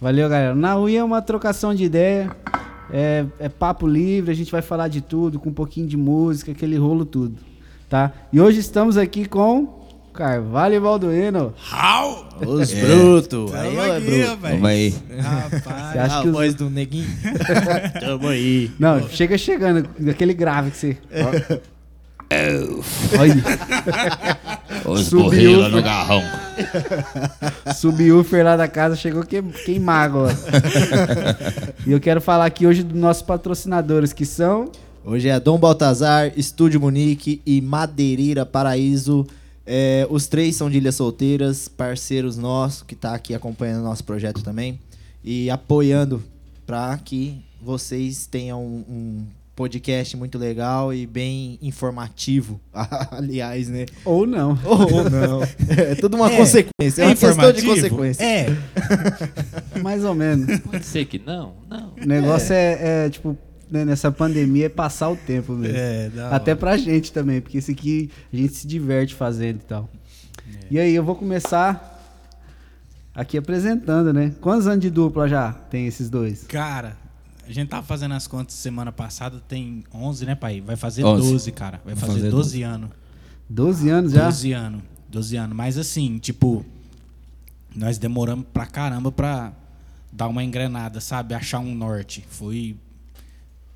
Valeu, galera. Na UI é uma trocação de ideia. É, é papo livre, a gente vai falar de tudo, com um pouquinho de música, aquele rolo tudo. Tá? E hoje estamos aqui com Carvalho e Balduino. How? Os brutos. Tamo Aí, ó, é bruto. rapaz. Vamos aí. Rapaz. Você acha Ah, que a os- voz do neguinho. Tamo aí. Não, chega chegando, aquele grave que você. Olha, Os Subiu. gorila no garrão. subwoofer lá da casa chegou que, queimar e eu quero falar aqui hoje dos nossos patrocinadores, que são. Hoje é Dom Baltazar, Estúdio Munique e Madeireira Paraíso. É, os três são de Ilhas Solteiras, parceiros nossos, que tá aqui acompanhando nosso projeto também. E apoiando para que vocês tenham um, um podcast muito legal e bem informativo. Aliás, né? Ou não. Ou não. É tudo uma É. consequência. É, uma questão de consequência. É. Mais ou menos. Pode ser que não, não. O negócio é, é, tipo, né, nessa pandemia é passar o tempo mesmo. É, Até hora. pra gente também, porque esse aqui a gente se diverte fazendo e tal. E aí, eu vou começar aqui apresentando, né? Quantos anos de dupla já tem esses dois? Cara, a gente tava fazendo as contas semana passada, tem 11, né, pai? Vai fazer 11. 12, cara. Vai fazer, fazer 12 anos. 12 anos já? 12 anos. 12 anos. Mas assim, tipo, nós demoramos pra caramba pra dar uma engrenada, sabe? Achar um norte. Foi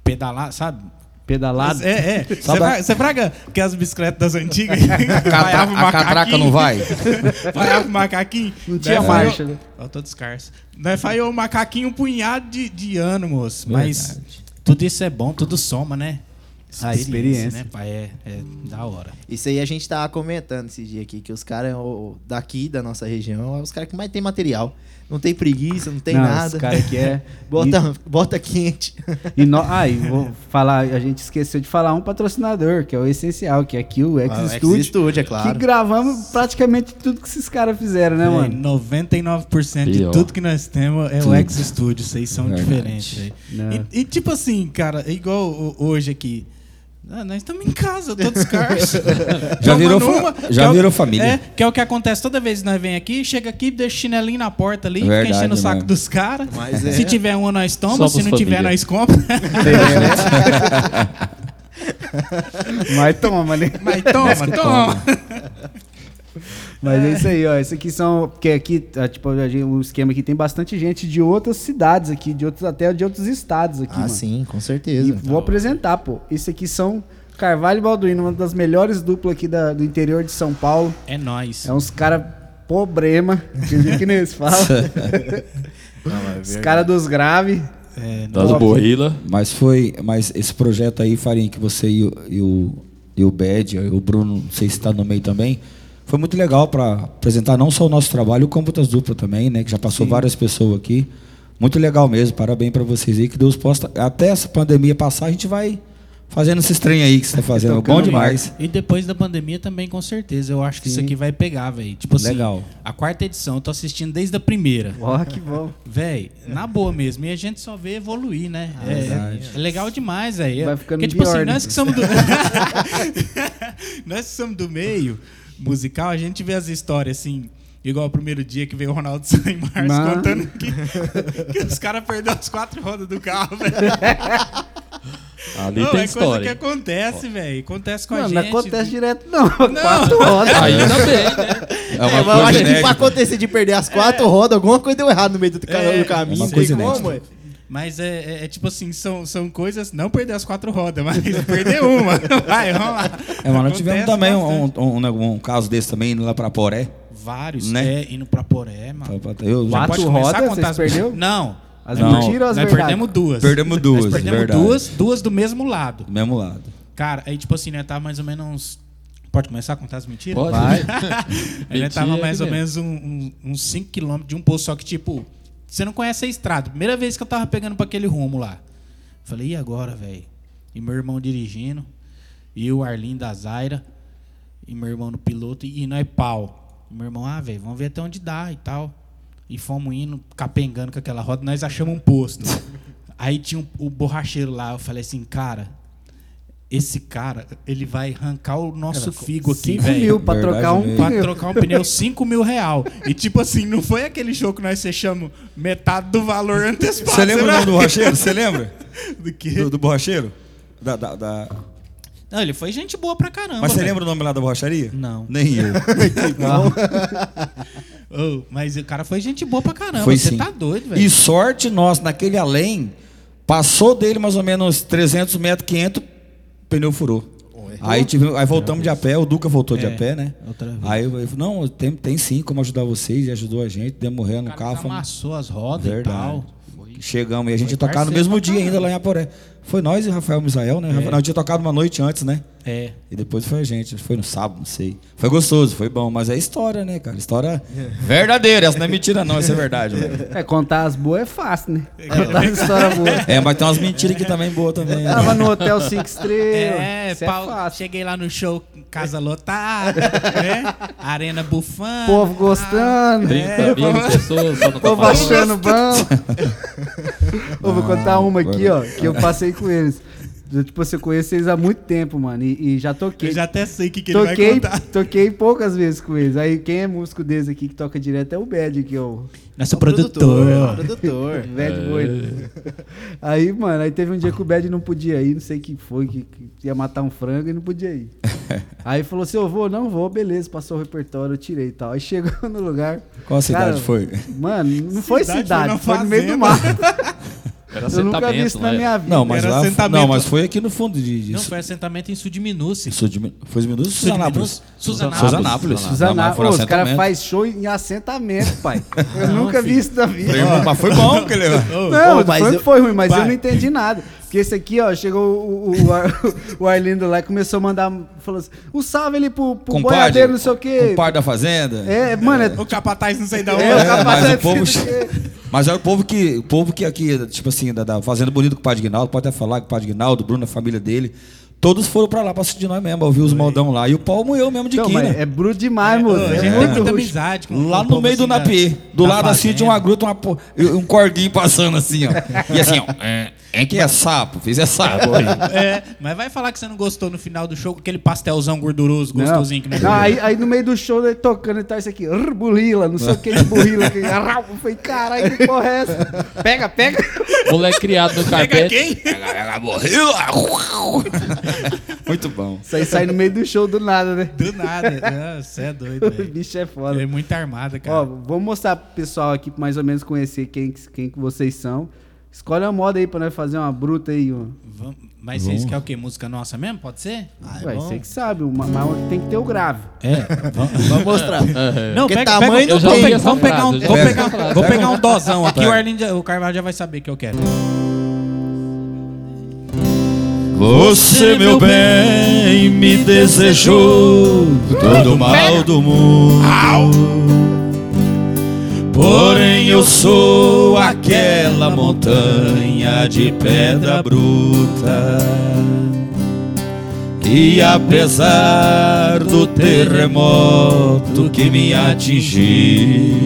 pedalar, sabe? Pedalado? É, é. Você fraga, que as bicicletas das antigas? Catra- a catraca não vai? Vaiava o macaquinho. Não tinha Daí marcha, né? Ó, tô descarso. Nós falhou o macaquinho um punhado de, de ano, moço. Mas Verdade. tudo isso é bom, tudo soma, né? A experiência. né, pai? É, é da hora. Isso aí a gente tava comentando esse dia aqui, que os caras o- daqui da nossa região, é os caras que mais tem material. Não tem preguiça, não tem Não, nada. Esse cara aqui é. Bota, bota quente. E, no... ah, e vou falar, a gente esqueceu de falar um patrocinador, que é o essencial, que é aqui o X Ah, o X Studio. Studio, é Que claro. gravamos praticamente tudo que esses caras fizeram, né, mano? 99% de tudo que nós temos é Tudo. o X Studio. Vocês são Verdade. diferentes. Não. E, e tipo assim, cara, é igual hoje aqui. Ah, nós estamos em casa, eu tô descarso. Já virou fa- já é o- virou família. É, que é o que acontece toda vez que nós vem aqui, chega aqui, deixa o chinelinho na porta ali, Verdade, fica enchendo o saco mano. dos caras. Mas é- Se tiver uma, nós tomamos, se não tiver, família. nós compramos. Mas toma, né? Mas toma, toma. Mas é isso aí, ó. Esse aqui são. Porque aqui, ah, tipo, o esquema aqui tem bastante gente de outras cidades aqui, de outros, até de outros estados aqui, Ah, mano. sim, com E certeza. vou apresentar, pô. Esse aqui são Carvalho e Balduino, uma das melhores duplas aqui da- do interior de São Paulo. É nóis. É uns caras problema, que, que nem eles falam. Os caras dos graves. É, Das Top. gorila. Mas foi. Mas esse projeto aí, Farinha, que você e o, e o, e o Bad, e o Bruno, não sei se está no meio também, foi muito legal para apresentar não só o nosso trabalho, como outras duplas também, né? Que já passou várias pessoas aqui. Muito legal mesmo, parabéns para vocês aí, que Deus possa. Até essa pandemia passar, a gente vai fazendo esse trem aí que você tá fazendo. Tocando Bom demais. E depois da pandemia também, com certeza. Eu acho que isso Sim. aqui vai pegar, velho. Tipo assim, Legal. a quarta edição, eu tô assistindo desde a primeira. Ó, que bom. Véi, na boa mesmo. E a gente só vê evoluir, né? é, verdade. é legal demais, velho. Vai ficando Porque, tipo pior, assim, né? nós que somos do. nós que somos do meio musical, a gente vê as histórias assim. Igual o primeiro dia que veio o Ronaldo Saimars Mano. contando que, que os caras perderam as quatro rodas do carro, velho. Ali Não, tem é coisa que história. acontece, velho. Acontece com Não, a não gente. acontece direto, não. Quatro rodas. Ainda bem, né? É É, uma mas eu coisa acho que pra acontecer de perder as quatro rodas, alguma coisa deu errado no meio do, É, do caminho. é uma não coisa como, inédita. é. Mas é, é- é tipo assim, são, são coisas. Não perder as quatro rodas, mas perder uma. Vai, vamos lá. É, mas nós tivemos também um, um, um- um caso desse também indo lá para Poré. Vários, Né? é, indo pra Poré, mano. Eu, Já Quatro pode começar a rodas, contar vocês as- perdeu? Não. As Não, mentiras ou as Nós perdemos duas. Perdemos duas, Nós perdemos verdade. duas, duas do mesmo lado. do mesmo lado. Cara, aí tipo assim, né, tava mais ou menos uns... Pode começar a contar as mentiras? Pode. Vai. Aí né, tava Mentira mais ou aqui menos um- um- uns 5 km de um posto, só que tipo, você não conhece a estrada. Primeira vez que eu tava pegando pra aquele rumo lá. Falei, e agora, velho? E meu irmão dirigindo, e o Arlindo da Zaira, e meu irmão no piloto, e nós pau. E meu irmão, ah, velho, vamos ver até onde dá e tal. E fomos indo, capengando com aquela roda, nós achamos um posto. Aí tinha um- o borracheiro lá, eu falei assim, cara, esse cara, ele vai arrancar o nosso figo aqui, 5 velho. mil pra Verdade trocar um mesmo. Pra pneu. trocar um pneu, 5 mil real. E tipo assim, não foi aquele show que nós fechamos metade do valor antecipado. Você lembra o nome do borracheiro? Você lembra? Do quê? Do, do borracheiro? Da, da- da- Não, ele foi gente boa pra caramba. Mas você velho. lembra o nome lá da borracharia? Não. Nem eu. Ô, mas o cara foi gente boa pra caramba. Foi Você sim. tá doido, velho. E sorte nossa, naquele além, passou dele mais ou menos 300 metros, 500, o pneu furou. Aí, tive, aí voltamos de a pé, o Duca voltou de É, a pé, né? outra vez. Aí eu falei, não, tem, tem sim como ajudar vocês, e ajudou a gente, demos morrendo O no carro. fomos- amassou as rodas Verdade. e tal. Chegamos e a gente ia tocar no mesmo dia ainda lá em Aporé. Foi nós e Rafael Misael, né? Rafael, Não, tinha tocado uma noite antes, né? É. E depois foi a gente, foi no sábado, não sei. Foi gostoso, foi bom, mas é história, né, cara? História verdadeira, essa não é mentira não, essa é verdade, velho. É, contar as boas é fácil, né? Contar as histórias boas. É, mas tem umas mentiras aqui também boas também. né? Tava no hotel 5 estrelas. É, isso pau- é fácil. cheguei lá no show, casa lotada, né? Arena bufando. Povo gostando. 30 mil pessoas só no Povo achando bom. Vou contar uma aqui, ó, que eu passei com eles. Eu, tipo, você conhece eles há muito tempo, mano. E, e já toquei. Eu já até sei o que, que ele vai toquei, contar. toquei poucas vezes com eles. Aí quem é músico deles aqui que toca direto é o Bad, que é o Nosso Produtor. produtor. Produtor. Bad Boy. Aí, mano, aí teve um dia que o Bad não podia ir, não sei o que foi, que, que ia matar um frango e não podia ir. Aí falou assim, eu vou, não vou, beleza, passou o repertório, eu tirei e tal. Aí chegou no lugar. Qual a cidade Cara, foi? Mano, não foi Cidade, cidade, foi foi, no meio do mato. Era Eu nunca vi isso na né? minha vida. Não, mas Era lá, assentamento. não, mas foi aqui no fundo de, de Não, foi assentamento em Sudiminúcio. Isso de- foi Minas Suzanápolis. Suzanápolis. Suzanápolis. Foi no os caras fazem show em assentamento, pai. Eu Não, nunca vi filho. isso na vida. Falei, Mas foi bom que ele... Não, mas foi, eu- foi ruim, mas eu Pai. não entendi nada. Porque esse aqui, ó, chegou o, o, o, Ar- o Arlindo lá e começou a mandar. Falou assim: um salve ali pro, pro Compadre, boiadeiro, não sei o quê. Compadre da fazenda. É, mano, é. O capataz não sei da onde. É, o É, capaz mas é o povo... Mas é o povo que, o povo que aqui, tipo assim, da, da Fazenda Bonito com o Padre Guinaldo, pode até falar com o Padre Guinaldo, o Bruno, a família dele, todos foram pra lá pra assistir nós mesmo, ouvir os maldão lá. E o pau moeu mesmo de Então, quina. é bruto demais, Ô, moço. É, tem muito muita amizade com Lá no meio do assim, da- Napê. Do da lado assim uma fazenda. gruta, uma, po- e um corguinho passando assim, ó. E assim, ó. É, é que é sapo, fiz é sapo. É, mas vai falar que você não gostou no final do show com aquele pastelzão gorduroso, Não. gostosinho que nós Não, aí, aí no meio do show, ele tocando e tal, isso aqui, burrila, não sei o que de burrila. que-. Eu falei, caralho, que porra é essa? Pega, pega. Moleque criado no Pega carpete. quem? Muito bom. Isso aí sai no meio do show do nada, né? Do nada. Você é doido, O velho. bicho é foda. Ele é muito armado, Ó, cara. vamos mostrar pro pessoal aqui, pra mais ou menos conhecer quem, quem que vocês são. Escolhe uma moda aí pra nós fazer uma bruta aí. Ó. Vamos- Mas vocês querem o quê? Música nossa mesmo? Pode ser? Ué, você que sabe, uma, mas uma que tem que ter o grave. É. Vamos mostrar. Não, Porque pega, tamanho pega, não vamos tem. vamos pegar um, Eu já ouvi pegar, essa frase. vou pegar um dozão aqui, Pega. o, Arlindo, já- o Carvalho já vai saber o que eu quero. Você, meu bem, me desejou todo o mal do mundo. Porém, eu sou aquela montanha de pedra bruta. E apesar do terremoto que me atingiu,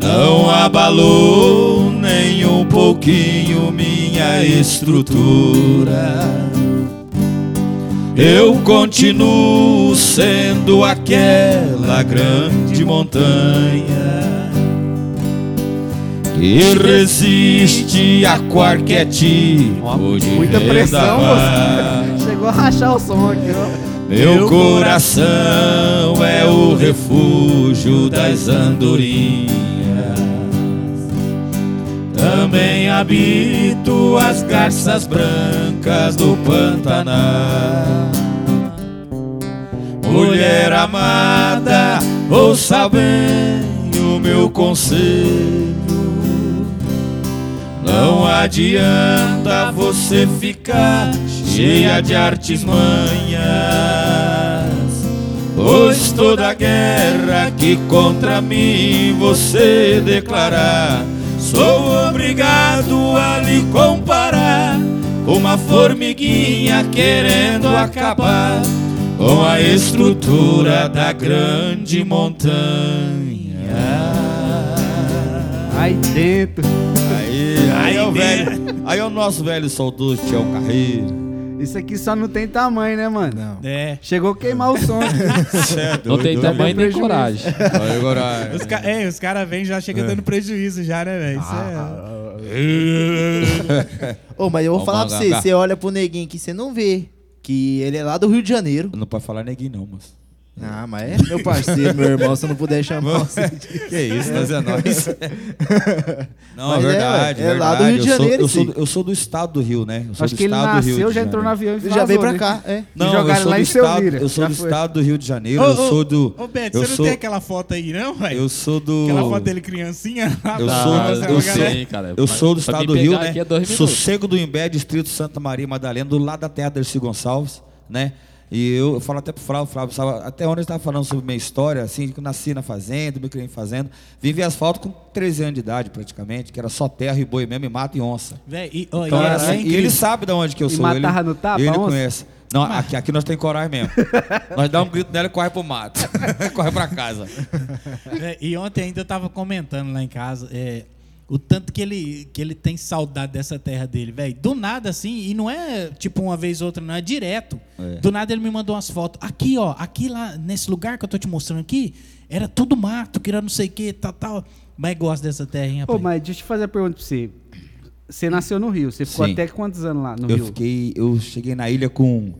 não abalou nem um pouquinho minha estrutura. Eu continuo sendo aquela grande montanha que resiste a qualquer tipo de Muita pressão, moço. Chegou a rachar o som aqui, ó. Meu coração é o refúgio das andorinhas. Também habito as garças brancas do Pantanal. Mulher amada, ouça bem o meu conselho. Não adianta você ficar cheia de artes manhas, pois toda guerra que contra mim você declarar, sou obrigado a lhe comparar com uma formiguinha querendo acabar com a estrutura da grande montanha. Aí dentro. Aí, aí, é o velho, aí é o nosso velho saudoso Tião Carreiro. Isso aqui só não tem tamanho, né, mano? Não. É. Chegou a queimar o som. aqui. Não tem tamanho nem prejuízo. coragem. Agora. Os, ca é, os caras vêm já chegam dando prejuízo já, né, velho? Isso Ah, é... Ô, mas eu vou Ó, falar pra você, você olha pro neguinho que você não vê. Que ele é lá do Rio de Janeiro. Não pode falar neguinho, não, moço. Ah, mas é meu parceiro, meu irmão, se eu não puder chamar você. Que isso, nós é nós. Não, Mas é é, verdade. ué, é lá do verdade. Rio de Eu sou- Janeiro, Eu sou, do- eu sou do estado do Rio, né? Eu sou Acho do que ele estado do Rio nasceu, já entrou no Janeiro. avião e Ele já veio vazou, pra né? cá, é. Não, jogaram eu sou lá do em estado, Selmira, eu sou já do foi. estado do Rio de Janeiro. Ô, eu sou do. Ô, Beto, eu você não sou, tem aquela foto aí, não, velho? eu sou do. Aquela foto dele criancinha lá Eu sou- eu galera. Sim, cara. Eu Mas sou do estado do Rio, né? é. Sossego do Imbé, distrito Santa Maria Madalena, do lado da terra Dercy Gonçalves, né? E eu, eu falo até pro Flávio, Flávio, sabe, até onde eu estava falando sobre minha história, assim, que eu nasci na fazenda, me criei em fazenda, vivi asfalto com 13 anos de idade, praticamente, que era só terra e boi mesmo, e mato e onça. Véi, e, ó, Então e era assim, e ele sabe de onde que eu E sou. matava ele, no tapa, Ele onça? conhece. Não, aqui, aqui nós temos coragem mesmo. nós dá um grito nela e corre pro mato. corre pra casa. É, e ontem ainda eu tava comentando lá em casa é, o tanto que ele, que ele tem saudade dessa terra dele, velho. Do nada, assim, e não é tipo uma vez ou outra, não, é direto. É. Do nada ele me mandou umas fotos. Aqui, ó, aqui lá, nesse lugar que eu tô te mostrando aqui, era tudo mato, que era não sei o que, tal, tal. Mas gosto dessa terra, hein, Pô, rapaz? mas deixa eu fazer a pergunta pra você. Você nasceu no Rio, você ficou Sim. até quantos anos lá no Eu Rio? fiquei. Eu cheguei na ilha com.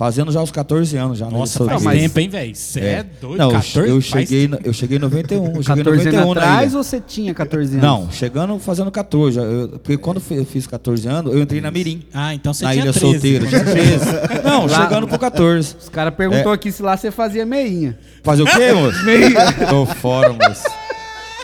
Fazendo já os 14 anos já. né? Nossa, faz mas- tempo, hein, velho? Você é. doido, Não, eu 14? eu faz cheguei, no- eu cheguei em 91. Eu cheguei em 14 anos 91 na atrás ou você tinha 14 anos? Não, chegando fazendo 14. eu- porque quando eu fi- eu fiz 14 anos, eu entrei na Mirim. Ah, então você na tinha ilha 13. solteira. Tinha 13. Não, Lá- chegando pro 14. Os caras perguntou É. aqui se lá você fazia meinha. Fazer o quê, moço? Meia. Tô fora, moço.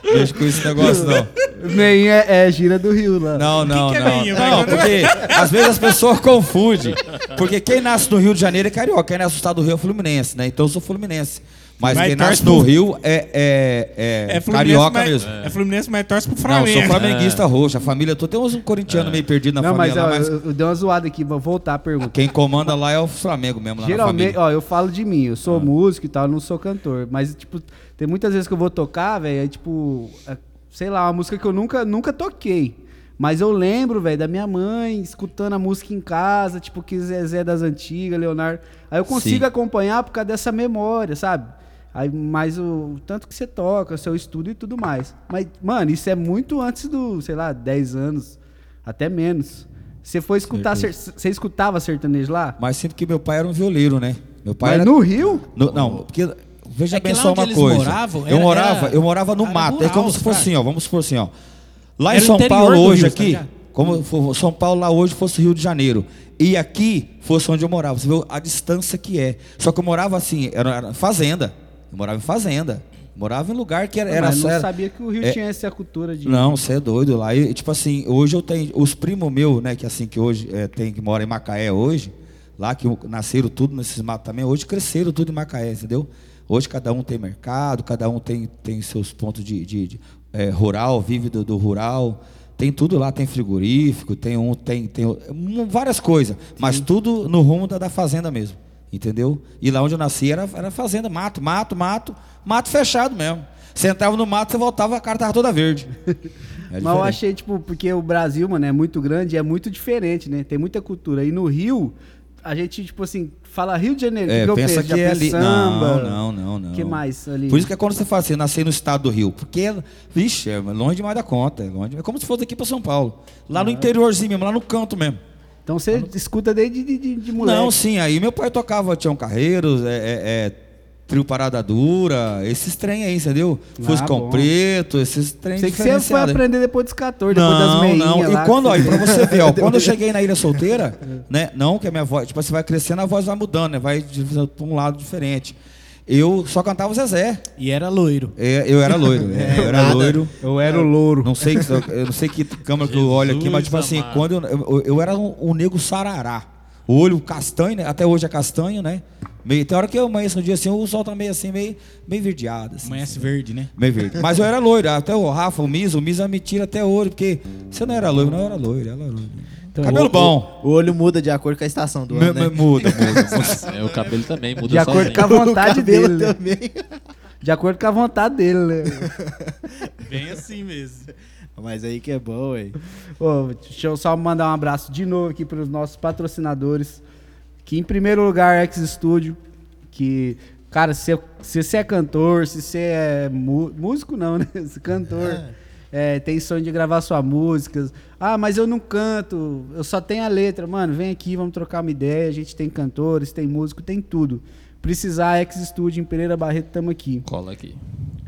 Deixa com esse negócio, não. Meinha é, é gira do Rio lá. Não, não, que é não. não, porque às vezes as pessoas confundem. Porque quem nasce no Rio de Janeiro é carioca, quem nasce no estado do Rio é fluminense, né? Então eu sou fluminense. Mas, Mas quem nasce no Rio é, é, é, É Fluminense, carioca mas, mesmo. É Fluminense, mas torce pro Não, Flamengo. eu sou flamenguista roxo, a família toda. Tem uns corintianos meio perdidos na Não, mas, família ó, lá, mas eu, eu dei uma zoada aqui, vou voltar a pergunta. quem comanda lá é o Flamengo mesmo, lá Geralmente, na família. ó, eu falo de mim, eu sou músico e tal, eu não sou cantor. Mas, tipo, tem muitas vezes que eu vou tocar, velho, é tipo, é, sei lá, uma música que eu nunca, nunca toquei. Mas eu lembro, velho, da minha mãe escutando a música em casa, tipo, que Zezé das antigas, Leonardo. Aí eu consigo Sim. acompanhar por causa dessa memória, sabe? Aí, mais o tanto que você toca, seu estudo e tudo mais. Mas, mano, isso é muito antes do, sei lá, 10 anos, até menos. Você foi escutar, ser- você escutava sertanejo lá? Mas sinto que meu pai era um violeiro, né? Meu pai Mas era no Rio? No- não, porque veja É bem só uma coisa. moravam, eu era- morava, era- eu morava no era mato. é rural, como se fosse sabe? assim, ó, vamos supor assim, ó. Lá Era em São Paulo hoje Rio, tá aqui, ligado? como for- São Paulo lá hoje fosse Rio de Janeiro. E aqui fosse onde eu morava. Você vê a distância que é. Só que eu morava assim, era, era fazenda. Eu morava em fazenda. Morava em lugar que era, era mas não era- sabia que o Rio é- tinha essa cultura de. não, você é doido lá. E, tipo assim, hoje eu tenho. Os primos meus, né, que assim, que hoje é, tem, que mora em Macaé hoje, lá que nasceram tudo nesses matos também, hoje cresceram tudo em Macaé, entendeu? Hoje cada um tem mercado, cada um tem, tem seus pontos de, de- de, é, rural, vive do, do rural. Tem tudo lá, tem frigorífico, tem um, tem, tem várias coisas, mas tudo no rumo da, da fazenda mesmo, entendeu? E lá onde eu nasci era, era fazenda, mato, mato, mato, mato fechado mesmo. Você entrava no mato, você voltava, a cara tava toda verde. É Mas eu achei, tipo, porque o Brasil, mano, é muito grande, é muito diferente, né? Tem muita cultura. E no Rio, a gente, tipo assim, fala Rio de Janeiro, É, que eu pensa que é ali. Samba, Não, não, não, não. que mais ali? Por isso que é quando você fala assim, nasci no estado do Rio. Porque, vixe, é longe demais da conta. É, longe, é como se fosse aqui para São Paulo. Lá no interiorzinho mesmo, lá no canto mesmo. Então você escuta desde de, de, de moleque. Não, sim, aí meu pai tocava Tião Carreiros, é, é, é, Trio Parada Dura, esses trem aí, entendeu? Ah, Fuscão bom. Preto, esses trem Sei que você foi aprender depois dos 14, depois das Não, meinhas não. lá. E quando, você- pra você ver, ó, quando eu cheguei na Ilha Solteira, né? Não, que a minha voz, tipo, você vai crescendo, a voz vai mudando, né? Vai de- pra um lado diferente. Eu só cantava o Zezé. E era loiro. É, eu era loiro, é, eu era nada. loiro. Eu era o louro. Não sei, que- eu não sei que câmera que eu olho aqui, mas tipo assim, amado. quando eu, eu, eu era um, um nego sarará. O olho castanho, né? Até hoje é castanho, né? Meio, tem hora que eu amanheço um dia assim, o sol tá meio assim, meio, meio verdeado. Assim, Amanhece verde, né? Meio verde. Mas eu era loiro, até o Rafa, o Misa, o Misa me tira até ouro, porque você não era loiro, não era loiro, era loiro. Cabelo o, bom. O, o olho muda de acordo com a estação do ano, né? Muda, muda. É, o cabelo também muda De acordo sozinho. com a vontade dele. né? também. De acordo com a vontade dele, né? Bem assim mesmo. Mas aí que é bom, ué. Ô, deixa eu só mandar um abraço de novo aqui para os nossos patrocinadores. Que em primeiro lugar, X Studio. Que, cara, se, se você é cantor, se você é mu- músico, não, né? Se cantor, é, tem sonho de gravar sua música. Ah, mas eu não canto, eu só tenho a letra. Mano, vem aqui, vamos trocar uma ideia. A gente tem cantores, tem músico, tem tudo. Precisar, X Studio em Pereira Barreto, estamos aqui. Cola aqui.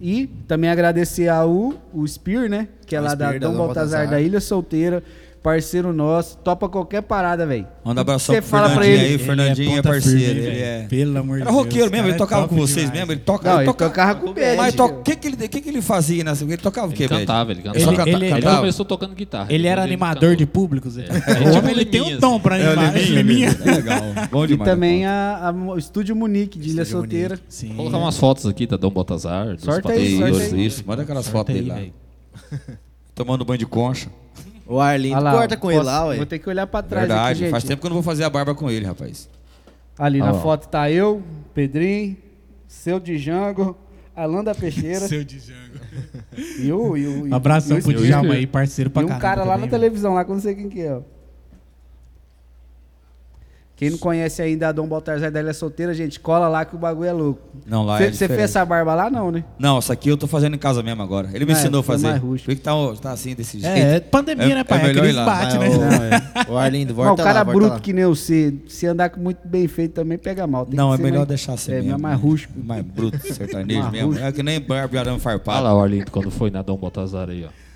E também agradecer ao o Spear, né? Que é O lá da Spear, da Dom Baltazar. da Ilha Solteira, parceiro nosso, topa qualquer parada, velho. Manda um abração Você pro fala pra Fernandinho ele. aí, Fernandinho é, ponta parceiro. firme, ele é. Pelo amor de Era Deus. roqueiro mesmo, ele é tocava com vocês demais. mesmo, ele toca. Não, ele ele toca- tocava com o Bad. Mas to... o que, que, ele, que, que ele fazia nessa? Ele tocava o quê, Ele Bad? cantava, ele cantava. Ele- Ele, ele- ele cantava. começou tocando guitarra. Ele era animador de públicos. Ele, É, é tipo ele tem um dom pra É, animar. Liminha, Liminha. Legal, bom E demais. também a, a- o Estúdio Munique, de Ilha Solteira. Sim. Vou colocar umas fotos aqui da Dom Baltazar. dos Sorte aí, Isso, sorte aí. isso, manda aquelas fotos aí, dele lá. Tomando banho de concha. O Arlindo, lá, corta com ele posso- lá, ué. Vou ter que olhar pra trás Verdade, aqui, gente. faz tempo que eu não vou fazer a barba com ele, rapaz. Ali na Ó. foto tá eu, Pedrinho, seu Django, Alan da Peixeira Seu Django. e o... E o e, abração e o pro. Djalma aí, parceiro pra E um caramba cara lá também, na velho. televisão, lá que eu não sei quem que é, ó. Quem não conhece ainda a Dom Baltazar da Ilha Solteira, gente, cola lá que o bagulho é louco. Não, lá é Você fez diferente. essa barba lá, não, né? Não, isso aqui eu tô fazendo em casa mesmo agora. Ele me É, ensinou a foi fazer. mais Por rústico. que que tá, tá assim, desse jeito? É, é pandemia, É- né, pai? é melhor ir lá. bate, né? ô, O Arlindo, volta o cara lá, bruto lá. que nem você, se andar com muito bem feito também pega mal. Tem Não, que é ser melhor mais- deixar assim É, mesmo. mais rústico. Mais bruto, sertanejo Mais mesmo. É que nem barba de arame Olha farpado. lá o Arlindo quando foi na Dom Baltazar aí, ó.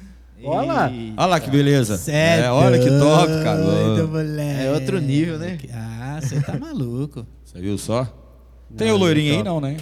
Olha lá. Olha lá que beleza. É É, olha que top, cara. doido, moleque. É outro nível, né? Ah, você tá maluco. Você viu só? Tem o loirinho aí não, né?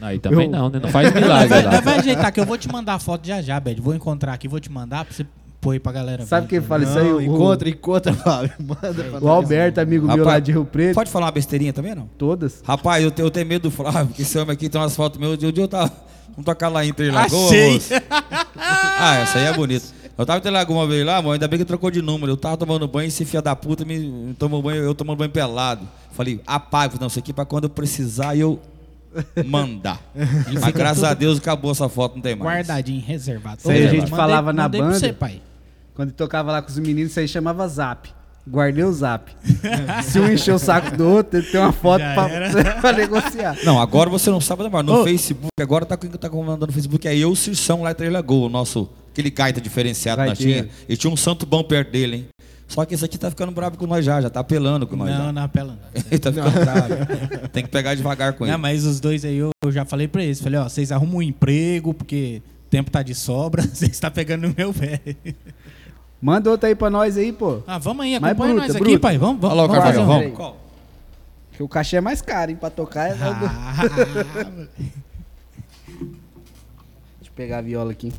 Aí também Eu- não, né? Não faz milagre vai, lá. vai ajeitar que eu vou te mandar a foto já já, Bed. Vou encontrar aqui, vou te mandar pra você aí pra galera Sabe quem fala isso aí? O- encontra, encontra, Fábio. Manda pra O nós. Alberto, amigo meu lá de Rio Preto. Pode falar uma besteirinha também, não? Todas. Rapaz, eu tenho, eu tenho medo do Flávio, porque esse homem aqui tem umas fotos meus. Um dia eu tava. Vamos tocar lá em Interlagoa, Achei. Ah, essa aí é bonita. Eu tava em Interlagoa uma vez lá, amor, ainda bem que trocou de número. Eu tava tomando banho, esse filho da puta me me tomou banho, eu tomando banho pelado. Falei, apaga, não, isso aqui é pra quando eu precisar eu mandar. Mas graças a Deus acabou essa foto, não tem mais. Guardadinho, reservado. Isso aí a gente mandei- falava na mandei pra banda. você, pai. Quando tocava lá com os meninos, isso aí chamava zap. Guardei o zap. Se um encher o saco do outro, ele tem uma foto pra, pra negociar. Não, agora você não sabe, mas no Ô. Facebook, agora tá, com- tá comandando no Facebook, é eu, o Cirção lá em Três Lagoas, o nosso, aquele gaita diferenciado Gaiteiro. tinha. E tinha um santo bom perto dele, hein? Só que esse aqui tá ficando bravo com nós já, já tá apelando com nós. Não, já. não apela não. Ele tá ficando bravo. Tem que pegar devagar com ele. Não, mas os dois aí eu, eu já falei pra eles. Falei, ó, vocês arrumam um emprego, porque o tempo tá de sobra, vocês estão pegando no meu pé. Manda outra aí pra nós aí, pô. Ah, vamos aí, Mais acompanha bruta, nós aqui, bruta. pai. Vamos, vamos. Olha lá o vamos. Qual? Porque o cachê é mais caro, hein? Pra tocar é. Ah, Deixa eu pegar a viola aqui.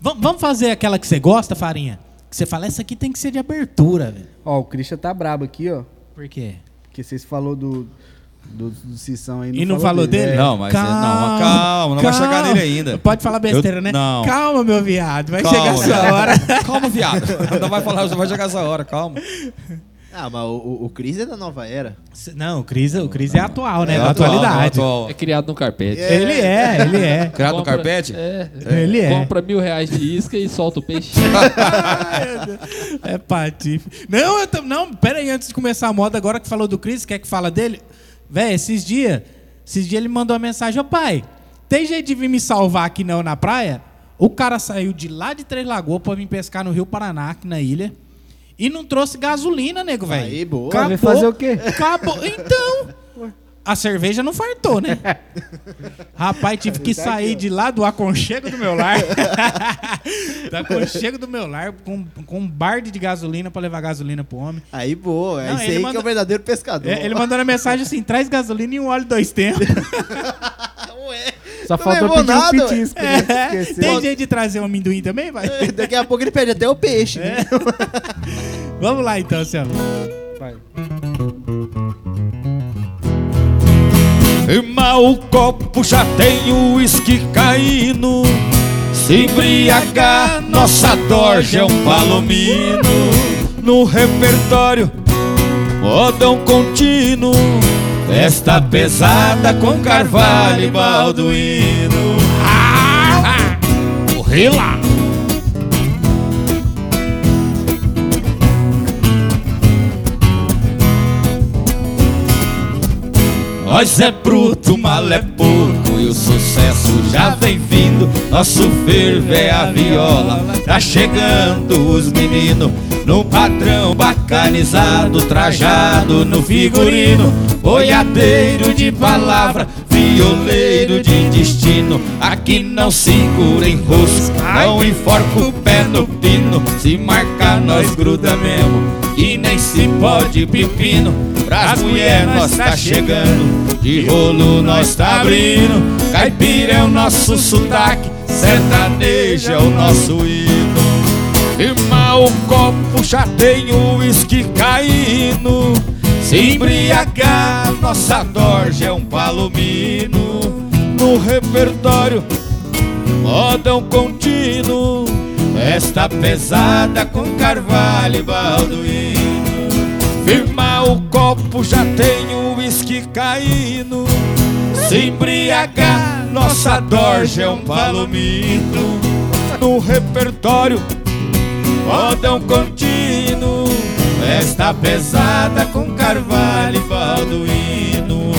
vamos fazer aquela que você gosta, Farinha? Que você fala, essa aqui tem que ser de abertura, velho. Ó, o Christian tá brabo aqui, ó. Por quê? Porque vocês falou do. Do, do Cissão aí. E não falou dele? É. Não, mas é- não, mas calma, não vai chegar nele ainda. Pode falar besteira, Eu- né? não. Calma, meu viado, vai Calma, chegar essa hora. Calma, viado. Não vai falar, vai chegar essa hora, calma. Ah, mas o, o, Cris é da nova era. Não, o Cris, o Cris é atual, né? É da atual, atualidade. atual. É criado no carpete. Ele é, ele é. Criado no Compra- carpete? É. Ele é. Compra mil reais de isca e solta o peixe. É patife. Não, eu tam- não, pera aí, antes de começar a moda, agora que falou do Cris, quer que fala dele? Véi, esses dias, esses dias ele mandou uma mensagem, ô pai, tem jeito de vir me salvar aqui não na praia? O cara saiu de lá de Três Lagoas pra vir pescar no Rio Paraná, aqui na ilha, e não trouxe gasolina, nego, velho. Aí, boa. Vai fazer o quê? Acabou. Então, a cerveja não fartou, né? Rapaz, tive que sair de lá do aconchego do meu lar. do aconchego do meu lar com, com um barde de gasolina pra levar gasolina pro homem. Aí, boa. É Não, isso ele aí que é o verdadeiro pescador. É, ele mandou na mensagem assim: traz gasolina e um óleo dois tempos. Só não faltou pedir nada, um petisco, né? É, Esqueceu. tem jeito de trazer um amendoim também, vai? Daqui a pouco ele perde até o peixe, né? Vamos lá então, Celso. Vai. Irmão, o copo já tem o uísque caindo. Se embriagar, nossa dorja é um palomino. No repertório, modão contínuo. Festa pesada com carvalho e balduíno. Ah! Vê lá. Nós é bruto, mal é pouco e o sucesso já vem vindo. Nosso fervo é a viola, tá chegando os meninos. No padrão bacanizado, trajado no figurino. Boiadeiro de palavra, violeiro de destino. Aqui não segura em rosca, não enforca o pé no pino. Se marcar, nós gruda mesmo. E nem se pode pepino. Pras mulher nós tá chegando, de rolo nós tá abrindo. Caipira é o nosso sotaque, sertanejo é o nosso hino. Firma o copo, já tem o uísque caindo. Se embriagar, nossa dorja é um palomino. No repertório, modão contínuo. Festa pesada com carvalho e balduíno. Firma o copo, já tem o uísque caindo. Se embriagar, nossa dorja é um palomino. No repertório, modão contínuo. Festa pesada com carvalho e balduíno.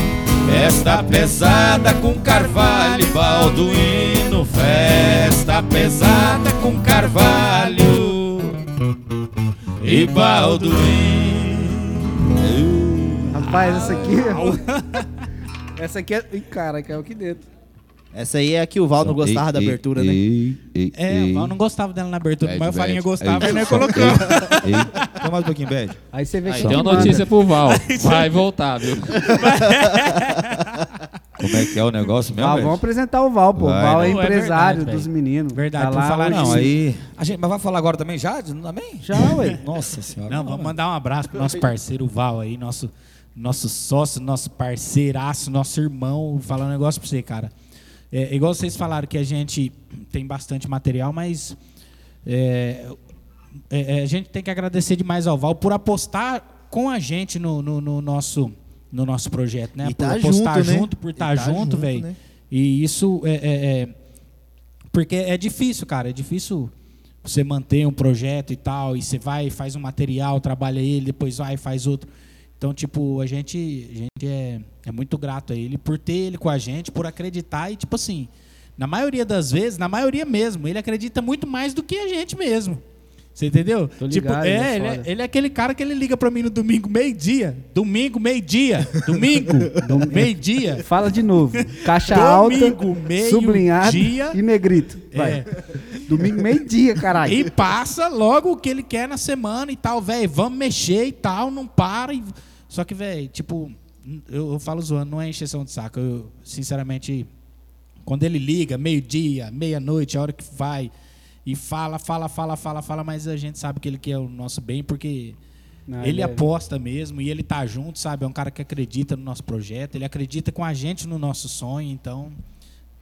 Festa pesada com carvalho e balduíno. Festa pesada com carvalho e balduíno. Rapaz, essa aqui. essa aqui é. Ih, cara, caiu aqui dentro. Essa aí é a que o Val não gostava da abertura, né? É, o Val não gostava dela na abertura, Bad, mas o Farinha gostava Ei, e nós só- colocamos. Ei, Toma mais um pouquinho, Bad. Aí você vê Aí que tem uma notícia pro Val. Vai voltar, viu? Como é que é o negócio mesmo, Bad? vamos apresentar o Val, pô. O Vai, Val é não, é empresário verdade, dos meninos. Verdade, Tá lá falar hoje. Não, aí. A gente, mas vai falar agora também já? Também? Já, ué. Nossa senhora. Não, vamos mandar um abraço pro nosso parceiro Val aí, nosso, nosso sócio, nosso parceiraço, nosso irmão. Falar um negócio pra você, cara. É, igual vocês falaram que a gente tem bastante material, mas é, é, é, a gente tem que agradecer demais ao Val por apostar com a gente no, no- no nosso, no nosso projeto, né? E por tá apostar junto, né? junto, por estar tá junto, junto, velho. né? E isso é, é- é- Porque é difícil, cara. É difícil você manter um projeto e tal. E você vai, faz um material, trabalha ele, depois vai e faz outro. Então, tipo, a gente, a gente é, é muito grato a ele por ter ele com a gente, por acreditar. E, tipo assim, na maioria das vezes, na maioria mesmo, ele acredita muito mais do que a gente mesmo. Você entendeu? Tô tipo, ligado, ele é ele é, ele é aquele cara que ele liga pra mim no domingo, meio-dia. Domingo, meio-dia. Domingo, meio-dia. Fala de novo. Caixa alta, Domingo, meio sublinhado dia. e negrito. Vai. É. Domingo, meio-dia, caralho. E passa logo o que ele quer na semana e tal, velho. Vamos mexer e tal, não para. e- Só que, velho, tipo, eu, eu falo zoando, não é encheção de saco. Eu, sinceramente, quando ele liga, meio-dia, meia-noite, a hora que vai, e fala, fala, fala, fala, fala, mas a gente sabe que ele quer o nosso bem, porque Não, ele é- aposta mesmo e ele tá junto, sabe? É um cara que acredita no nosso projeto, ele acredita com a gente no nosso sonho, então.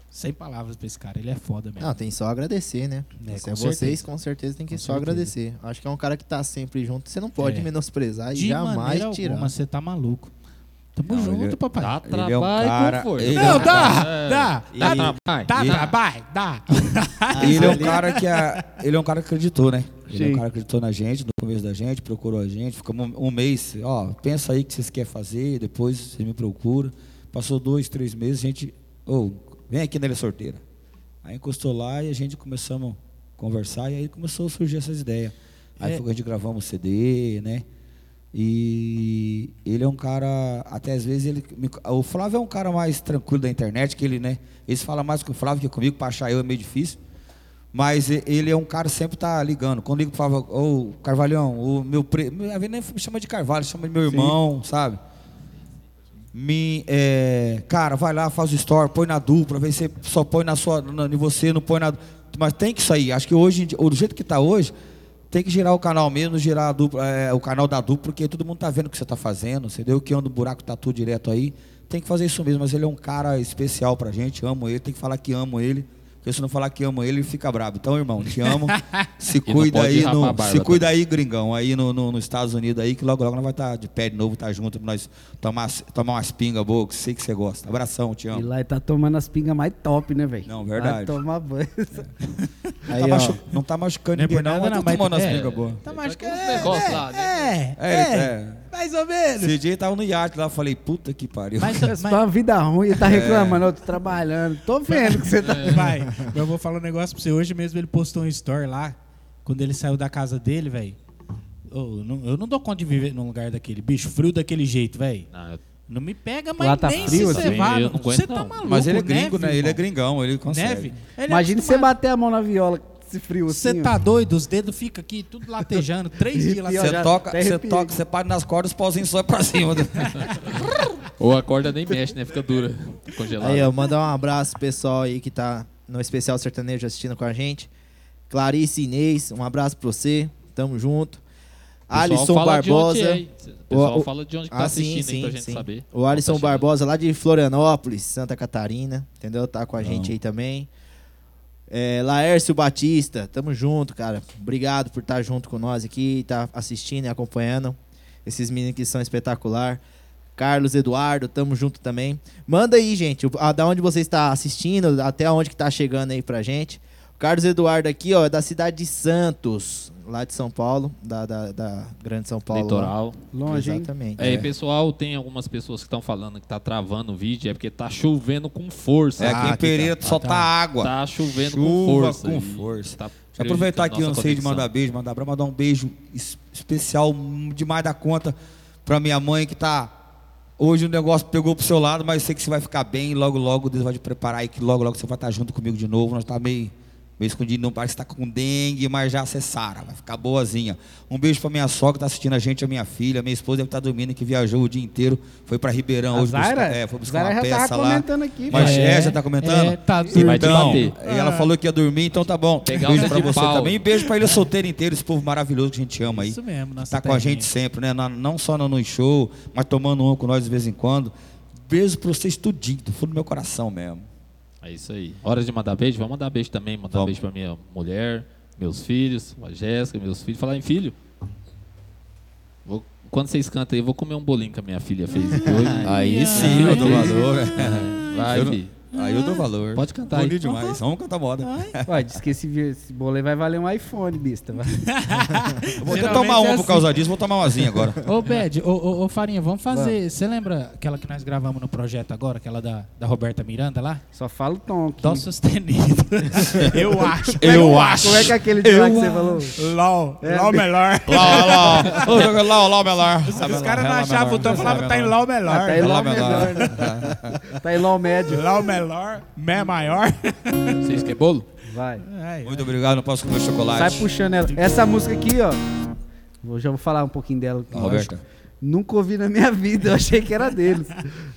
Sem palavras pra esse cara, ele é foda mesmo. Não, tem só agradecer, né? É, Isso com é vocês, certeza. com certeza, tem que Com só certeza. agradecer. Acho que é um cara que tá sempre junto. Você não pode É. menosprezar e De jamais tirar. alguma, você tá maluco. Tamo Não, junto, ele- papai. Dá Ele é um trabalho cara- com força. é Não, um dá, É. dá, Dá dá, trabalho. dá Ele- trabalho, dá. ele é um cara que a- ele é um cara que acreditou, né? Ele é Sim. um cara que acreditou na gente, no começo da gente, procurou a gente, ficamos um, um mês, ó, pensa aí o que vocês querem fazer, depois você me procura. Passou dois, três meses, a gente, ô, vem aqui na Ilha Sorteira. Aí encostou lá e a gente começamos a conversar e aí começou a surgir essas ideias. Aí É. foi quando a gente gravamos o CD, né? E ele é um cara, até às vezes ele. me- O Flávio é um cara mais tranquilo da internet, que ele, né? Eles falam mais com o Flávio que comigo, para achar eu é meio difícil. Mas ele é um cara que sempre tá ligando. Quando ligo pro Flávio, ô Carvalhão, o meu pre... Às vezes nem me chama de Carvalho, chama de meu irmão, sabe? Me, é, cara, vai lá, faz o story, põe na dupla, vê se só põe na sua, na, em você, não põe na. Mas tem que sair. Acho que hoje, do jeito que tá hoje, tem que girar o canal mesmo, girar dupla, é, o canal da dupla, porque todo mundo tá vendo o que você tá fazendo, entendeu? Que anda o buraco tá tudo direto aí. Tem que fazer isso mesmo, mas ele é um cara especial pra gente, amo ele, tem que falar que amo ele. Porque se não falar que amo ele, ele fica bravo. Então, irmão, te amo. Se não cuida aí, no, se cuida aí, gringão, aí no, no- nos Estados Unidos aí, que logo logo nós vai estar de pé de novo, tá junto, pra nós tomar, tomar umas pingas boas, que sei que você gosta. Abração, te E amo. lá ele tá tomando as pingas mais top, né, velho? Não, verdade. Vai tomar banho. Aí, tá machu- Não tá machucando Não é ninguém, não, nada, mas não, tá tomando as é. brigas boas. Tá Ele tá com uns negócios lá, né? É, É, é, é. Mais ou menos. Esse dia tava no iate lá, eu falei, puta que pariu. Mas, É mas, só uma vida ruim, ele tá reclamando, eu tô trabalhando. Tô vendo que você tá. vai, eu vou falar um negócio pra você. Hoje mesmo ele postou um story lá, quando ele saiu da casa dele, velho. Eu não, eu não dou conta de viver num lugar daquele. Bicho, frio daquele jeito, velho. Não, eu- Não me pega, mas Lá tá nem frio, se você assim? aguento, Você tá maluco, Mas ele é gringo, neve, né? Ele é irmão. gringão, ele consegue. Neve. Ele é Imagina você acostumado. bater a mão na viola, esse frio Você assim. ó. tá doido? Os dedos ficam aqui, tudo latejando. Três dias lá. Arrepia, Você toca, você toca, você para nas cordas, os pauzinhos só pra cima. Ou a corda nem mexe, né? Fica dura, congelada. Aí, ó, mandar um abraço pro pessoal aí que tá no especial sertanejo assistindo com a gente. Clarice Inês, um abraço pra você. Tamo junto. Alisson Barbosa. é? O pessoal O- o- fala de onde que Ah, tá sim, assistindo aí sim, pra gente sim. saber. O Alisson Tá. Barbosa, lá de Florianópolis, Santa Catarina, entendeu? Tá com a gente aí também. É, Laércio Batista, tamo junto, cara. Obrigado por estar junto com nós aqui, tá assistindo e acompanhando. Esses meninos que são espetacular. Carlos Eduardo, tamo junto também. Manda aí, gente, a- da onde você está assistindo, até onde que tá chegando aí pra gente. Carlos Eduardo aqui, ó, é da cidade de Santos, lá de São Paulo, da, da, da Grande São Paulo. lá. Litoral. Longe, hein? Exatamente. É, e pessoal, tem algumas pessoas que estão falando que tá travando o vídeo, é porque tá chovendo com força. É, Ah, aqui em que Pereira tá. só Ah, tá. tá água. Tá chovendo com Chuva força. com e força. tá Deixa eu aproveitar aqui, eu não sei de mandar beijo, mandar pra mandar um beijo es- especial demais da conta pra minha mãe que tá. Hoje o negócio pegou pro seu lado, mas eu sei que você vai ficar bem. Logo, logo Deus vai te preparar aí que logo, logo você vai estar junto comigo de novo. Nós tá meio, meio escondido, não parece que tá com dengue, mas já você sara, vai ficar boazinha. Um beijo pra minha sogra que tá assistindo a gente, a minha filha. Minha esposa deve estar dormindo, que viajou o dia inteiro. Foi pra Ribeirão A hoje Zaira? buscar, é, foi buscar Zaira uma já peça lá. comentando aqui, Mas velho. é, já tá comentando? É, tá te Então, e ela falou que ia dormir, então tá bom. Pegar beijo de você pau. também. E beijo pra ele solteiro inteiro, esse povo maravilhoso que a gente ama aí. Isso mesmo, nossa Tá com a gente sempre, né? Não só no no show, mas tomando um com nós de vez em quando. Beijo pra vocês tudinho, do fundo do meu coração mesmo. É isso aí. Hora de mandar beijo? Vamos mandar beijo também. Mandar Vamos. beijo pra minha mulher, meus filhos, a Jéssica, meus filhos. Falar em filho. Vou- quando vocês cantam aí, eu vou comer um bolinho que a minha filha fez hoje. Aí sim, eu dou valor. Vai, filho. Aí eu dou valor. Pode cantar aí. Bonito demais. Vamos cantar moda. Ué, diz que esse, esse bolo aí vai valer um iPhone, besta. vai. Eu vou até Geralmente tomar é uma por assim. causa disso, vou tomar umazinha agora. Ô, Bed, ô, ô, ô, Farinha, vamos fazer. Você lembra aquela que nós gravamos no projeto agora, aquela da, da Roberta Miranda lá? Só fala o tom aqui. Dó sustenido. Eu acho. Eu acho. Como é que é aquele de lá que você falou? LOL. É, LOL melhor. Lá, lá. Ô, joga lá, lá, melhor. Os caras não achavam o tom, falavam tá em LOL melhor. Ah, tá em Lá LOL melhor. Tá em LOL médio. LOL melhor, Mé maior. Vocês querem bolo? Vai. Ai, Muito obrigado, não posso comer chocolate. Sai puxando ela. Essa música aqui, ó. Eu já vou falar um pouquinho dela. Roberta. Nunca ouvi na minha vida, eu achei que era deles.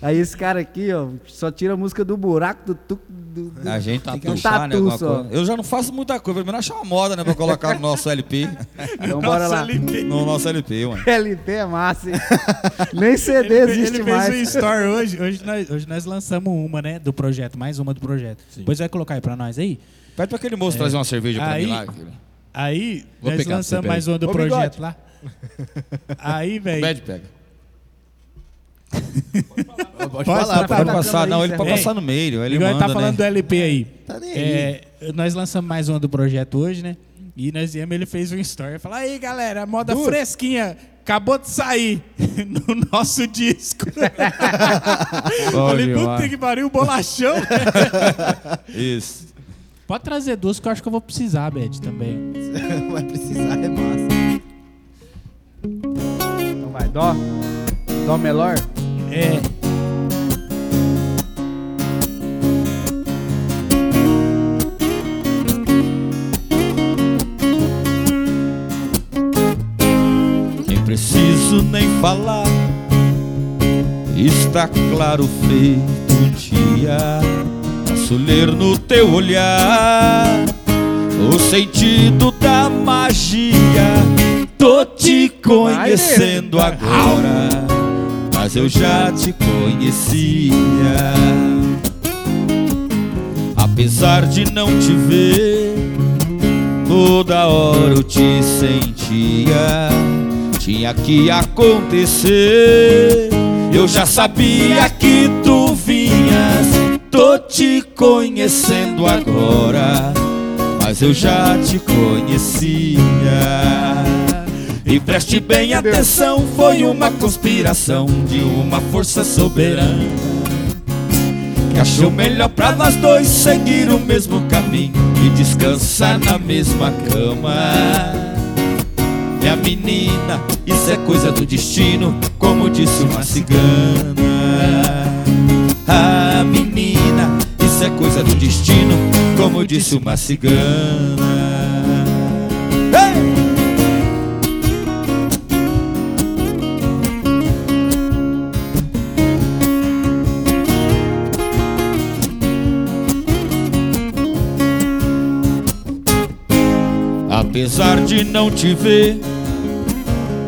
Aí esse cara aqui, ó, só tira a música do buraco, do tuc, do, do- A gente Um achar, né? tatu alguma só. coisa. Eu já não faço muita coisa, mas achar uma moda, né? Pra colocar no nosso LP. Então bora lá. No nosso LP, mano. LP é massa, hein? Nem CD Ele, existe ele mais. fez um story hoje. Hoje nós, hoje nós lançamos uma, né? Do projeto, mais uma do projeto. Depois vai colocar aí pra nós aí. Pede pra aquele moço trazer uma cerveja pra Aí- mim lá. Aí, Vou nós lançamos mais uma do Ô, projeto bigode. lá. Aí, velho. Pede, pega. Pode falar, tá Pode na passar, não, aí, ele pode passar no meio. Ele Igual manda, tá falando né? do LP aí. Tá nem É, nós lançamos mais uma do projeto hoje, né? E nós viemos, ele fez um story. Falou, aí galera, moda fresquinha. Acabou de sair no nosso disco. Falei, puta que pariu, bolachão. Isso. Pode trazer duas que eu acho que eu vou precisar, Beth, também. Vai precisar, é massa. Dó. Dó melhor. É. Nem preciso nem falar, está claro feito um dia. Posso ler no teu olhar o sentido da magia. Tô te conhecendo agora, mas eu já te conhecia. Apesar de não te ver, toda hora eu te sentia. Tinha que acontecer. Eu já sabia que tu vinhas. Tô te conhecendo agora, mas eu já te conhecia. E preste bem atenção, foi uma conspiração de uma força soberana que achou melhor pra nós dois seguir o mesmo caminho e descansar na mesma cama. Minha menina, isso é coisa do destino, como disse uma cigana. Ah, menina, isso é coisa do destino, como disse uma cigana. Apesar de não te ver,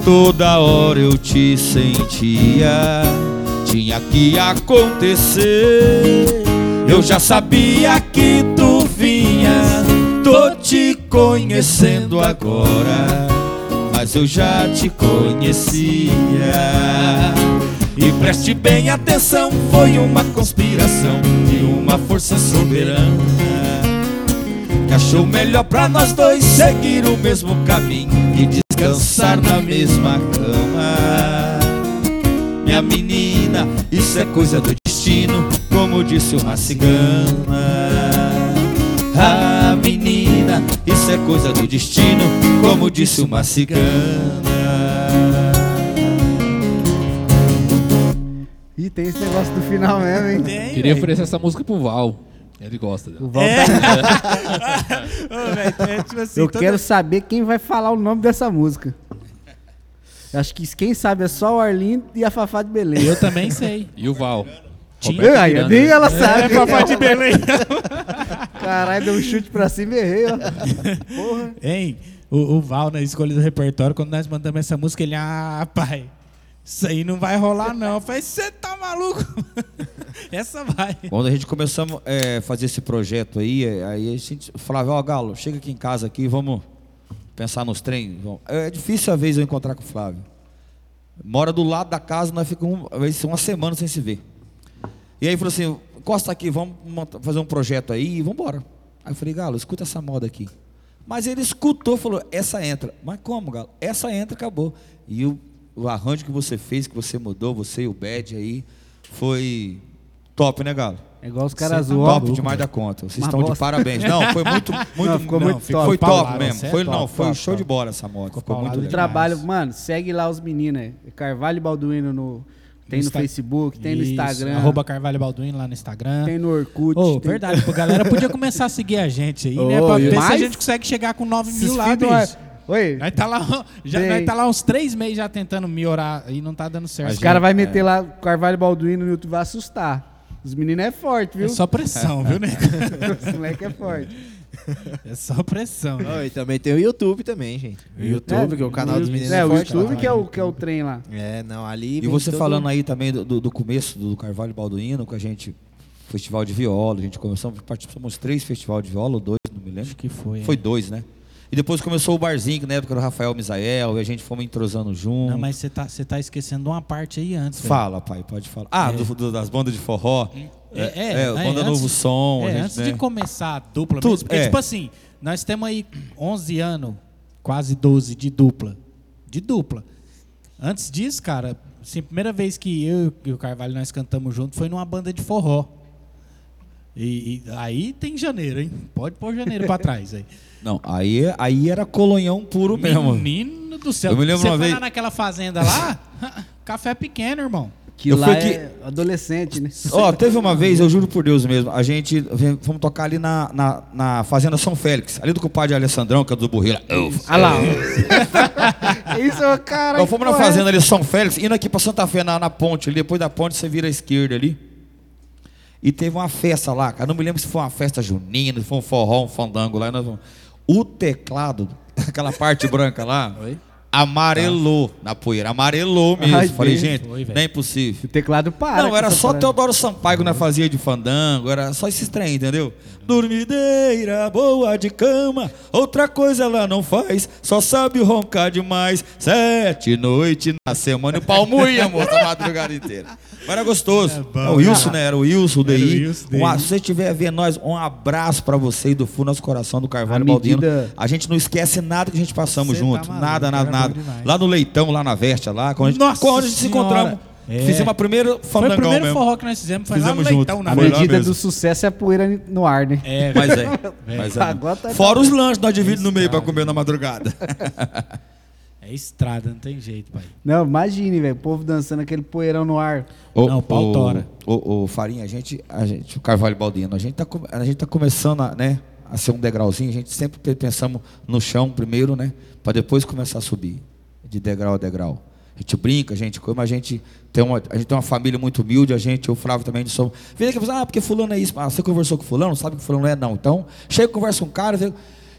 toda hora eu te sentia. Tinha que acontecer. Eu já sabia que tu vinha. Tô te conhecendo agora, mas eu já te conhecia. E preste bem atenção, foi uma conspiração de uma força soberana que achou melhor pra nós dois seguir o mesmo caminho e descansar na mesma cama. Minha menina, isso é coisa do destino, como disse uma cigana. Ah, menina, isso é coisa do destino, como disse uma cigana. Ih, tem esse negócio do final mesmo, hein? Tem, Queria oferecer essa música pro Val. Ele gosta dela. O Val tá- Ô, velho, é tipo assim, Eu toda- quero saber quem vai falar o nome dessa música. Acho que quem sabe é só o Arlindo e a Fafá de Belém. Eu também sei. E o Val? Tinha- Aí, Miranda, nem né? ela sabe. É, Fafá de Belém. Caralho, deu um chute pra cima e errei, ó. Porra. Hein? O, o Val, na escolha do repertório, quando nós mandamos essa música, ele, ah, pai, isso aí não vai rolar, não. Eu falei, você tá maluco? essa vai. Quando a gente começamos a fazer esse projeto aí, é, aí a gente falava, ó Galo, chega aqui em casa aqui, vamos pensar nos trem. vamos." É difícil a vez eu encontrar com o Flávio. Mora do lado da casa, nós ficamos uma semana sem se ver. E aí falou assim, encosta aqui, vamos fazer um projeto aí e vamos embora. Aí eu falei, Galo, escuta essa moda aqui. Mas ele escutou, falou, essa entra. Mas como, Galo? Essa entra, acabou. E o, o arranjo que você fez, que você mudou, você e o Bad aí, foi top, né, Galo? É igual os caras zoam. Top demais da conta. Vocês Uma estão de bosta. parabéns. Não, foi muito, muito, Não, ficou não, muito ficou- top. Foi top Paulado, mesmo. cê é Foi, top, não, foi top, show top. de bola essa moto. Ficou Ficou muito legal. Trabalho, mano, segue lá os meninos, é. Carvalho e Balduino no. Tem no, Insta- Facebook, tem no Instagram. Arroba Carvalho Balduino lá no Instagram. Tem no Orkut. Ô, tem- verdade, pô, galera podia começar a seguir a gente aí, né? Ô, Pra ver se a gente consegue chegar com 9 Esses mil lá, bicho. Oi, Nós tá lá, já, nós tá lá uns três meses já tentando me orar e não tá dando certo. os caras vão meter lá Carvalho Balduino no YouTube, vai assustar. Os meninos é forte, viu? É só pressão, viu, né? Os moleque é forte. É só pressão. Oh, e também tem o YouTube também, gente. O YouTube, que é o canal dos meninos. É, o forte YouTube que é o, que é o trem lá. É, não, ali. E você todo- falando aí também do, do- do começo do Carvalho Balduino, com a gente, festival de viola, a gente começou, participamos três festivais de viola, ou dois, não me lembro. Acho que foi. Foi é. dois, né? E depois começou o barzinho, que na época era o Rafael Misael, e a gente fomos entrosando junto. Não, mas você tá, você tá esquecendo uma parte aí antes. velho. Fala, pai, pode falar. Ah, É. do- do- das bandas de forró. É, é, é, é, banda antes- Novo Som. É, gente, antes né? de começar a dupla Tudo, mesmo, porque, é. tipo assim, nós temos aí 11 anos, quase 12 de dupla. De dupla. Antes disso, cara, assim, a primeira vez que eu e o Carvalho nós cantamos junto foi numa banda de forró. E, e aí tem janeiro, hein? Pode pôr janeiro pra trás aí. Não, aí, aí era colonhão puro mesmo. Menino do céu. Eu me lembro Você uma foi vez- lá naquela fazenda lá, café pequeno, irmão. Que Eu lá fui é adolescente, né? Ó, teve uma vez, eu juro por Deus mesmo, a gente fomos tocar ali na, na, na Fazenda São Félix, ali do compadre Alessandrão, que é do Burrila. Olha lá. Isso, cara. Nós fomos na Fazenda ali São Félix, indo aqui pra Santa Fé, na, na ponte ali, depois da ponte você vira à esquerda ali. E teve uma festa lá, cara, não me lembro se foi uma festa junina, se foi um forró, um fandango lá. e nós fomos- O teclado, aquela parte branca lá, amarelou na poeira, amarelou mesmo. Ai, Falei, gente, Foi, não é impossível. O teclado para. não, era só parada. Teodoro Sampaio que nós fazia de fandango, era só esse trem, entendeu? Dormideira boa de cama, outra coisa ela não faz, só sabe roncar demais. Sete noites na semana e o pau moía, moça, a madrugada inteira. Mas era gostoso. É o Wilson, né? Era o Wilson. Wilson, Um se você estiver vendo nós, um abraço pra você e do fundo do nosso coração do Carvalho A Baldino. medida- A gente não esquece nada que a gente passamos tá junto. maluco, nada, nada, bom nada. Lá no Leitão, lá na Vestia, lá, quando a gente, Nossa quando a gente se Senhora. encontramos. É. Fizemos a primeira Foi o primeiro mesmo. forró que nós fizemos, foi lá no Fizemos junto. Leitão, na A medida do sucesso é a poeira no ar, né? É, Mas é. Mas é. Agora tá- Fora os lanches, nós dividimos no meio pra comer na madrugada. é estrada, não tem jeito, pai. Não, imagine, velho. O povo dançando aquele poeirão no ar. Não, o pau tora. O, o Farinha, a gente, a gente, o Carvalho Baldino, a gente tá, a gente tá começando a, né, a ser um degrauzinho, a gente sempre pe- pensamos no chão primeiro, né, para depois começar a subir, de degrau a degrau. A gente brinca, a gente, como a gente tem uma, a gente tem uma família muito humilde, a gente, o Flávio também, a gente somos. Vem aqui e ah, porque fulano é isso. Ah, você conversou com fulano, sabe que fulano é? Não. Então, chega conversa com o cara.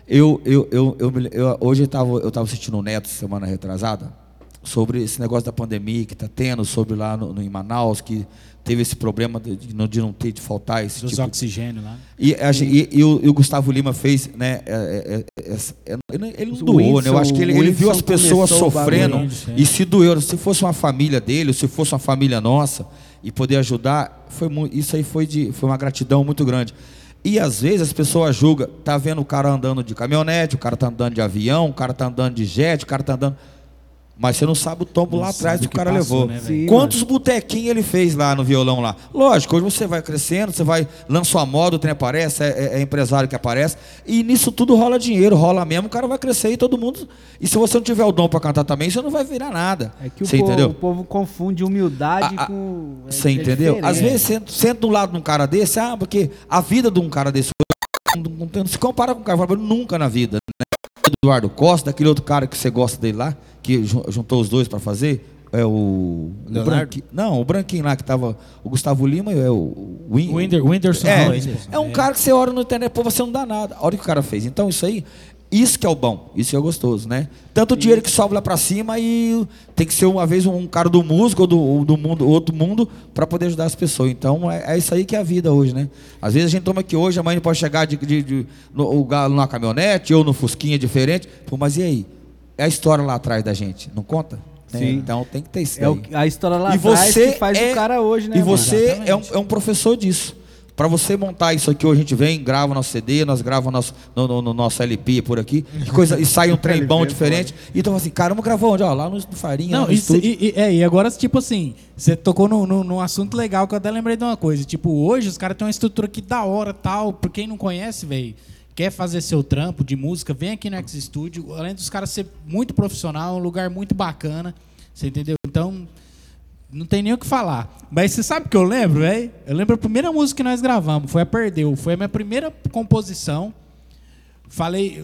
Eu, eu, eu, eu, eu- hoje eu estava eu tava assistindo o Neto semana retrasada sobre esse negócio da pandemia que está tendo, sobre lá no- em Manaus, que teve esse problema de, de não, de não ter, de faltar esse Dos tipo de oxigênio lá. e, a e- e o, e o Gustavo Lima fez, né? é, é, é, é, ele, ele não doou, né? Eu acho que ele, ele viu as pessoas sofrendo bagulho, é. e se doeu. Se fosse uma família dele, ou se fosse uma família nossa e poder ajudar, foi isso aí foi, de, foi uma gratidão muito grande. E às vezes as pessoas julgam, tá vendo o cara andando de caminhonete, o cara tá andando de avião, o cara tá andando de jet, o cara tá andando. Mas você não sabe o tombo Não lá atrás que o cara passou, levou. né? Sim, Quantos botequinhos ele fez lá no violão lá? Lógico, hoje você vai crescendo, você vai, lança a moda, o trem aparece, é, é- é empresário que aparece. E nisso tudo rola dinheiro, rola mesmo, o cara vai crescer e todo mundo. E se você não tiver o dom para cantar também, você não vai virar nada. É que o, você povo, entendeu? o povo confunde humildade A- a- com. é- Você é entendeu? Às vezes você senta do lado de um cara desse, ah, porque a vida de um cara desse não, se compara com o Carvalho nunca na vida. Né? Eduardo Costa, daquele outro cara que você gosta dele lá, que jun- juntou os dois para fazer, é o. o branqui- não, o branquinho lá que tava. O Gustavo Lima e é o. Win, O Winder- Whindersson. é, Ah, é um cara que você olha no internet, pô, você não dá nada. Olha o que o cara fez. Então isso aí, isso que é o bom, isso que é gostoso, né? Tanto o dinheiro que sobe lá pra cima e tem que ser uma vez um cara do músico ou do, ou do mundo, outro mundo para poder ajudar as pessoas. Então é, é isso aí que é a vida hoje, né? Às vezes a gente toma aqui hoje, amanhã pode chegar de, de- de- no, o galo numa caminhonete ou no fusquinha diferente. Pô, mas e aí? É a história lá atrás da gente, não conta? Sim. Então tem que ter isso É o- a história lá E atrás que faz é- o cara hoje, né? E você é um, é um professor disso. Para você montar isso aqui, hoje a gente vem, grava nosso CD, nós gravamos nosso, no, no- no nosso LP por aqui, coisa, e sai um trem bom diferente. E então assim, caramba, gravou onde? Ó, lá no, no Farinha, Não, no isso, e, e- é, e agora, tipo assim, você tocou num no, num assunto legal que eu até lembrei de uma coisa. Tipo, hoje os caras têm uma estrutura que da hora tal. Por quem não conhece, velho, quer fazer seu trampo de música, vem aqui no X Studio. Além dos caras ser muito profissional, é um lugar muito bacana. Você entendeu? Então, não tem nem o que falar. Mas você sabe o que eu lembro, velho? Eu lembro a primeira música que nós gravamos, foi a Perdeu. Foi a minha primeira composição. Falei,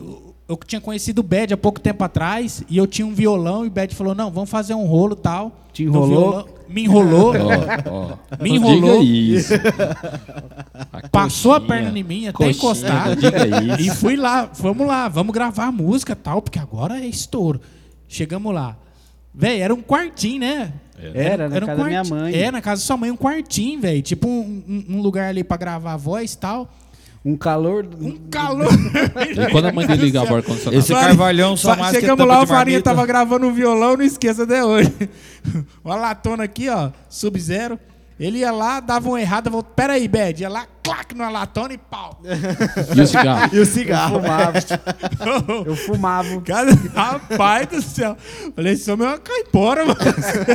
eu, tinha conhecido o Bad há pouco tempo atrás, e eu tinha um violão, e o Bad falou, não, vamos fazer um rolo tal. Te enrolou? violão. Me enrolou. Ó, ó. Me enrolou. Diga isso. A Passou a coxinha, perna em mim até coxinha, encostar. não Diga isso. E fui lá, vamos lá, vamos gravar a música tal, porque agora é estouro. Chegamos lá. Véi, era um quartinho, né? Era, na casa da minha mãe. É, na casa da sua mãe, um quartinho, velho. Tipo um, um- um lugar ali pra gravar a voz e tal. Um calor. Um calor. E quando a mãe dele ligava o ar-condicionado? Esse Carvalhão só mais Chegamos lá, o Farinha tava gravando um violão, não esqueça até hoje. Uma latona aqui, ó, sub-zero. Ele ia lá, dava uma errada, voltou. Pera aí, Bad. Ia lá, clac, numa latona e pau. E o cigarro? E o cigarro? Fumava. Eu fumava. Cara, rapaz do céu. Falei, esse homem é uma caipora, mano.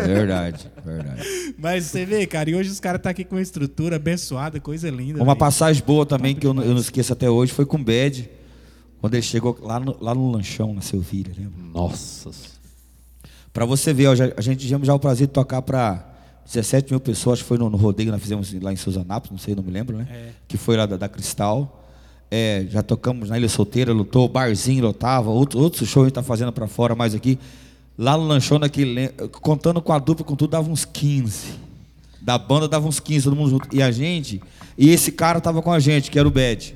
Verdade, verdade. Mas você vê, cara, e hoje os caras tá aqui com uma estrutura abençoada, coisa linda. Uma velho. passagem boa também, que eu, não- eu não esqueço até hoje, foi com o Bad, quando ele chegou lá no, lá no lanchão, na Selvíria, lembra? Nossa. Pra você ver, ó, já- a gente tivemos já o prazer de tocar pra 17 mil pessoas, acho que foi no, no rodeio que nós fizemos lá em Suzanápolis, não sei, não me lembro, né? É. Que foi lá da, da Cristal. É, já tocamos na Ilha Solteira, lutou, barzinho lotava, outro, outro show a gente tá fazendo pra fora mais aqui. Lá no lanchão, naquele, lem- contando com a dupla, com tudo, dava uns 15. Da banda dava uns 15, todo mundo junto. E a gente, e esse cara tava com a gente, que era o Bad.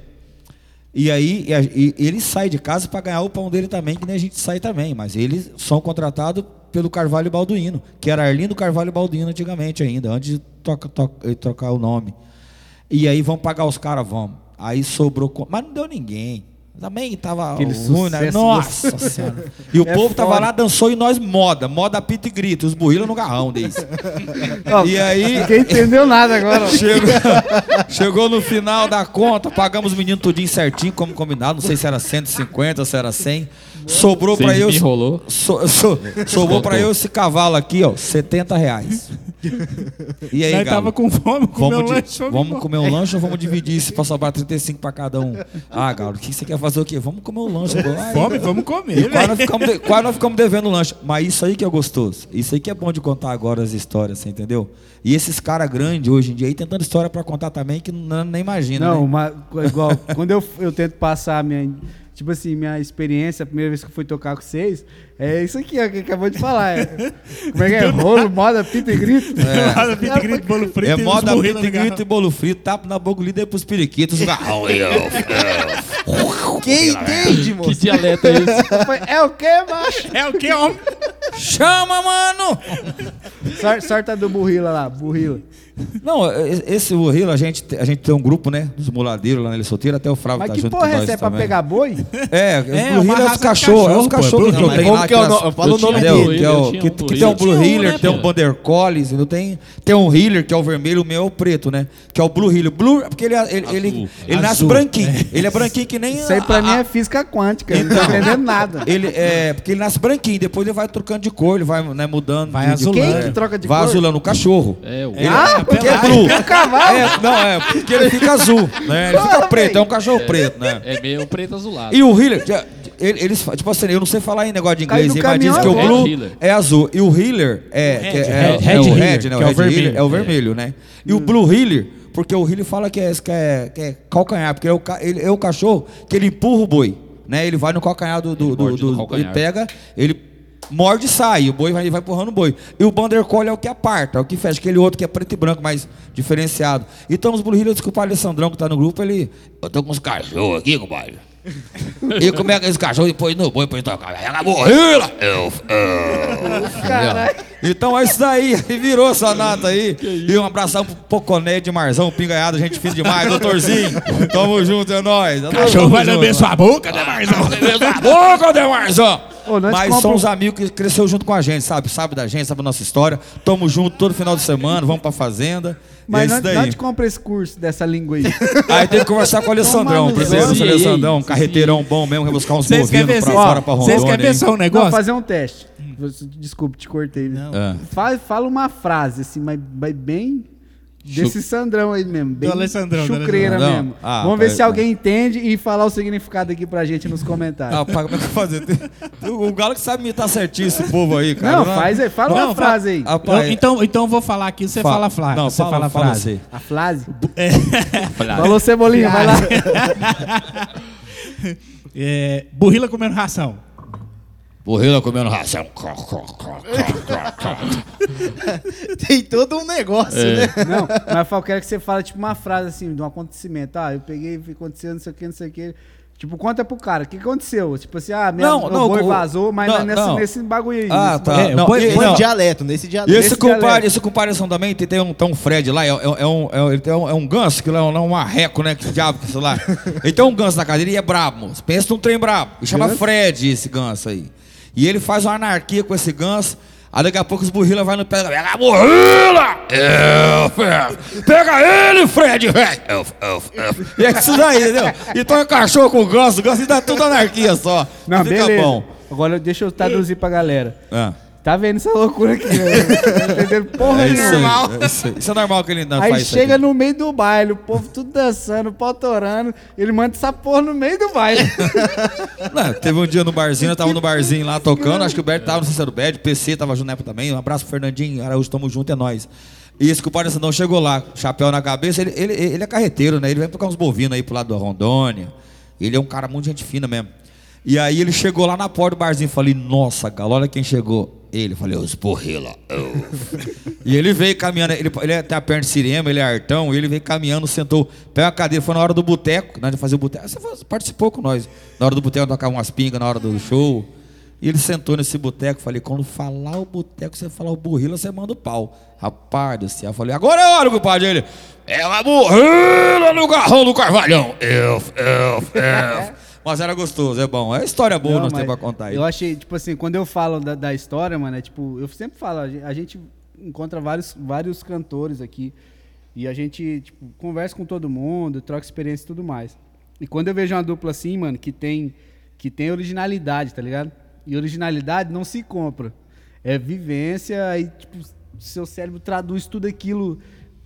E aí e a- e ele sai de casa para ganhar o pão dele também, que nem a gente sai também. Mas eles são contratados pelo Carvalho Balduino, que era Arlindo Carvalho Balduino antigamente ainda, antes de troca- to- eh, trocar o nome. E aí vão pagar os caras, vamos. Aí sobrou. Mas não deu ninguém. Também tava Aquele ruim, né? sucesso Nossa senhora. E o É povo tava foda. lá, dançou e nós moda. Moda pita e grita. Os burrila no garrão desse. Ó, E aí- Ninguém entendeu nada agora. Chegou, chegou no final da conta, pagamos os meninos tudinho certinho, como combinado. Não sei se era 150, se era 100. Sobrou pra eu. me enrolou. So, so- sobrou pra eu esse cavalo aqui, ó, 70 reais. E aí, Nós Galo? tava com fome, comeu Vamos, um lanche. vamos comer um lanche ou vamos dividir isso pra sobrar 35 pra cada um? Ah, Galo, o que você quer fazer o quê? Vamos comer um lanche. Ai, Fome, vamos comer, quase velho. nós, ficamos de- quase nós ficamos devendo lanche. Mas isso aí que é gostoso. Isso aí que é bom de contar agora as histórias, você entendeu? E esses caras grandes hoje em dia aí tem tanta história pra contar também que não, nem imagina. Não, né? uma, igual, quando eu, eu tento passar a minha, tipo assim, minha experiência, a primeira vez que eu fui tocar com vocês, é isso aqui, ó, que acabou de falar. é- como é que é? Rolo, moda, pita e grito. Roda, pita, grito, bolo frito É e moda, pita, no grito e bolo frito, tapa na boca líder pros periquitos. garrão. Quem entende, Que moço? dialeto é esse? É o quê, macho? É o que, homem? Chama, mano! Sor- Sorta do burrila lá, burrila. Não, e- esse Rio, a gente, te- a gente tem um grupo, né? Dos muladeiros lá na Ilha Solteira, até o Fravo Mas tá que junto porra com é nós essa? É pra também. pegar boi? É, É, o Healer é os de cachorros, é os cachorros que eu tenho lá. que é o nome? Fala o um dele. Que, é o, que, que tem um. Blue Healer, né, tem um? Bander Collies, tem, tem um Healer que é o vermelho, o meu é o preto, né? Que é o Blue Healer. Blue, porque ele, ele, ele, ele nasce branquinho. Ele é branquinho que nem. Isso aí pra a- mim é física quântica, não tô entendendo nada. Ele é. Porque ele nasce branquinho, depois ele vai trocando de cor, ele vai né, mudando. Vai azulando. Quem que troca de Vai cor? azulando o cachorro. É, o Ele, Ah, porque é blue. É um cavalo? É, não, é, porque ele fica azul, né? Ele fica preto, é um cachorro preto, né? é meio preto azulado. E o healer, eles, tipo assim, eu não sei falar em negócio de inglês, mas diz que o agora. blue É healer. é azul. E o healer é, é, é- Red é o red, né? O é red healer é o vermelho, né? E o blue healer, porque o healer fala que é, que é, que é calcanhar, porque é o, ele, é o cachorro que ele empurra o boi, né? Ele vai no calcanhar do... do, Ele do, do- calcanhar. ele pega, ele morde e sai, o boi vai, vai empurrando o boi. E o Bander Collie é o que aparta, é o que fecha, aquele outro que é preto e branco, mais diferenciado. Então os Blue Healers, desculpa o Alessandrão que tá no grupo, ele... Eu tô com uns cachorros aqui, compadre. E como é que esse cachorro depois no boi pra tocar? Ela morreu! Eu, Então é isso daí, aí virou essa nata aí. E um abração pro Poconé de Marzão, pingaiado, gente fina demais, doutorzinho. Tamo junto, é nóis. Cachorro vai lamber sua boca, né, Marzão? Boca, Demarzão! Ô, nós Mas compra- são os amigos que cresceu junto com a gente, sabe? Sabe da gente, sabe da nossa história. Tamo junto todo final de semana, vamos pra fazenda. Mas é não, daí. não te compra esse curso dessa língua aí. Aí tem que conversar com o Alessandrão, primeiro. O Alessandrão, um carreteirão bom mesmo, vai buscar uns Vocês querem bovinos pra ó, fora, pra vocês Rondônia. querem ver hein? só um Não, negócio? fazer um teste. Você- Desculpa, te cortei. Né? É. Fala, fala uma frase, assim, mas bem desse Sandrão aí mesmo. Bem Do Alessandrão, do chucreira Alessandrão. mesmo. Ah, Vamos ver pai, se alguém entende e falar o significado aqui pra gente nos comentários. Ah, pai, como é que eu vou fazer? Tem- O Galo que sabe imitar certinho esse povo aí, cara. não, faz aí. Fala Não, uma fa- frase aí. Ah, então, então eu vou falar aqui, você fa- fala a frase. Não, você fala a frase. A frase. É, Falou Cebolinha, vai lá. é, burrila comendo ração. Burrila comendo ração. Tem todo um negócio, É. né? Não, mas eu quero que você fale tipo uma frase assim, de um acontecimento. Ah, eu peguei, aconteceu não sei o que, não sei o que. Tipo, conta pro cara, o que aconteceu? Tipo assim, ah, minha, Não, meu não, boi vazou, mas não, nesse, não. nesse bagulho aí. Ah, tá. É, não, põe- e- Põe não. dialeto, nesse E dialeto. esse Esse dialeto. esse comparação também, tem, tem um, tem um Fred lá, é, é- é um, é, um- ele tem um, é um ganso, que lá é um, é um marreco, né? Que diabo que é isso lá. Ele tem um ganso na casa dele e é brabo, moço. Pensa num trem brabo. Ele chama? Fred esse ganso aí. E ele faz uma anarquia com esse ganso. Aí daqui a pouco os burrila vai no pé. Pega a burrila! Eu, Fred. Pega ele, Fred, velho! E é isso daí, entendeu? Então é cachorro com ganso, ganso e dá tudo anarquia só. Não, Fica beleza. bom. Agora deixa eu traduzir pra galera. Ah. Tá vendo essa loucura aqui? né? Não tá entendendo porra É isso aí. nenhuma. é isso aí. Isso é normal que ele não Aí faz isso chega aqui. no meio do baile, o povo tudo dançando, o pau torando, ele manda essa porra no meio do baile. Não, teve um dia no barzinho, eu tava no barzinho lá tocando, acho que o Bert tava, não sei se era o PC tava junto na época também. Um abraço pro Fernandinho, Araújo, tamo junto, é nóis. E esse compadre Sandão chegou lá, chapéu na cabeça, ele, ele, ele é carreteiro, né? Ele vai tocar uns bovinos aí pro lado da Rondônia. Ele é um cara muito gente fina mesmo. E aí ele chegou lá na porta do barzinho e falei, nossa, Galo, olha quem chegou. Ele, eu falei, os porrila. e ele veio caminhando, ele, ele tem a perna de cirema, ele é artão, ele veio caminhando, sentou, pegou a cadeira, foi na hora do boteco, nós fazer o boteco. Você participou com nós. Na hora do boteco, tocar umas pingas na hora do show. E ele sentou nesse boteco, falei, quando falar o boteco, você falar o burrila, você manda o pau. Rapaz do céu, falei, agora é hora, compadre. Ele, é uma burrila no garrão do Carvalhão. Elf, elf, elf. Mas era gostoso, é bom. É história boa Não, nós temos pra contar aí. Eu achei, tipo assim, quando eu falo da, da história, mano, é tipo, eu sempre falo, a gente encontra vários, vários cantores aqui e a gente, tipo, conversa com todo mundo, troca experiência e tudo mais. E quando eu vejo uma dupla assim, mano, que tem, que tem originalidade, tá ligado? E originalidade não se compra. É vivência, aí, tipo, seu cérebro traduz tudo aquilo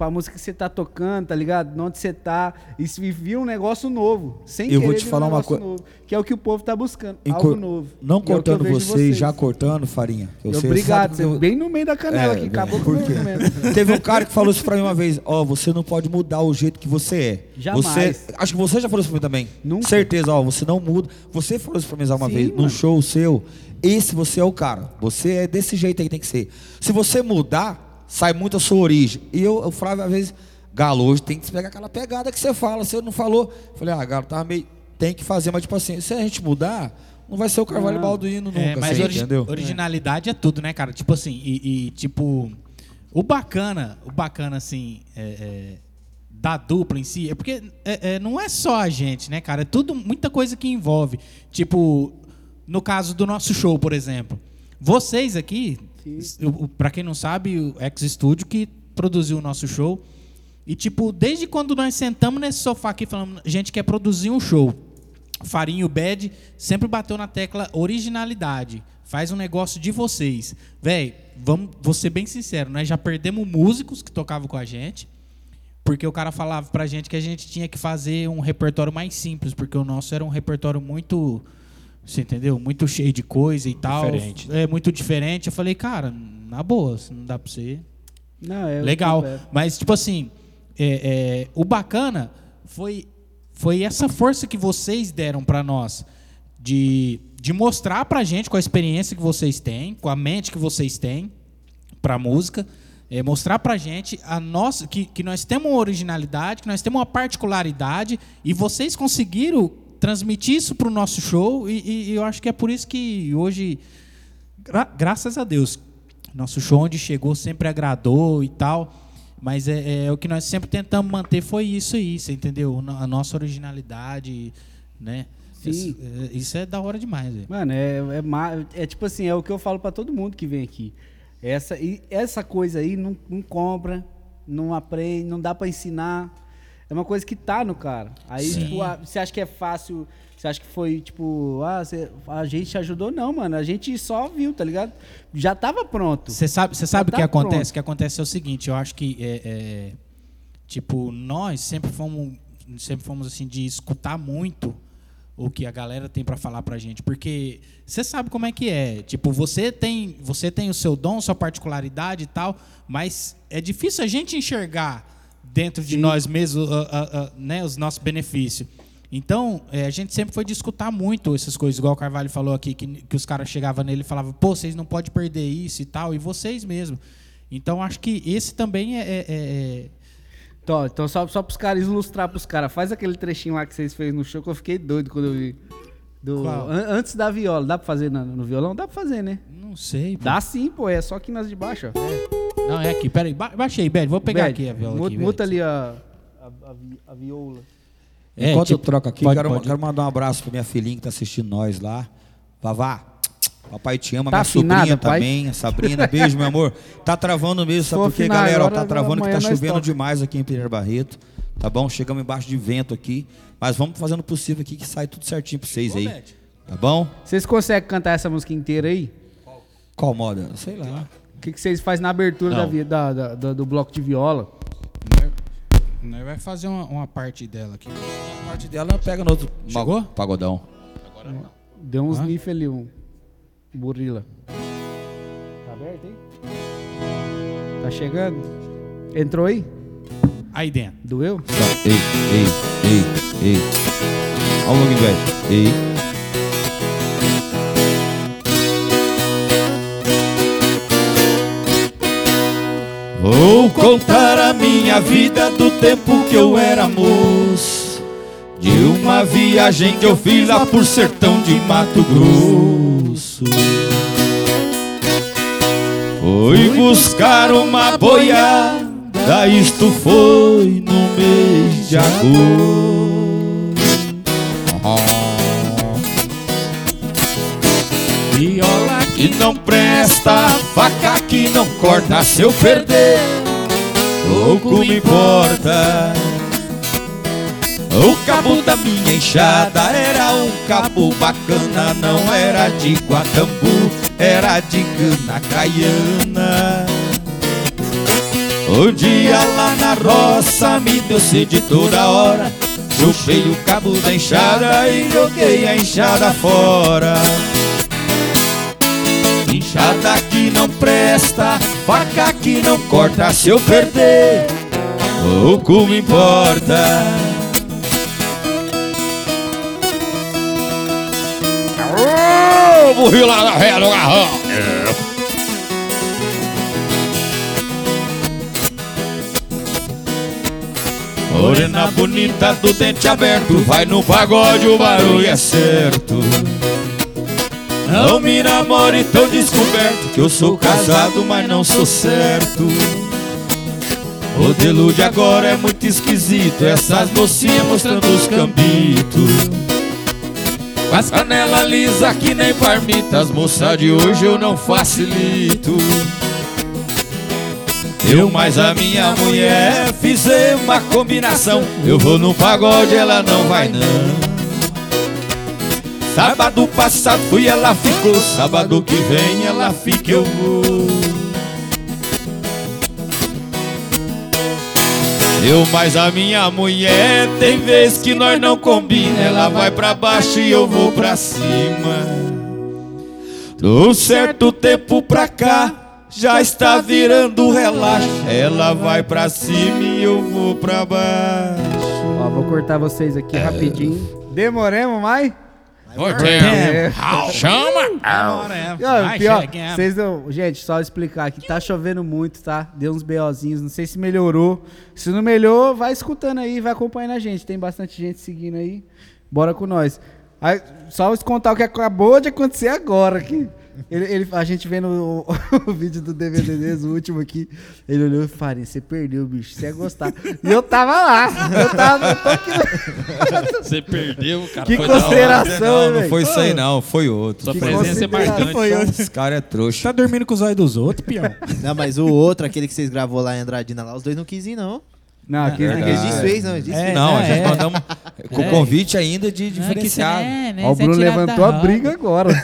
pra música que você tá tocando, tá ligado? Onde você tá. E se vivia um negócio novo. Sem Eu vou te falar um uma negócio coi- novo, que é o que o povo tá buscando. Em algo novo. Não é eu cortando vejo de vocês, já cortando, Farinha. Eu, você obrigado, você eu- bem no meio da canela É, aqui, acabou por com quê? o. Teve um cara que falou isso pra mim uma vez. Ó, você não pode mudar o jeito que você é. Jamais. Você, acho que você já falou isso pra mim também. Nunca. Certeza, ó, você não muda. Você falou isso pra mim uma Sim, vez, mano. num show seu. Esse você é o cara. Você é desse jeito aí que tem que ser. Se você mudar, sai muito a sua origem. E eu, eu falava às vezes, Galo, hoje tem que pegar aquela pegada que você fala. Você não falou. Eu Falei, ah, Galo, tava meio. Tem que fazer, mas tipo assim, se a gente mudar, não vai ser o Carvalho Não. Balduino nunca. É, mas origi- entendeu? originalidade é. tudo, né, cara? Tipo assim, e, e, tipo, o bacana, o bacana, assim, é, é, da dupla em si, é porque é, é, não é só a gente, né, cara? É tudo, muita coisa que envolve. Tipo, no caso do nosso show, por exemplo. Vocês aqui, o- pra quem não sabe, o X Studio que produziu o nosso show. E, tipo, desde quando nós sentamos nesse sofá aqui falando, gente quer produzir um show. Farinho Bad sempre bateu na tecla originalidade. Faz um negócio de vocês. Véi, vamos, vou ser bem sincero, nós já perdemos músicos que tocavam com a gente, porque o cara falava pra gente que a gente tinha que fazer um repertório mais simples, porque o nosso era um repertório muito, você entendeu? Muito cheio de coisa e tal. Diferente. É muito diferente. Eu falei, cara, na boa, se não dá pra você. Não, é, Legal. Mas, tipo assim, é, é, o bacana foi, foi essa força que vocês deram pra nós de, de mostrar pra gente com a experiência que vocês têm, com a mente que vocês têm pra música, é, mostrar pra gente a nossa, que, que nós temos uma originalidade, que nós temos uma particularidade e vocês conseguiram transmitir isso pro nosso show e, e- eu acho que é por isso que hoje Gra- graças a Deus. Nosso show onde chegou sempre agradou e tal. Mas é, é o que nós sempre tentamos manter foi isso aí, você entendeu? A nossa originalidade, né? Sim. Isso, é, isso é da hora demais, velho. Mano, é, é, é tipo assim, é o que eu falo pra todo mundo que vem aqui. Essa, e essa coisa aí não, não compra, não aprende, não dá pra ensinar. É uma coisa que tá no cara. Aí, Sim. tipo, você acha que é fácil, você acha que foi, tipo, ah, você- a gente te ajudou? Não, mano, a gente só viu, tá ligado? Já tava pronto. Você sabe, você sabe o tá que acontece? pronto. O que acontece é o seguinte, eu acho que é, é, tipo, nós sempre fomos sempre fomos assim de escutar muito o que a galera tem pra falar pra gente, porque você sabe como é que é. Tipo, você tem, você tem o seu dom, sua particularidade e tal, mas é difícil a gente enxergar dentro de Sim. nós mesmos, ah, ah, ah, né, os nossos benefícios. Então, é, a gente sempre foi de escutar muito essas coisas, igual o Carvalho falou aqui, que, que os caras chegavam nele e falavam, pô, vocês não podem perder isso e tal, e vocês mesmo. Então, acho que esse também é. é- é- Então, então só, só pros caras ilustrar pros caras, faz aquele trechinho lá que vocês fez no show que eu fiquei doido quando eu vi. Do, an- antes da viola, dá pra fazer no, no violão? Dá pra fazer, né? não sei. pô. Dá sim, pô, é só aqui nas de baixo, ó. Não, é aqui, peraí. Ba baixei, Bad, vou pegar Bad, aqui a viola. mu- aqui, Muta ali a, a, a vi- a viola. É, Enquanto tipo, eu troco aqui, pode- quero, pode. quero mandar um abraço pra minha filhinha que tá assistindo nós lá. Vavá, papai te ama, Tá minha afinada, sobrinha pai? também, a Sabrina, beijo, meu amor. Tá travando mesmo, sabe por quê, galera? Ó, tá travando que tá chovendo toca. demais aqui em Pereira Barreto, tá bom? Chegamos embaixo de vento aqui, mas vamos fazendo o possível aqui que sai tudo certinho pra vocês aí, tá bom? Vocês conseguem cantar essa música inteira aí? Qual moda? Sei lá. O que, que vocês fazem na abertura da, Não. vi- da- da- da- do bloco de viola? Nós vai fazer uma, uma parte dela aqui. A parte dela pega no outro Chegou? pagodão. Deu uns nif ali, um burrila. Tá aberto aí? Tá chegando? Entrou aí? Aí dentro. Doeu? Só, ei, ei, ei, ei. Olha o velho. Ei. Contar a minha vida do tempo que eu era moço. De uma viagem que eu fiz lá por sertão de Mato Grosso. Fui buscar uma boiada, isto foi no mês de agosto. Que não presta, faca que não corta, se eu perder, pouco me importa. O cabo da minha enxada era um cabo bacana, não era de guatambu, era de cana caiana. Um dia lá na roça me deu sede toda hora, chupei o cabo da enxada e joguei a enxada fora. Enxada que não presta, faca que não corta, se eu perder, pouco me importa. Lá na ré do garrão. Morena bonita do dente aberto, vai no pagode, o barulho é certo. Não me namore tão descoberto, que eu sou casado, mas não sou certo. Modelo de agora é muito esquisito, essas mocinhas mostrando os cambitos. Com as canela lisa que nem parmita As moças de hoje eu não facilito Eu mais a minha mulher fizemos uma combinação Eu vou no pagode, ela não vai não Sábado passado fui, ela ficou Sábado que vem ela fica, eu vou Eu mais a minha mulher Tem vez que nós não combina Ela vai pra baixo e eu vou pra cima Do certo tempo pra cá Já está virando relaxo Ela vai pra cima e eu vou pra baixo Ó, vou cortar vocês aqui rapidinho. Demoremos, mais? Chama! Ó, Vai, pior, cheguemos. vocês não. Gente, só explicar aqui. Tá chovendo muito, tá? Deu uns BOzinhos. Não sei se melhorou. Se não melhorou, vai escutando aí, vai acompanhando a gente. Tem bastante gente seguindo aí. Bora com nós. Aí, só te contar o que acabou de acontecer agora aqui. Ele, ele- a gente vendo o, o vídeo do DVD deles, o último aqui. Ele olhou e falou: você perdeu, bicho. Você ia gostar. E eu tava lá. Eu tava. Eu tô aqui. Você perdeu, cara. Que foi da hora. consideração, Não, não foi isso aí não, foi outro. Sua Que presença é marcante. Esse cara é trouxa. Tá dormindo com os olhos dos outros, peão? Não, mas o outro, aquele que vocês gravou lá em Andradina lá, os dois não quis ir, não. Não, aqui Eles Verdade. desfez, não, eles desfez. É, Não, é, já é. mandamos com É. convite ainda de diferenciado. Ó, o Bruno levantou a briga agora.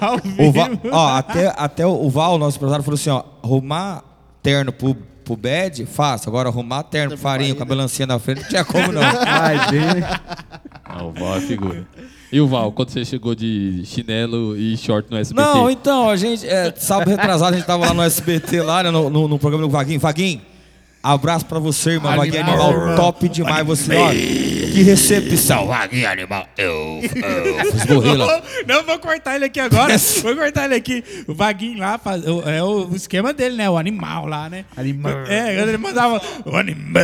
Ao vivo. O Val, ó, até, até o Val, nosso empresário, falou assim: ó, arrumar terno pro, pro bad, fácil. Agora arrumar terno pro farinho com a melancia na frente, não tinha como não. Ai, bem. Não, o Val é figura. E o Val, quando você chegou de chinelo e short no SBT? Não, então, a gente, é, sábado retrasado, a gente tava lá no SBT, lá né, no, no, no programa do Vaguinho. Vaguinho, abraço pra você, irmão. Vaguinho animal, top demais. Você, ó, que recepção. Vaguinho animal, eu, eu esborrei lá. Não, vou cortar ele aqui agora. Vou cortar ele aqui. O Vaguinho lá, faz, o- é o esquema dele, né? O animal lá, né? Animal. É, quando ele mandava o animal.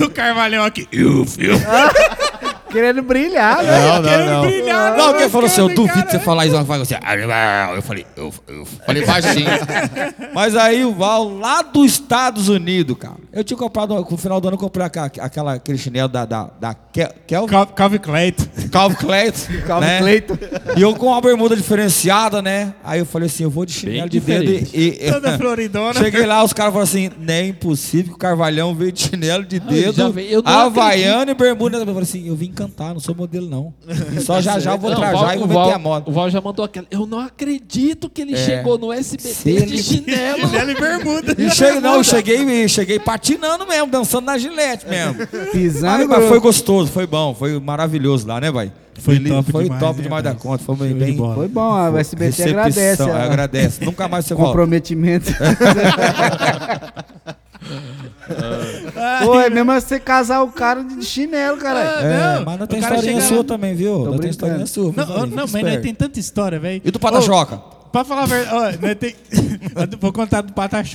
O Carvalhão aqui. Eu, eu. Querendo brilhar, né? Não, não, Querendo não. brilhar, Não, né? quem falou assim, eu duvido cara. você falar isso, vai você, animal. Eu falei, eu, eu falei baixinho. Mas aí o Val, lá dos Estados Unidos, cara. Eu tinha comprado, no final do ano, eu comprei aquela, aquela- aquele chinelo da, da, da Kel- Kelvin, Cal- Calvin Clayton. Calvin Klein. Calvin né? Clayton. E eu com uma bermuda diferenciada, né? Aí eu falei assim, eu vou de chinelo Bem de dedo e... e- Toda floridona. Cheguei lá, os caras falaram assim, nem é impossível que o Carvalhão veio de chinelo de já dedo, eu não havaiano e bermuda. Eu falei assim, eu vim cantar, não sou modelo não. E só já já eu vou Não, trajar Val- e vou meter a moda. O Val já mandou aquela. Eu não acredito que ele chegou no SBT Se ele- de chinelo. Chinelo e bermuda. E cheguei, não, eu cheguei, cheguei patinando mesmo, dançando na gilete mesmo. Pisando Mas, mas foi gostoso, foi bom, foi maravilhoso lá, né, vai? Foi li- top foi demais, top né, demais da conta, foi bem, bem. Foi bom, a SBT recepção, agradece. a- agradece. Nunca mais você volta. comprometimento. Pô, é mesmo você casar o cara de chinelo, caralho. É, Não, mas não o tem cara historinha chega sua lá- também, viu? Não tem brincando. historinha sua. Não, viu, não, Felipe? mas nós tem tanta história, velho. E do Pata-Choca? Pra falar a verdade, ó, nós tem... Vou contar do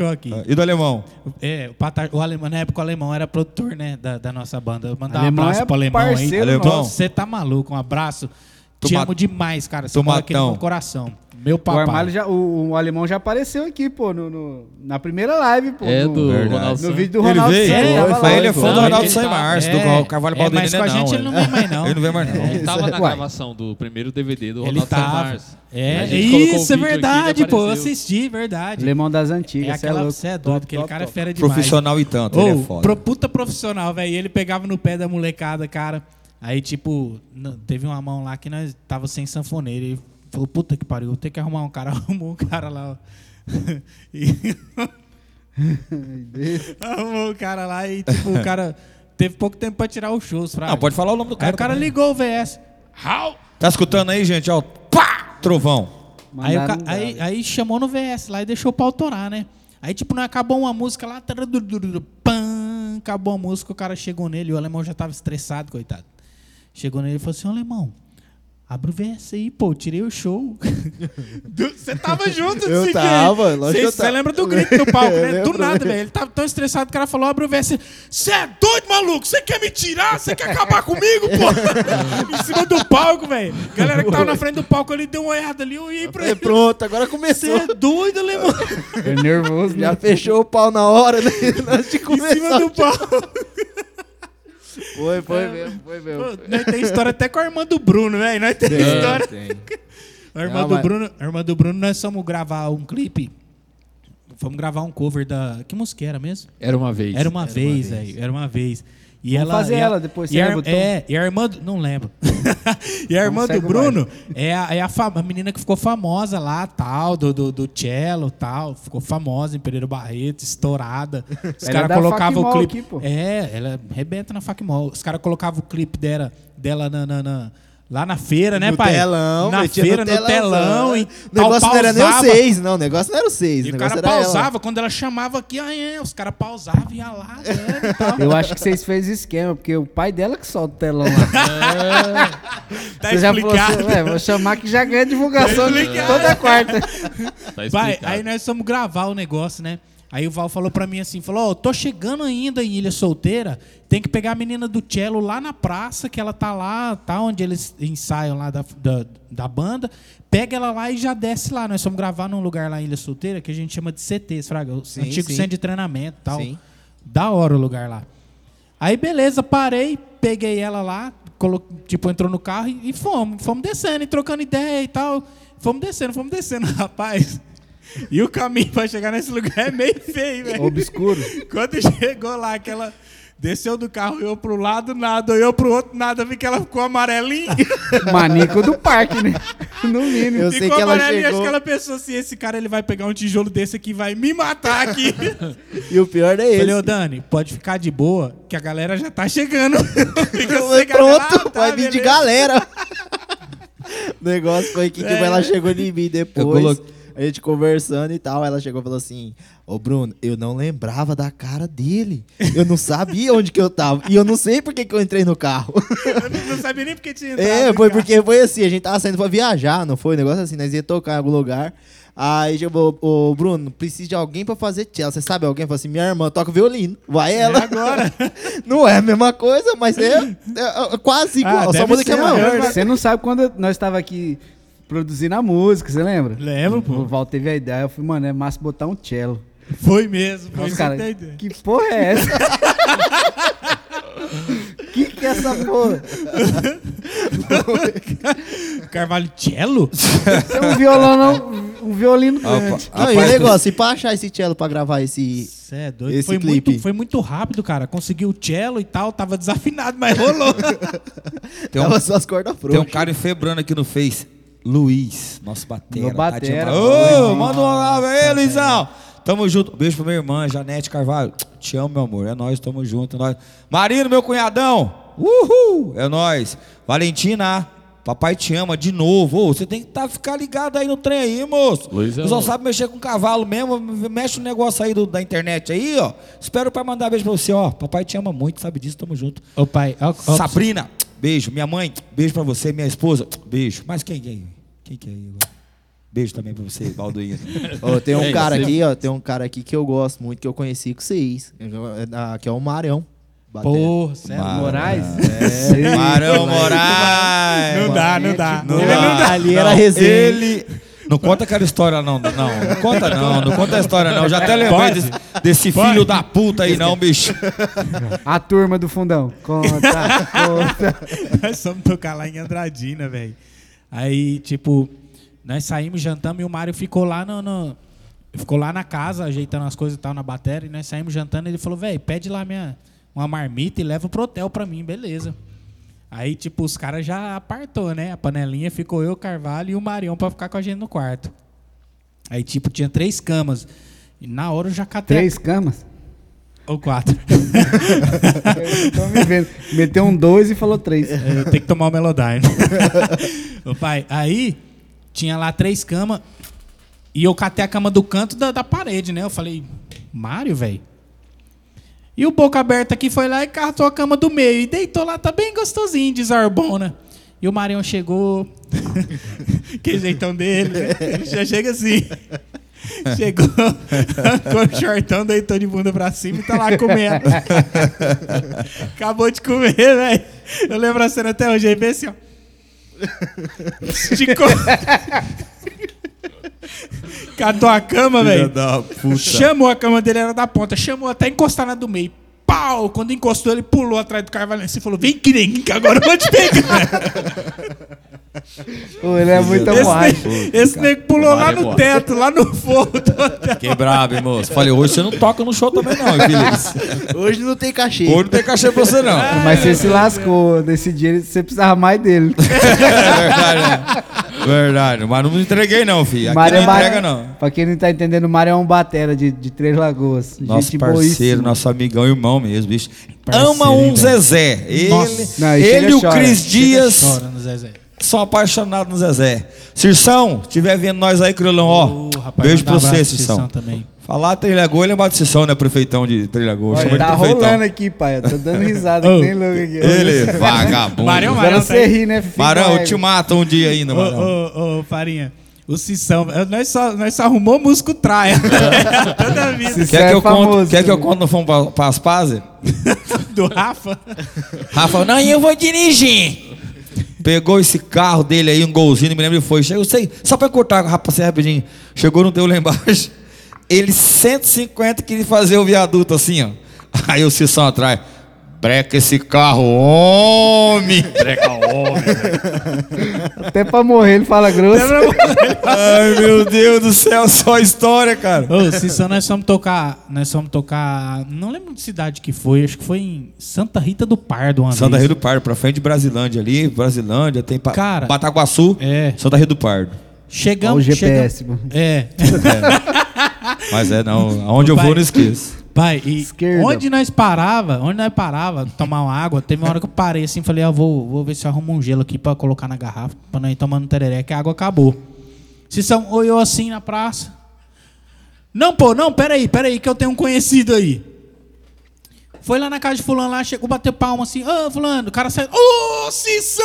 aqui. Ah, E do alemão? É, o, Pata, o alemão, na época o alemão era produtor, né, da, da nossa banda. Eu mandar um Alemão abraço é pro alemão aí. parceiro Alemão. nosso. Você tá maluco, um abraço. Te Toma- amo demais, cara. Você mora aqui no Tomatão. meu coração. Meu O, papai. Armário já, o, o alemão já apareceu aqui, pô, no, no- na primeira live, pô. É no, do. Ronaldo no vídeo do Ele Ronaldo veio? Santos, Foi, ele é fã do Ronaldo ele Sem tá- Março, é, do Carvalho é, mas com a gente ele não vem mais, não. Ele não vem mais, não. Ele tava na gravação do primeiro DVD do Ele Ronaldo tava. Santos. É, o isso é verdade, ele pô. Eu assisti, verdade. Alemão das É antigas, cê aquela, louco. você é doido, aquele cara é fera demais. Profissional e tanto, ele é foda. puta profissional, velho. Ele pegava no pé da molecada, cara. Aí, tipo, teve uma mão lá que nós tava sem sanfoneiro. Ele falou, puta que pariu, vou ter que arrumar um cara. Arrumou um cara lá, ó. E- Arrumou o cara lá e, tipo, o cara teve pouco tempo pra tirar os shows, fraga. Não, pode falar o nome do cara. Aí o cara também. ligou o VS. How? Tá escutando aí, gente? Ó, pá! Trovão. Aí, o ca- aí, aí chamou no VS lá e deixou pra autorar, né? Aí, tipo, não acabou uma música lá, pam, acabou a música, o cara chegou nele, o alemão já tava estressado, coitado. Chegou nele e falou assim, ô alemão, abre o VS aí, pô, tirei o show. Você tava junto, Eu Siquei. tava, lógico Você lembra do grito no palco, né? Do nada, velho. Ele tava tão estressado que o cara falou, abre o VS. Você é doido, maluco? Você quer me tirar? Você quer acabar comigo, pô? em cima do palco, velho. Galera que tava na frente do palco, ele deu uma olhada ali, eu ia pra É, ele. pronto, agora Você começou. é doido, alemão? É nervoso, Já né? fechou o pau na hora, né? Antes de em cima começar. do palco. Foi, foi mesmo, foi mesmo. Pô, Nós tem história até com a irmã do Bruno, velho. Nós tem história. A irmã, Não, do mas- Bruno, a irmã do Bruno, nós fomos gravar um clipe. Fomos gravar um cover da. Que música era mesmo? Era uma vez. Era uma vez, velho. Era uma vez. E Vamos ela, fazer e a- ela depois, E você a, lembra, Tom? é, e a irmã. Do, não lembro. e a irmã do Bruno é, a, é a, fa- a menina que ficou famosa lá, tal, do, do, do cello tal. Ficou famosa em Pereira Barreto, estourada. Os é caras colocavam o clipe. aqui. É, ela arrebenta na Facmol. Os caras colocavam o clipe dela, dela na, na- na- lá na feira, né, no pai? telão, na feira, no telão. telãozão. e O negócio não era nem o pausava. 6, não. O negócio não era o 6. E O o cara era ela. pausava, quando ela chamava aqui, ah, é, os caras pausavam e ia lá, né, e tal. Eu acho que vocês fez esquema, porque o pai dela que solta o telão lá. Tá Você já falou explicado. assim, "Ué, vou chamar que já ganha divulgação Tá explicado. toda quarta. Tá explicado. aí nós fomos gravar o negócio, né? Aí o Val falou pra mim assim, falou, ó, tô chegando ainda em Ilha Solteira, tem que pegar a menina do cello lá na praça, que ela tá lá, tá onde eles ensaiam lá da, da, da banda, pega ela lá e já desce lá. Nós fomos gravar num lugar lá em Ilha Solteira, que a gente chama de CTs, Fraga, o Sim, antigo sim. centro de treinamento e tal. Sim. Da hora o lugar lá. Aí beleza, parei, peguei ela lá, colo... tipo, entrou no carro e, e fomos. Fomos descendo e trocando ideia e tal. Fomos descendo, fomos descendo, rapaz. E o caminho pra chegar nesse lugar é meio feio, velho. Obscuro. Quando chegou lá, que ela desceu do carro, eu pro lado, nada, eu pro outro, nada, vi que ela ficou amarelinha. Manico do parque, né? No mínimo. Eu sei ficou que ela amarelinha, acho chegou. que ela pensou assim, esse cara ele vai pegar um tijolo desse aqui e vai me matar aqui. E o pior é esse. Falei, ô Dani, pode ficar de boa, que a galera já tá chegando. Fica Eu sossegada. Pronto, Ah, tá, vai vir de beleza. galera. o negócio foi que tipo, É. ela chegou em mim Eu depois. coloquei- A gente conversando e tal. Ela chegou e falou assim: Ô Bruno, eu não lembrava da cara dele. Eu não sabia onde que eu tava. E eu não sei por que, que eu entrei no carro. Eu não- sabia nem porque tinha entrado. É, no foi carro. porque foi assim, a gente tava saindo pra viajar, não foi? Um negócio assim, nós ia tocar em algum lugar. Aí chamou, ô Bruno, preciso de alguém pra fazer cello. Você sabe alguém? Falou assim, minha irmã toca violino. Vai ela. agora. não é a mesma coisa, mas é, é- é quase igual. Ah, só que é maior, né? Você não sabe quando nós estava aqui produzindo a música, você lembra? Lembro, O pô. Val teve a ideia, eu falei, mano, é massa botar um cello. Foi mesmo. Foi Os isso cara, que porra é essa? que que é essa porra? Carvalho cello? É um violão, não, um violino grande. Não, e o negócio, e pra achar esse cello pra gravar esse... Cê é doido. Esse foi, clipe. muito, foi muito rápido, cara. Conseguiu o cello e tal, tava desafinado, mas rolou. Tem um, Tava só as cordas tem um cara enfebrando aqui no Face. Luiz, nosso batera. Meu batera. Ô, Luizinho. manda um alô aí, Luizão. Tamo junto. Beijo pra minha irmã, Janete Carvalho. Te amo, meu amor. É nós, tamo junto. É nóis. Marino, meu cunhadão. Uhul. É nós. Valentina, papai te ama de novo. Ô, você tem que tá, ficar ligado aí no trem aí, moço. Luiz é Você só sabe mexer com cavalo mesmo. Mexe no negócio aí do- da internet aí, ó. Espero pra mandar beijo pra você, ó. Papai te ama muito, sabe disso, tamo junto. Ô, pai, ó, ó, Sabrina, beijo. Minha mãe, beijo pra você. Minha esposa, beijo. Mas quem, quem, quem que é aí agora? Beijo também pra você, Balduino. Ó, tem um É, cara aqui, ó. Tem um cara aqui que eu gosto muito, que eu conheci com vocês. Que é o Marão. Batera. Porra, sério. Mar- Moraes? É. Marão Moraes. Não dá, não dá. Não Ele dá. não dá. Ali era resenha. Ele. Não conta aquela história, não. Não, não conta não, não conta a história, não. Já até lembrei desse, desse filho da puta aí, não, bicho. A turma do fundão. Conta, conta. Nós fomos tocar lá em Andradina, velho. Aí, tipo, nós saímos, jantamos e o Mário ficou lá no, no- Ficou lá na casa, ajeitando as coisas e tal na bateria. E nós saímos jantando e ele falou, velho, pede lá minha, uma marmita e leva pro hotel pra mim, beleza. Aí, tipo, os caras já apartou, né? A panelinha ficou eu, Carvalho e o Marião pra ficar com a gente no quarto. Aí, tipo, tinha três camas. E na hora eu já catei. a- Três camas? Ou quatro. Tô me vendo. Meteu um dois e falou três. É, Eu tenho que tomar o Melodyne. Ô pai, aí tinha lá três camas e eu catei a cama do canto da, da parede, né? Eu falei, Mário, velho. E o boca aberta aqui foi lá e catou a cama do meio e deitou lá, tá bem gostosinho, de Zarbona. E o Marião chegou, que jeitão dele, né? Ele já chega assim. Chegou, arrancou o shortão, deitou de bunda pra cima e tá lá comendo. Acabou de comer, velho. Eu lembro a cena até hoje, aí bem assim, ó. Esticou. Catou a cama, velho. Chamou a cama dele, era da ponta. Chamou até encostar na do meio. Pau! Quando encostou, ele pulou atrás do Carvalhense e falou: Vem que nem que agora eu vou te pegar. Pô, ele é muito Esse, borracha. esse nego pulou lá é no teto, lá no forro do hotel. Que brabo, hein, moço. Falei, hoje você não toca no show também, não, hein, Feliz. Hoje não tem cachê. Hoje não tem cachê pra você, não. Mas você se lascou. Nesse dia você precisava mais dele. É verdade, né? Verdade. Mas não me entreguei, não, filho. Aqui Mário não é entrega, não. Pra quem não tá entendendo, o Mário é um batera de, de Três Lagoas. Nosso Gente parceiro, boíssima. nosso amigão, irmão mesmo, bicho. Parceiro, Ama um? Zezé. Ele, Nossa. Não, e ele e o. Cris Dias Chora no Zezé. São apaixonados no Zezé. Cirção, estiver vendo nós aí, Criolão, ó. Ô, rapaz, beijo pra um você, Cirção. Cirção também. Falar Trilhagô, ele é lembrar de Cirção, né? Prefeitão de Olha, ele tá rolando aqui, pai. Eu tô dando risada Ô. que nem louco aqui. Ele, vagabundo. Marião, tá você aí. ri, né, filho? Marão, eu te mato um dia ainda, Ô, Marão. ô, ô, Farinha. O Cissão, nós só, nós só arrumou músico traia. Toda a vida. Cissão Quer, é que eu famoso, conto, quer que eu né? conte no Fomos pra, pra as pazes? Do Rafa. Rafa, não, eu vou dirigir. Pegou esse carro dele aí, um golzinho, me lembro que foi. Chegou, sei, só pra cortar, rapaz, rapidinho. Chegou, não deu lá embaixo. Ele 150 queria fazer o viaduto assim, ó. Aí o Cissão atrás. Breca esse carro, homem! Breca homem! Até pra morrer ele fala grosso. Ai, meu Deus do céu, só história, cara. Ô, Cissão, nós fomos tocar. Nós fomos tocar. Não lembro de cidade que foi, acho que foi em Santa Rita do Pardo uma Santa vez. Rita do Pardo, pra frente de Brasilândia ali, Brasilândia, tem pa Cara, Bataguaçu, é. Santa Rita do Pardo. Olha Chegamos. o GPS. chegamos- é. Mas é, não, aonde eu vou não esqueço. Pai, e Esquerda. onde nós parava, onde nós parava, tomar uma água, teve uma hora que eu parei assim, falei, ah, vou, vou ver se eu arrumo um gelo aqui pra colocar na garrafa, pra nós ir tomando tereré, que a água acabou. Cissão olhou assim na praça. Não, pô, não, peraí, peraí, que eu tenho um conhecido aí. Foi lá na casa de fulano lá, chegou, bateu palma assim, ô, fulano, o cara saiu, ô, Cissão,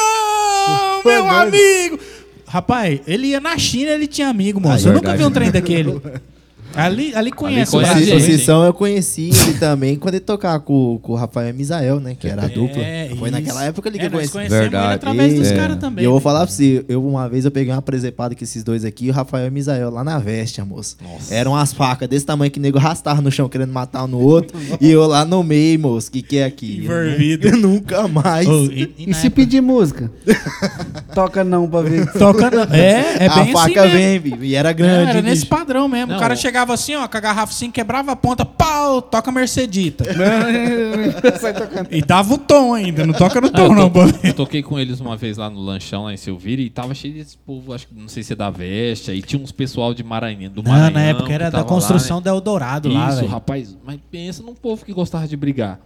meu amigo. Rapaz, ele ia na China, ele tinha amigo, moço. Ah, eu nunca verdade. vi um trem daquele. Ali, ali conhece, o conhece O Brasil. hein? Cissão eu conheci ele também quando ele tocava com, com o Rafael Misael, né? Que era a dupla. É, Foi isso. naquela época ali que É, eu nós conheci. Verdade. através dos É. caras também. E eu vou né? falar pra você, eu uma vez eu peguei uma presepada com esses dois aqui, o Rafael e o Misael, lá na Veste, moço. Eram umas facas desse tamanho que o nego arrastava no chão querendo matar um no outro. e eu lá no meio, moço, que que é aqui? Envolvido. Nunca mais. Ô, e, e E se época- pedir música? Toca não pra ver. Toca na- É, é a bem faca assim mesmo. vem, e era É, grande. era nesse bicho. padrão mesmo. Não, o cara é. Chegava assim, ó, com a garrafa assim, quebrava a ponta, pau, toca Mercedita. Tocando. e dava o tom ainda, não toca no tom eu, não, to- eu toquei com eles uma vez lá no lanchão, lá em Silvira, e tava cheio desse povo, acho que não sei se é da Veste, aí tinha uns pessoal de Maranhão, do Não, Maranhão. na época era da construção lá, né? da Eldorado lá, Isso, rapaz, mas pensa num povo que gostava de brigar.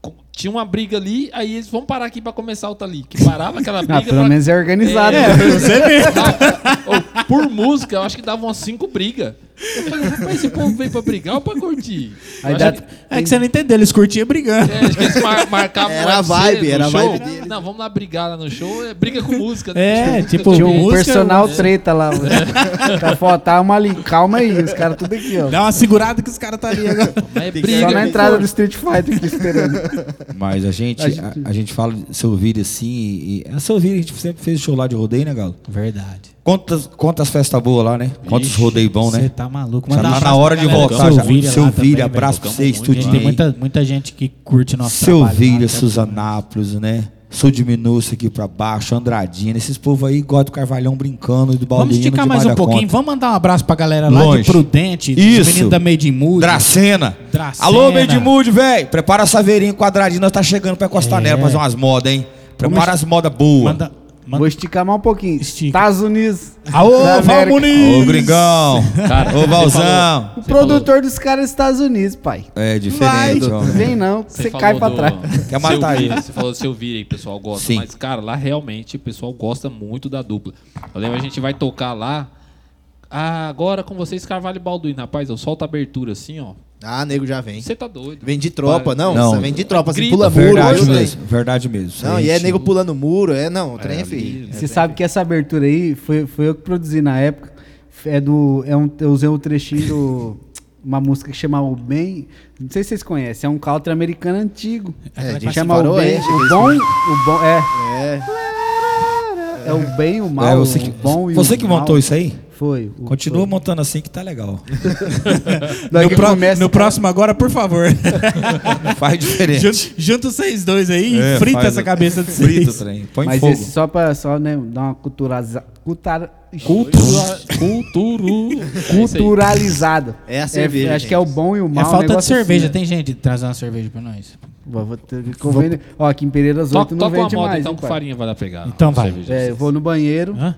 Com- Tinha uma briga ali, aí eles vão parar aqui pra começar outra ali. Que parava aquela briga. Ah, pelo pra- menos é organizado. É, né? Você por música, eu acho que dava umas cinco brigas. Eu falei, rapaz, esse povo veio pra brigar ou pra curtir? Dá- que- É que você não entendeu, eles curtiam brigando. É, acho que eles mar marcavam Era a vibe, era a vibe deles. Não, vamos lá brigar lá no show. É briga com música. É, a música tipo, Tinha um personal é. treta lá. Tá faltar uma ali. Calma aí, os caras tudo aqui, ó. Dá uma segurada que os caras tá ali agora. Mas é Só briga. na entrada do Street Fighter aqui esperando. Mas a gente, A a, gente- a gente fala de seu vídeo assim. E, e, a seu vídeo a gente sempre fez show lá de rodeio, né, Galo? Verdade. Quantas, quantas festas boas lá, né? Quantos rodeios bons, Você né? tá maluco. Já Mandar um tá na hora de voltar. Já. Seu também, vídeo, velho. abraço pra você, Gente, estudinho tem muita, muita gente que curte nosso Seu trabalho. Lá, Suzanápolis, né? Sou de Minúcio aqui pra baixo, Andradina. Esses povos aí gostam do Carvalhão brincando e do Vamos Baldinho esticar mais um pouquinho. conta. Vamos mandar um abraço pra galera lá Longe. de Prudente, Isso. os meninos da Made in Mood. Dracena. Dracena. Alô, Medmude, velho. Prepara a saveirinha quadradinha, nós tá chegando pra encostar É. nela, fazer umas modas, hein? Prepara as modas boas. Manda, manda- Vou esticar mais um pouquinho. Estica. Estados Unidos. Aô, Val. Muniz! Ô, gringão. Cara, Ô, Valzão. O produtor dos caras é Estados Unidos, pai. É diferente, Vai, vem não, que você cai pra do trás. Quer matar ele. Você falou do seu Vira aí, o pessoal gosta. Sim. Mas, cara, lá realmente o pessoal gosta muito da dupla. Eu lembro, a gente vai tocar lá. Ah, agora com vocês, Carvalho e Balduino. Rapaz, eu solto a abertura assim, ó. Ah, nego já vem. Você tá doido. Vem de tropa, não, Não. você vem de tropa, assim, Grita, pula muro. Verdade hoje, mesmo, verdade mesmo. Não, e é gente- nego pulando muro, é, não, o trem é, feio. Você sabe que essa abertura aí foi, foi eu que produzi na época. É do. É um, eu usei um trechinho do. Uma música que chama O Bem. Não sei se vocês conhecem, é um country americano antigo. É, a gente chama O Bem. O bom. O bom. É. É, É o bem, o mal. É, você que, o bom e você o que mal. montou isso aí? Foi. o- Continua foi. montando assim que tá legal. Daí No, começa- no próximo agora, por favor. Faz diferente. junta, junta vocês dois aí É, e frita essa o- cabeça de Frita o vocês. trem. Põe Mas fogo. esse só pra só, né, dar uma culturaliza, cultura, Cultura. Culturu. É culturalizada. É a cerveja, acho que é o bom e o É mal. um falta de cerveja. assim, Tem gente trazendo uma cerveja pra nós? né? Vou, vou ter Ó, aqui em Pereiras 8 Toca, não vende moda mais. então hein, pai? farinha vai dar pegar. Então vai. Cerveja. É, eu vou no banheiro. Hã?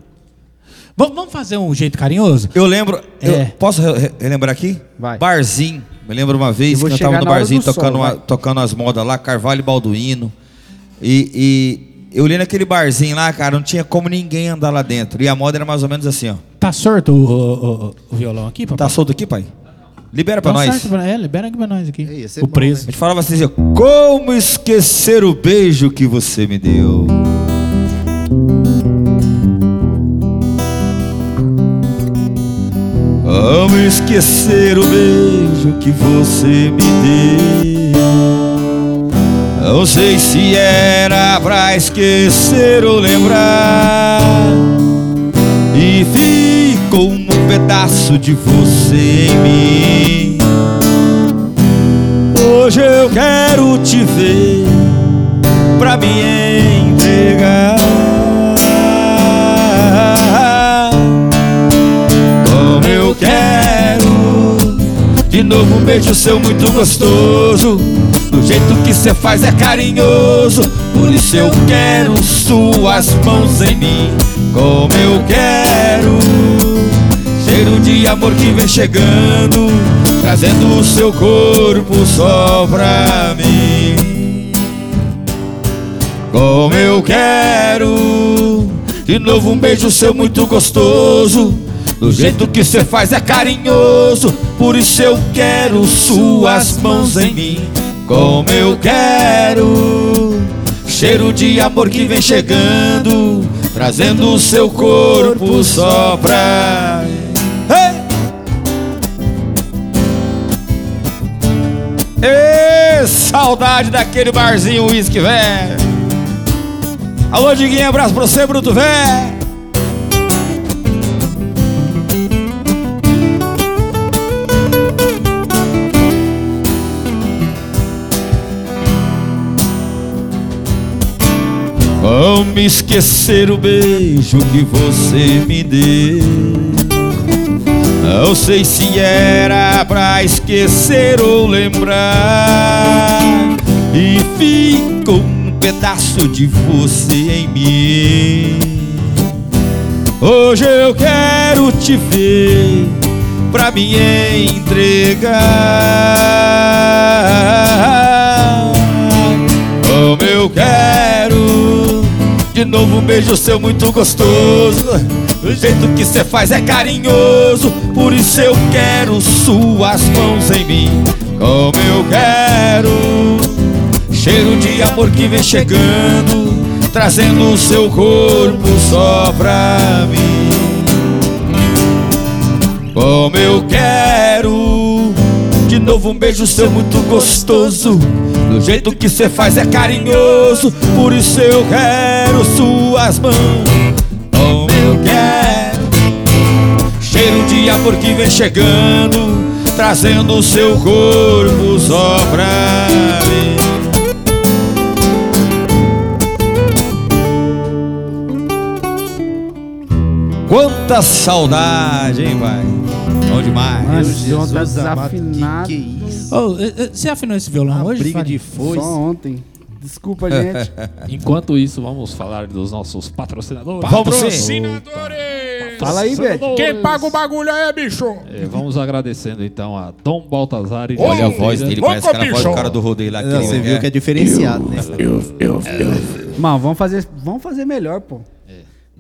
Vamos, fazer um jeito carinhoso? Eu lembro. eu- É. posso re- re- relembrar aqui? Vai. Barzinho. Me lembro uma Eu vez que eu tava no barzinho do sol, tocando, uma- tocando as modas lá, Carvalho e Balduino. E, e eu olhei naquele barzinho lá, cara, não tinha como ninguém andar lá dentro. E a moda era mais ou menos assim, ó. Tá sorto o, o- o- o violão aqui, papai? Tá solto aqui, pai? Libera pra Tá nós. certo, é, libera aqui pra nós aqui. É, ia ser o bom, preço. A gente falava assim, ó, como esquecer o beijo que você me deu? Como esquecer o beijo que você me deu? Não sei se era pra esquecer ou lembrar. E ficou um pedaço de você em mim. Hoje eu quero te ver pra me entregar. Como eu quero de novo um beijo seu muito gostoso. Do jeito que cê faz é carinhoso. Por isso eu quero suas mãos em mim. Como eu quero cheiro de amor que vem chegando, trazendo o seu corpo só pra mim. Como eu quero de novo um beijo seu muito gostoso. Do jeito que cê faz é carinhoso, por isso eu quero suas mãos em mim. Como eu quero cheiro de amor que vem chegando, trazendo o seu corpo só pra Ê, saudade daquele barzinho uísque, velho. Alô, Diguinho, abraço pra você, Bruto, velho. Como esquecer o beijo que você me deu? Não sei se era pra esquecer ou lembrar. E ficou um pedaço de você em mim. Hoje eu quero te ver pra me entregar. Como eu quero De novo beijo seu muito gostoso. O jeito que cê faz é carinhoso. Por isso eu quero suas mãos em mim. Como eu quero. Cheiro de amor que vem chegando. Trazendo o seu corpo só pra mim. Como eu quero. De novo um beijo seu muito gostoso. Do jeito que cê faz é carinhoso. Por isso eu quero suas mãos. Como eu quero. Cheiro de amor que vem chegando. Trazendo o seu corpo só pra mim. Quanta saudade, hein, pai? Bom demais. Mano, esse tá desafinado. Que, que isso? Ô, eh, eh, você afinou esse violão Uma hoje? briga de foice. Só ontem. Desculpa, gente. Enquanto isso, vamos falar dos nossos patrocinadores. Sim. Fala aí, Beto. Quem paga o bagulho aí, bicho? vamos agradecendo então a Dom Baltazar e Olha a voz dele, parece aquela voz do cara do rodeio lá. Não, aquele- você viu que é diferenciado, né? Mano, vamos fazer, vamos fazer melhor, pô.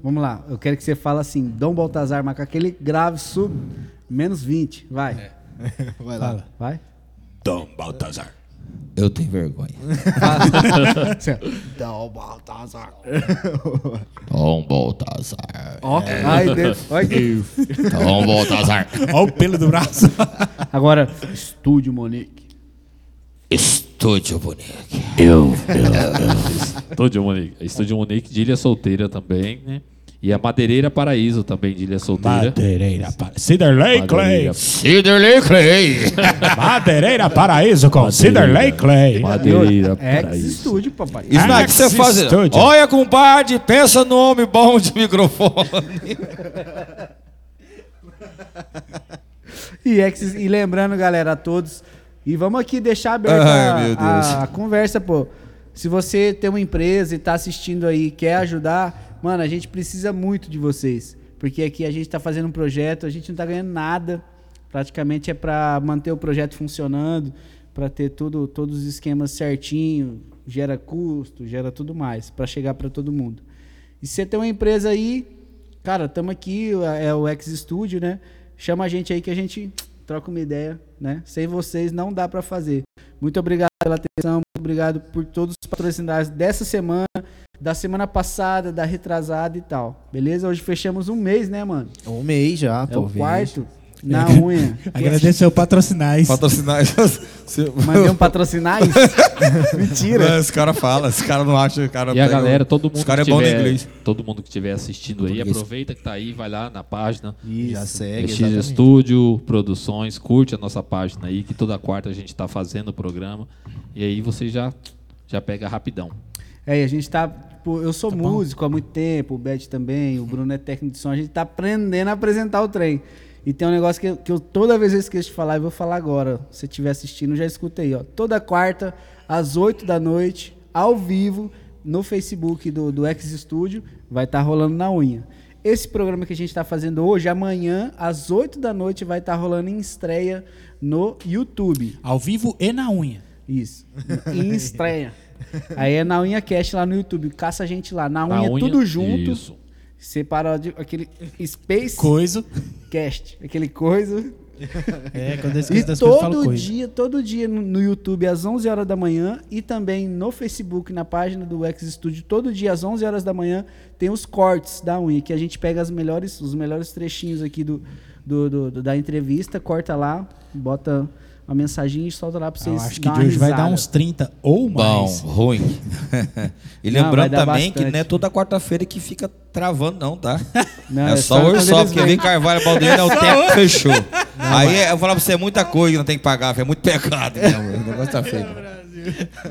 Vamos lá. Eu quero que você fale assim, Dom Baltazar, mas com aquele grave sub, menos 20. Vai. Vai lá. Vai. Dom Baltazar. Eu tenho vergonha. Dom Baltazar. Tom Baltazar. Ó, ai, Deus. Olha aqui. Tom Baltazar. Olha o pelo do braço. Agora, Estúdio Monique. Estúdio Bonique. Estúdio Monique. Estúdio Monique de Ilha Solteira também, né? E a Madeireira Paraíso também de Ilha Solteira. Madeireira para... Ciderley Clay. Ciderley Clay. Madeireira Paraíso com Ciderley Clay. Madeireira Paraíso. Estúdio, papai. Isso não é que você faz. Olha, compadre, pensa no homem bom de microfone. E, ex- e lembrando, galera, a todos. E vamos aqui deixar aberta Ai, meu a, Deus. a conversa, pô. Se você tem uma empresa e tá assistindo aí e quer ajudar, mano, a gente precisa muito de vocês. Porque aqui a gente tá fazendo um projeto, a gente não tá ganhando nada. Praticamente é para manter o projeto funcionando, para ter tudo, todos os esquemas certinho, gera custo, gera tudo mais, para chegar para todo mundo. E se você tem uma empresa aí, cara, estamos aqui, é o X Studio, né? Chama a gente aí que a gente troca uma ideia, né? Sem vocês não dá para fazer. Muito obrigado pela atenção, muito obrigado por todos os patrocinadores dessa semana, da semana passada, da retrasada e tal. Beleza? Hoje fechamos um mês, né, mano? Um mês já, É pô. o quarto na unha. Agradeceu patrocinais. Patrocinar. Mandei um patrocinar isso? Mentira. Os caras falam, os caras não acham. os Cara E a galera, todo mundo Os caras que é bom no tiver, inglês. todo mundo que estiver assistindo aí, aproveita que tá aí, vai lá na página Já segue. X exatamente. Studio Produções, curte a nossa página aí, que toda quarta a gente tá fazendo o programa. E aí você já já pega rapidão. É, e a gente tá. tipo, eu sou músico há muito tempo, o Beth também, o Bruno é técnico de som, a gente tá aprendendo a apresentar o trem. E tem um negócio que, que eu toda vez eu esqueço de falar e vou falar agora. Se você estiver assistindo, já escutei, ó. Toda quarta, às 8 da noite, ao vivo, no Facebook do, do X Studio, vai estar rolando na unha. Esse programa que a gente está fazendo hoje, amanhã, às 8 da noite, vai estar rolando em estreia no YouTube. Ao vivo e na unha. Isso. Em estreia. Aí é na unha cast lá no YouTube. Caça a gente lá. Na Na unha, unha, tudo junto. isso. Separa de- aquele Space Coiso. Cast. Aquele coisa. É, quando eu E esqueço das coisas, eu falo todo coisa. dia, todo dia no, no YouTube às 11 horas da manhã e também no Facebook, na página do X Studio, todo dia às 11 horas da manhã tem os cortes da unha, que a gente pega as melhores, os melhores trechinhos aqui do, do- do- do- da entrevista, corta lá, bota uma mensagem e solta lá pra Eu vocês. acho que de hoje vai dar uns 30 ou Bom, mais. ruim. e Não, lembrando dar também que bastante. não é toda quarta-feira que fica travando, não, tá? Não, é, só o quando workshop, eles porque vem Carvalho Baldeira, o tempo fechou. Aí eu falava pra você, é muita coisa que não tem que pagar, é muito pecado mesmo. O negócio tá feio.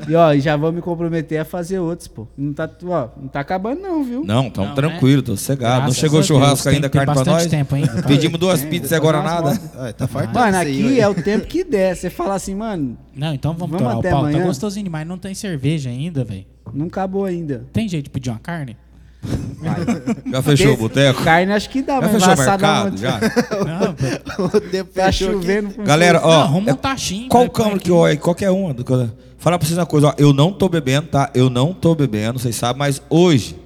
E ó, e já vou me comprometer a fazer outros, pô. Não tá, ó, não tá acabando não, viu? Não, tamo Não, tranquilo, tô sossegado. Não Graças chegou a churrasco Deus, tem- ainda, tem carne pra bastante nós. tempo ainda. Pedimos duas Tem, pizzas e depois agora nós nada. Ah, tá fartando Mano, isso aí, aqui ué. é o tempo que der. Você fala assim, mano, Não, então vamos, Vamos torar o até pau. amanhã? Tá gostosinho demais, não tem cerveja ainda, velho. não acabou ainda. Tem jeito de pedir uma carne? Já fechou o boteco? Carne acho que dá, Já mas fechou o assar mercado? Já? Não. O tempo Tá fechou aqui. chovendo. com Galera, ó, não, arruma é- um tachinho. Qual vai, põe câmera que olha? Qualquer uma. do- Falar pra vocês uma coisa, ó. Eu não tô bebendo, tá? Eu não tô bebendo, vocês sabem, mas hoje,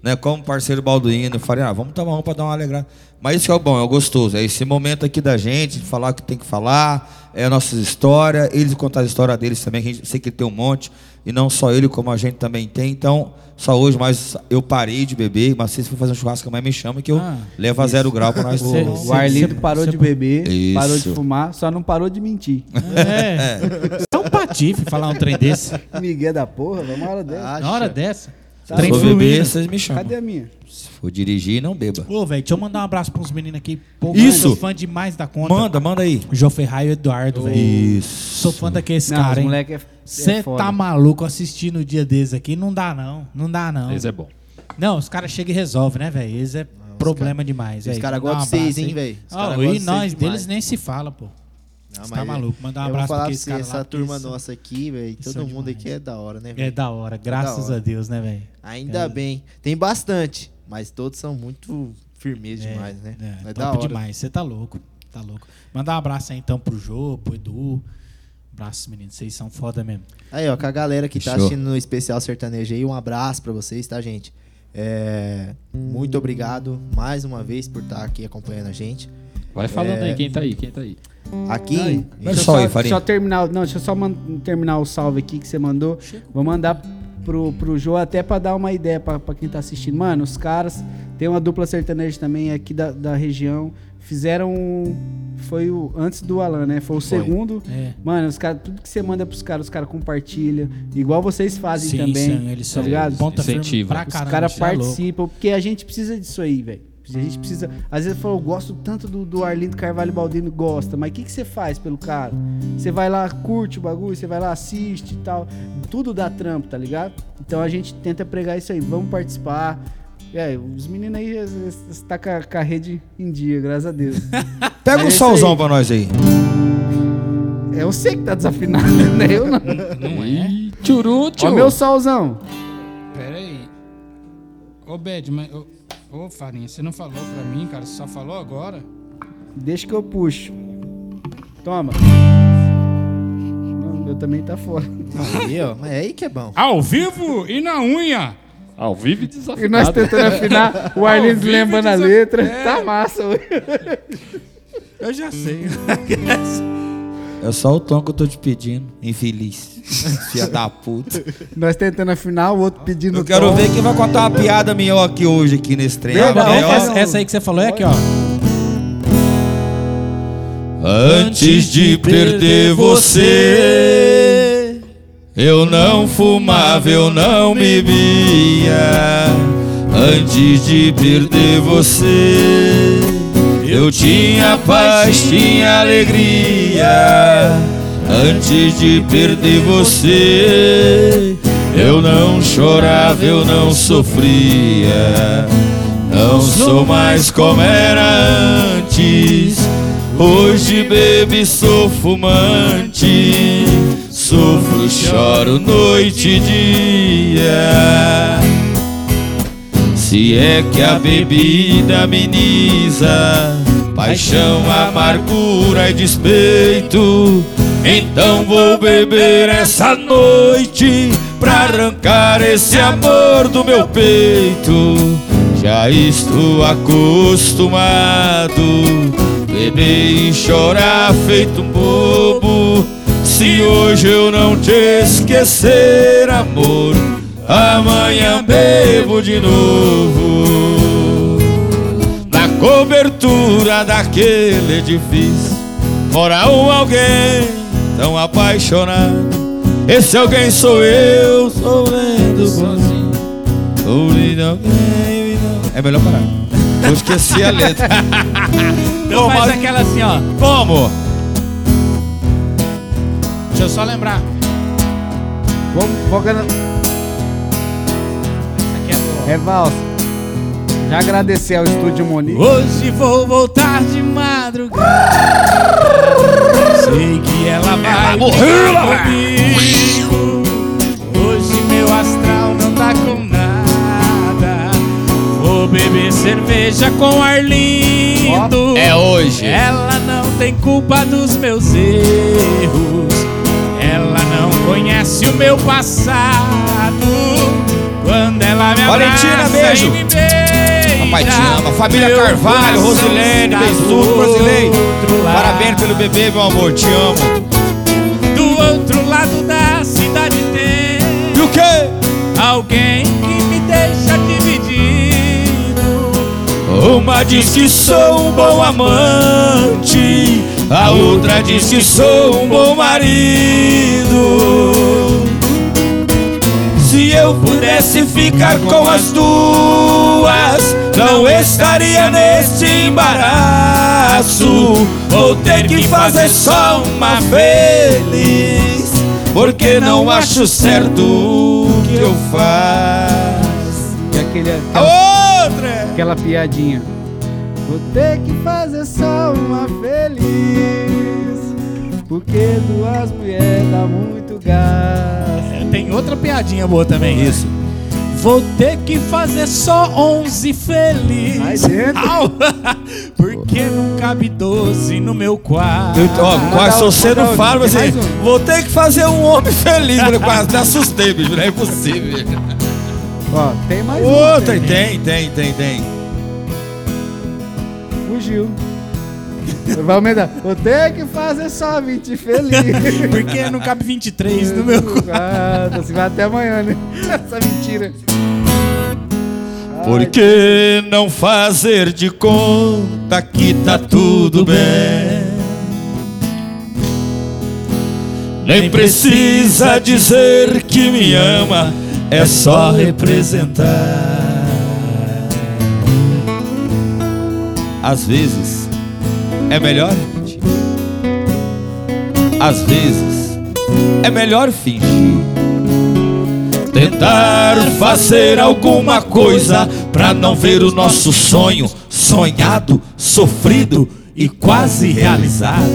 né? Como parceiro Balduino, eu falei, ah, vamos tomar um pra dar uma alegrada. Mas isso é o bom, é o gostoso. É esse momento aqui da gente, de falar o que tem que falar, é a nossa história, eles contar a história deles também, que a gente sei que tem um monte, e não só ele, como a gente também tem. Então, só hoje, mas eu parei de beber, mas se for fazer um churrasco, amanhã me chama que eu Ah, levo a zero grau pra nós O, todos. o Arlindo cê- parou cê- de beber, Isso. parou de fumar, só não parou de mentir. É. É um patife falar um trem desse. Miguel da porra, vamos uma hora dessa. Acha? Na hora dessa. Tá. Trem Se for beber, vocês me chamam. Cadê a minha? Se for dirigir, não beba. Ô, velho, deixa eu mandar um abraço pra uns meninos aqui. Pô, Isso. Fã demais da conta. Manda, manda aí. O João Ferraz e o Eduardo, velho. Isso. Sou fã daqueles Não, caras, os hein? moleque é, Você é foda. tá maluco assistindo o dia desses aqui? Não dá, não. Não dá, não. Esse é bom. Não, os caras chegam e resolvem, né, velho? Eles é problema demais, Os velho. caras Mandar um gostam de vocês, abraço hein, aí. velho? Os caras e gostam de nós vocês deles demais. nem se fala, pô. Não, Você tá maluco. Mandar um abraço pra falar pra lá. essa turma são- nossa aqui, velho, todo mundo demais. aqui é da hora, né, É velho? da hora, graças hora. a Deus, né, velho? Ainda É. bem. Tem bastante, mas todos são muito firmes É, demais, né? É, É, da hora. demais. Você tá louco. Tá louco. Mandar um abraço aí então pro Jô, pro Edu. Abraço, meninos. Vocês são foda mesmo. Aí, ó, com a galera que tá assistindo no especial sertanejo aí, um abraço pra vocês, tá, gente? É, muito obrigado mais uma vez por estar aqui acompanhando a gente. Vai falando É. aí quem tá aí, quem tá aí. Aqui, eu só aí, Farinha. só terminar, não, deixa eu só terminar o salve aqui que você mandou. Vou mandar pro, pro Jô até pra dar uma ideia pra, pra quem tá assistindo. Mano, os caras tem uma dupla sertaneja também aqui da, da região. Fizeram. Foi o. Antes do Alan, né? Foi o Foi. segundo. É. Mano, os caras, tudo que você manda pros caras, os caras compartilham. Igual vocês fazem Sim, também. sim, eles tá são ligado? ponta Incentiva. pra Os caras é participam, porque a gente precisa disso aí, velho. A gente precisa. Às vezes fala, eu gosto tanto do, do Arlindo Carvalho Baldino, gosta, mas o que, que você faz pelo cara? Você vai lá, curte o bagulho, você vai lá, assiste e tal. Tudo dá trampo, tá ligado? Então a gente tenta pregar isso aí, vamos participar. É, os meninos aí estão com, a- com a rede em dia, graças a Deus. Pega É um solzão aí. pra nós aí. É você que tá desafinado, né? Eu não. Não é? Tchuru, Ó, meu solzão. Pera aí. Ô, Bed, mas. Ô, Farinha, você não falou pra mim, cara? Você só falou agora? Deixa que eu puxo. Toma. Não, meu também tá fora. aí, ó, mas é aí que é bom. Ao vivo e na unha! Ao vivo e E desafinado. nós tentando afinar, o Arlindo lembrando a letra. É. Tá massa hoje. Eu já sei. É só o tom que eu tô te pedindo. Infeliz. Filha da puta. Nós tentando afinar, o outro pedindo Eu quero tom. ver quem vai contar uma piada minha aqui hoje, aqui nesse trem. Não, melhor- essa, essa aí que você falou é aqui, ó. Antes de perder você, eu não fumava, eu não bebia. Antes de perder você, eu tinha paz, tinha alegria. Antes de perder você, eu não chorava, eu não sofria. Não sou mais como era antes. Hoje bebo e sou fumante. Sofro, choro noite e dia. Se é que a bebida ameniza paixão, amargura e despeito, então vou beber essa noite pra arrancar esse amor do meu peito. Já estou acostumado beber e chorar feito um bobo. Se hoje eu não te esquecer, amor, amanhã bebo de novo. Cobertura daquele edifício, mora um alguém tão apaixonado. Esse alguém sou eu, sou vendo sozinho. Ouvindo alguém, não. É melhor parar. Eu esqueci a letra. Então Ô, faz aquela assim, ó. Como? Deixa eu só lembrar. Vamos, vou ganhar. Aqui é boa. É valsa. Já agradecer ao Estúdio Monique. Hoje vou voltar de madrugada. Sei que ela vai morrer comigo. Hoje meu astral não tá com nada. Vou beber cerveja com Arlindo. É hoje. Ela não tem culpa dos meus erros. Ela não conhece o meu passado. Quando ela me Valentina, abraça beijo. e me beija. Papai te ama. Família Carvalho, Rosilene, está Bensuto, do Rosilei. outro lado. Parabéns pelo bebê, meu amor. Te amo. Do outro lado da cidade tem E o quê? alguém que me deixa dividido. Uma diz que sou um bom amante, a outra diz que sou um bom marido. Se eu pudesse ficar com as duas, não estaria nesse embaraço. Vou ter que fazer só uma feliz, porque não acho certo o que eu faço. E aquele, A aquela, outra! aquela piadinha. Vou ter que fazer só uma feliz. Porque duas mulheres dá muito gás. É, Tem outra piadinha boa também. Isso. Vou ter que fazer só 11 feliz. Aí dentro. Au! Porque não cabe 12 no meu quarto. Eu, ó, quase se você não fala, você. mais um. Vou ter que fazer um homem feliz. Eu quase me assustei, bicho. Não é possível. Ó, tem mais um. Outra, tem, tem, tem, tem. Fugiu. Vai aumentar. Vou ter que fazer só 20 feliz. Porque não cabe 23 no meu quarto. Ah, você vai até amanhã, né? Essa mentira. Por que não fazer de conta que tá tudo bem? Nem precisa dizer que me ama, é só representar. Às vezes é melhor mentir. Às vezes é melhor fingir. Tentar fazer alguma coisa pra não ver o nosso sonho sonhado, sofrido e quase realizado.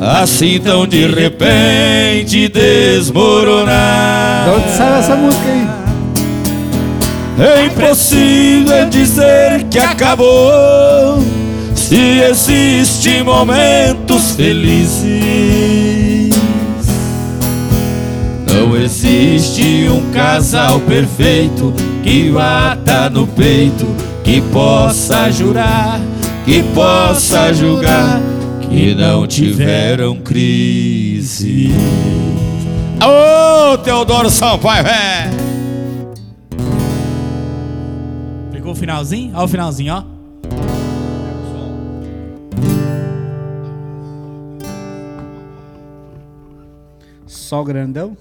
Assim tão de repente desmoronar. De onde saiu essa música aí? É impossível dizer que acabou se existem momentos felizes. Não existe um casal perfeito que bata no peito, que possa jurar, que possa julgar que não tiveram crise. Ô, Teodoro Sampaio, é. Pegou o finalzinho? Olha o finalzinho, ó. Sol grandão?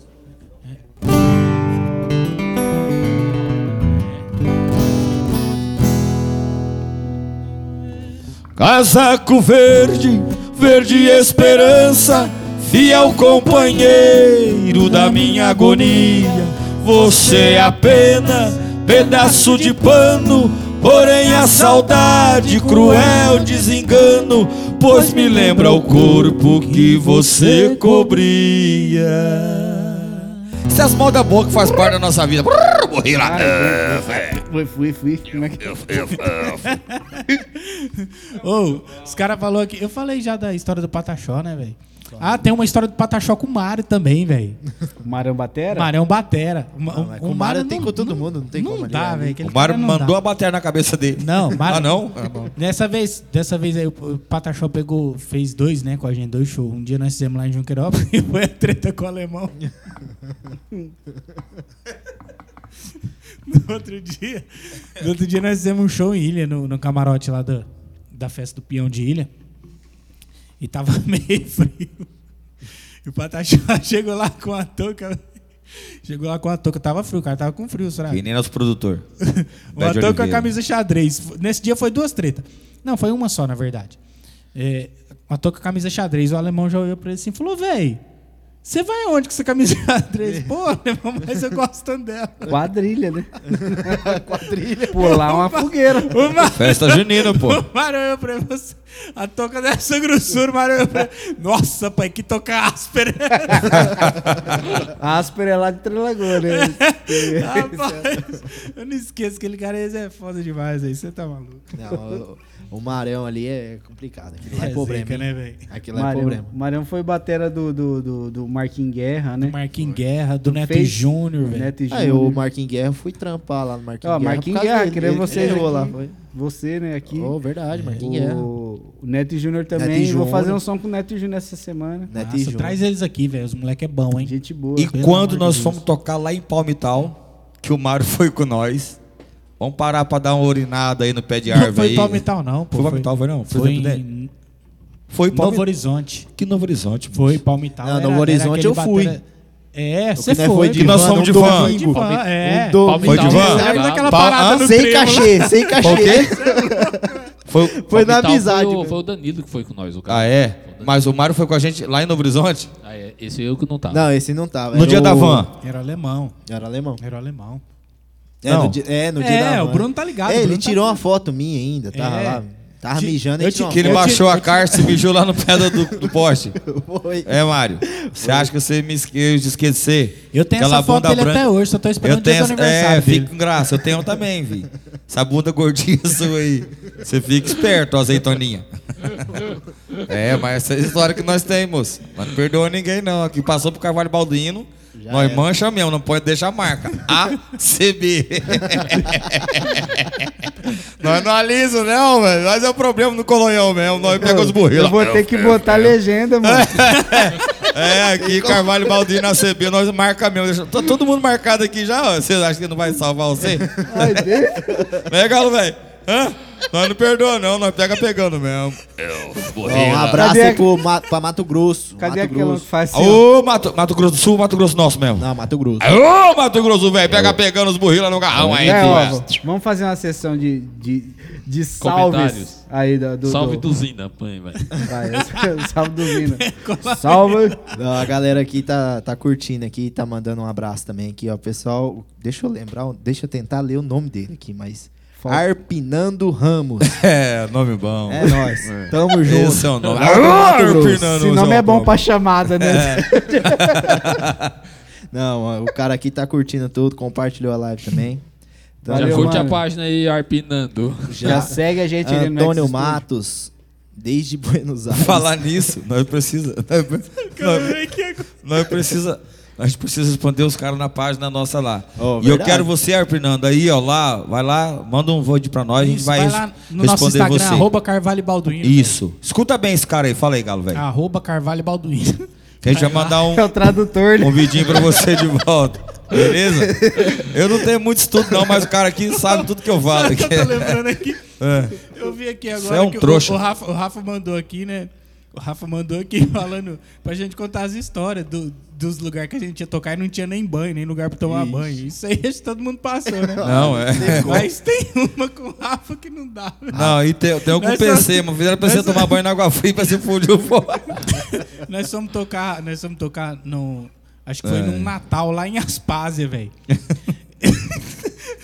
Casaco verde, verde esperança, fiel companheiro da minha agonia. Você é apenas pedaço de pano, porém a saudade, cruel desengano, pois me lembra o corpo que você cobria. Isso é as mal da boca que faz parte da nossa vida. Morri lá. Fui, fui, fui. Como é que... Ô, os caras falaram aqui. Eu falei já da história do Pataxó, né, velho? Ah, tem uma história do Pataxó com o Mário também, velho. Marão Batera? Marão Batera. O, Não, mas com o Mário tem com todo mundo, não tem não como dá, velho. aquele O Mário mandou dá. a bater na cabeça dele. Não, Mário. Ah, não? Ah, bom. Dessa vez, dessa vez aí, o Pataxó pegou, fez dois, né, com a gente, dois shows. Um dia nós fizemos lá em Junquerópolis e foi a treta com o alemão. no outro dia, no outro dia nós fizemos um show em Ilha, no, no camarote lá da, da festa do Peão de Ilha. E tava meio frio. E o Pataxó chegou lá com a touca. Chegou lá com a touca, tava frio, o cara tava com frio, será? Que nem nosso produtor. Bad ator com a camisa xadrez. Nesse dia foi duas tretas. Não, foi uma só, na verdade. É, o ator com a camisa xadrez. O alemão já olhou pra ele assim e falou: Véi, você vai aonde com essa camisa xadrez? Pô, mas eu gosto tanto dela. Quadrilha, né? Quadrilha. Pular uma fogueira. O Mário, Festa junina, pô. o Mário olhou pra você- a toca dessa grossura, o Mário olhou pra. Nossa, pai, que toca áspera. Áspera é lá de Trelagoa, né? Rapaz, eu não esqueço que aquele cara esse é foda demais aí. Você tá maluco. Não, o, o Marão ali é complicado. Aquilo lá é, É problema. zica, né? Aquilo lá é Marião, problema. Marião foi batera do, do, do, do Marquinhos Guerra, né? Do Marquinhos Guerra, do Neto fez- Júnior, velho. Neto Aí o Júnior. Marquinhos Guerra, eu fui trampar lá no Marquinhos Ó, Guerra. Marquinhos Guerra, dele. querendo vocês errou aqui. lá, foi. Você, né, aqui. Oh, verdade, Marquinhos Guerra. o, o Neto Júnior também. Neto Vou fazer um som com o Neto Júnior essa semana. Neto Nossa, Júnior. traz eles aqui, velho. Os moleque é bom, hein? Gente boa. E pelo quando nós Deus. fomos tocar lá em Palmital, que o Mário foi com nós, vamos parar pra dar uma urinada aí no pé de Não árvore foi aí. Palmital, não. Pô, Foi Palmital, foi não? Foi Foi em Foi Novo Palmital. Horizonte. Que Novo Horizonte. Foi Palmital. Não, era- Novo Horizonte eu fui. batera- É, O você nós foi. foi de Que nós van fomos de van. Foi de van, é. Foi de van? Pa- ah, no Sem cachê, sem Foi o cachê. quê? Foi... Foi na amizade. Foi o, foi o Danilo que foi com nós, o cara. Ah, é? Mas o Mário foi com a gente lá em Novo Horizonte? Ah, é. Esse eu que não tava. Não, esse não tava. No era dia da o- van. Era alemão. Era alemão. Era alemão. É, Não. no dia, é, no dia É, da o van. Bruno tá ligado, É, o ele tá tirou uma foto minha ainda, tava É. lá. Tava mijando e te- tirou Que ele Eu baixou te- a carça e mijou lá no pé do, do poste. Foi. É, Mário. Você acha que você me esque- eu te esquecer? Eu tenho Aquela essa foto bunda dele branca- até hoje, só tô esperando Eu o tenho essa, aniversário é, dele. fica com graça. Eu tenho também, vi. Essa bunda gordinha sua aí. Você fica esperto, azeitoninha. É, mas essa é a história que nós temos. Nós não perdoa ninguém, não. Aqui passou pro Carvalho Baldino. Nós mancha mesmo, não pode deixar marca. ACB. nós não alisa, não, velho. Nós é o problema no colonhão mesmo. Nós pegamos os burrilos. Eu vou ter que botar legenda, mano. É, aqui Carvalho Baldino ACB, nós marca mesmo. Tá todo mundo marcado aqui já, ó. Vocês acham que não vai salvar você? Ai, Deus. Galo, velho? Hã? Nós não perdoa, não. Nós pega pegando mesmo. Ó, um abraço Cadê aí a- pro Ma- pra Mato Grosso. Cadê Mato aquela Grosso. que faz assim? ó? Ô, Mato, Mato Grosso do Sul, Mato Grosso nosso mesmo. Não, Mato Grosso. Ô, Mato Grosso, velho. Pega pegando os burrilos lá no garrão aí. É, ó, vamos fazer uma sessão de, de, de salves Comentários. aí do, do, Salve do... Zina, põe, velho. Vai, salve do Zina. Salve. Não, a galera aqui tá, tá curtindo aqui, tá mandando um abraço também aqui, ó. Pessoal, deixa eu lembrar, deixa eu tentar ler o nome dele aqui, mas. Falta. Arpinando Ramos. É, nome bom. É nóis. Tamo junto. Esse é o nome. Arpinando Esse nome é bom João pra chamada, né? Não, ó, o cara aqui tá curtindo tudo, compartilhou a live também. Então, Valeu, Já curte mano. a página aí, Arpinando. Já segue a gente ali no Antônio Next Matos, desde Buenos Aires. Falar nisso, nós precisa, nós, nós, nós precisa, a gente precisa responder os caras na página nossa lá. Oh, e eu quero você, Arpinando, aí, ó, lá, vai lá, manda um vote pra nós, a gente Isso, vai, vai lá no nosso responder Instagram, você. arroba Carvalho Balduino. Isso. Escuta bem esse cara aí, fala aí, Galo, velho. Arroba Carvalho Balduino. Que a gente vai mandar um, É o tradutor, né? um vidinho pra você de volta. Beleza? Eu não tenho muito estudo não, mas o cara aqui sabe tudo que eu falo. Eu tô lembrando aqui? É. Eu vi aqui Você agora é um que o-. O, Rafa, o Rafa mandou aqui, né? O Rafa mandou aqui falando pra gente contar as histórias do- dos lugares que a gente ia tocar e não tinha nem banho, nem lugar pra tomar banho. Isso aí acho que todo mundo passou, né? Não, é. Mas tem uma com o Rafa que não dá. né? Não, e tem, tem algum PC, somos- mas fizeram PC nós tomar banho na água fria pra se fundir fora. Nós fomos tocar, nós fomos tocar no. Acho que foi É. num Natal lá em Aspásia, velho.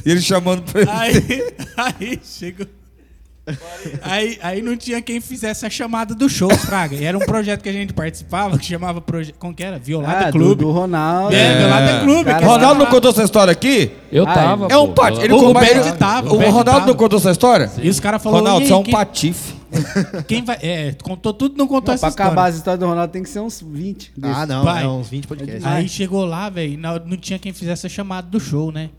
E ele chamando pra ele. Aí, aí chegou. Aí, aí não tinha quem fizesse a chamada do show, Fraga. E era um projeto que a gente participava que chamava. Proje... Como que era? Violada Ah, do, Clube. do Ronaldo. É, Violada Clube. Cara, esse Ronaldo não contou essa história aqui? Eu Ah, tava. É um patife. Ele O contou- Bad ele- tava, o O Ronaldo tava. não contou essa história? E os caras falaram. Ronaldo, "E você é um quem, patife. quem vai. É, contou tudo, não contou Não, essa pra história. acabar as histórias do Ronaldo tem que ser uns 20. Ah, desses. não, Vai. é uns 20 podcasts. Aí chegou lá, velho, não, não tinha quem fizesse a chamada do show, né?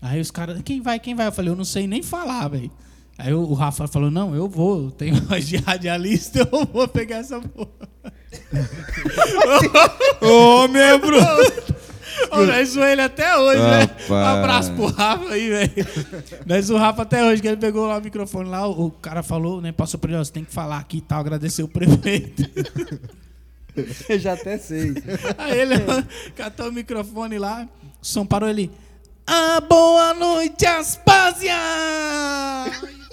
Aí os caras, quem vai, quem vai? Eu falei, eu não sei nem falar, velho. Aí o, Rafa falou, não, eu vou, eu tenho voz de radialista, eu vou pegar essa porra. Ô, membro! Ô, nós zoamos ele até hoje, né? Um abraço pro Rafa aí, velho. Nós o Rafa até hoje, que ele pegou lá o microfone lá, o, o cara falou, né? Passou pra ele, ó, você tem que falar aqui e tal, agradecer o prefeito. Eu já até sei. Aí ele catou o microfone lá, o som parou ele. Ah, boa noite, Aspásia!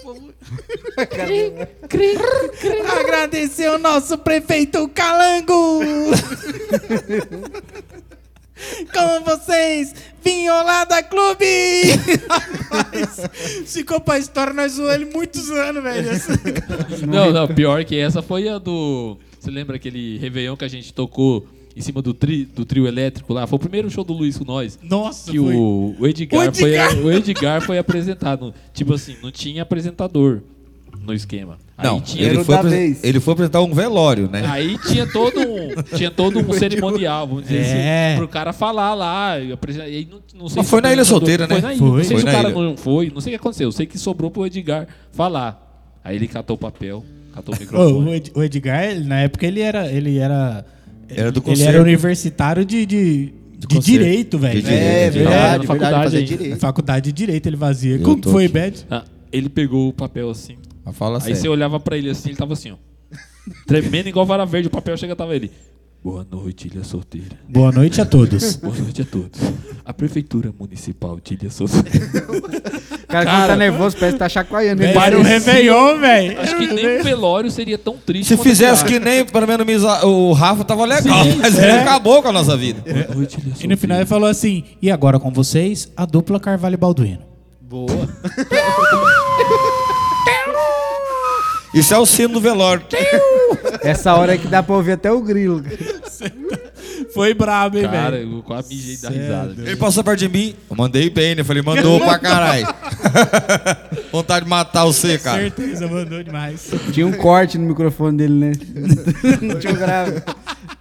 Aí o povo- Agradecer o nosso prefeito Calango! Com vocês, Vinholada Clube! Rapaz, ficou pra história, nós zoamos ele muitos anos, velho. Não, não, pior que essa foi a do. Você lembra aquele Réveillon que a gente tocou em cima do, tri, do trio elétrico lá? Foi o primeiro show do Luiz com nós. Nossa, Que foi. o, o, Edgar O Edgar. Foi, o Edgar foi apresentado. Tipo assim, não tinha apresentador no esquema. Aí Não, tinha, ele foi, ele foi apresentar um velório, né? aí tinha todo um, tinha todo um cerimonial, vamos dizer É. assim, pro cara falar lá. aí não, não sei Mas se foi na Ilha Solteira, né? Foi na ilha. Foi. Não sei Foi se o cara ilha. não foi, não sei o que aconteceu. Eu sei que sobrou pro Edgar falar. Aí ele catou o papel, catou o microfone. O Ed- o Edgar, na época, ele era. Ele era, Era do ele conselho. era universitário de, de, de direito, velho. De direito, É, verdade, Na verdade, faculdade. Na direito. faculdade de direito ele fazia. Eu Como que foi. Bad? Ah, ele pegou o papel assim. Mas fala Aí sério. você olhava pra ele assim, ele tava assim, ó. Tremendo igual vara verde, o papel chega tava ele. Boa noite, Ilha Solteira. Boa noite a todos. Boa noite a todos. A Prefeitura Municipal de Ilha Solteira. O cara, quando Cara. tá nervoso, parece que tá chacoalhando. Um Parecia- Réveillon, velho. Acho que nem um velório seria tão triste Se fizesse que nem, pelo menos, o Rafa tava legal, mas ele acabou com a nossa vida. Boa noite, E no final ele falou assim: e agora com vocês, a dupla Carvalho e Balduino. Boa. Isso é o sino do velório. Essa hora é que dá pra ouvir até o grilo. Foi brabo, hein, Cara, velho? eu quase mijei da risada. Ele passou perto de mim, eu mandei bem, né? Eu falei, mandou pra caralho. Vontade de matar você, cara. Certeza, mandou demais. Tinha um corte no microfone dele, né? Não tinha um grave.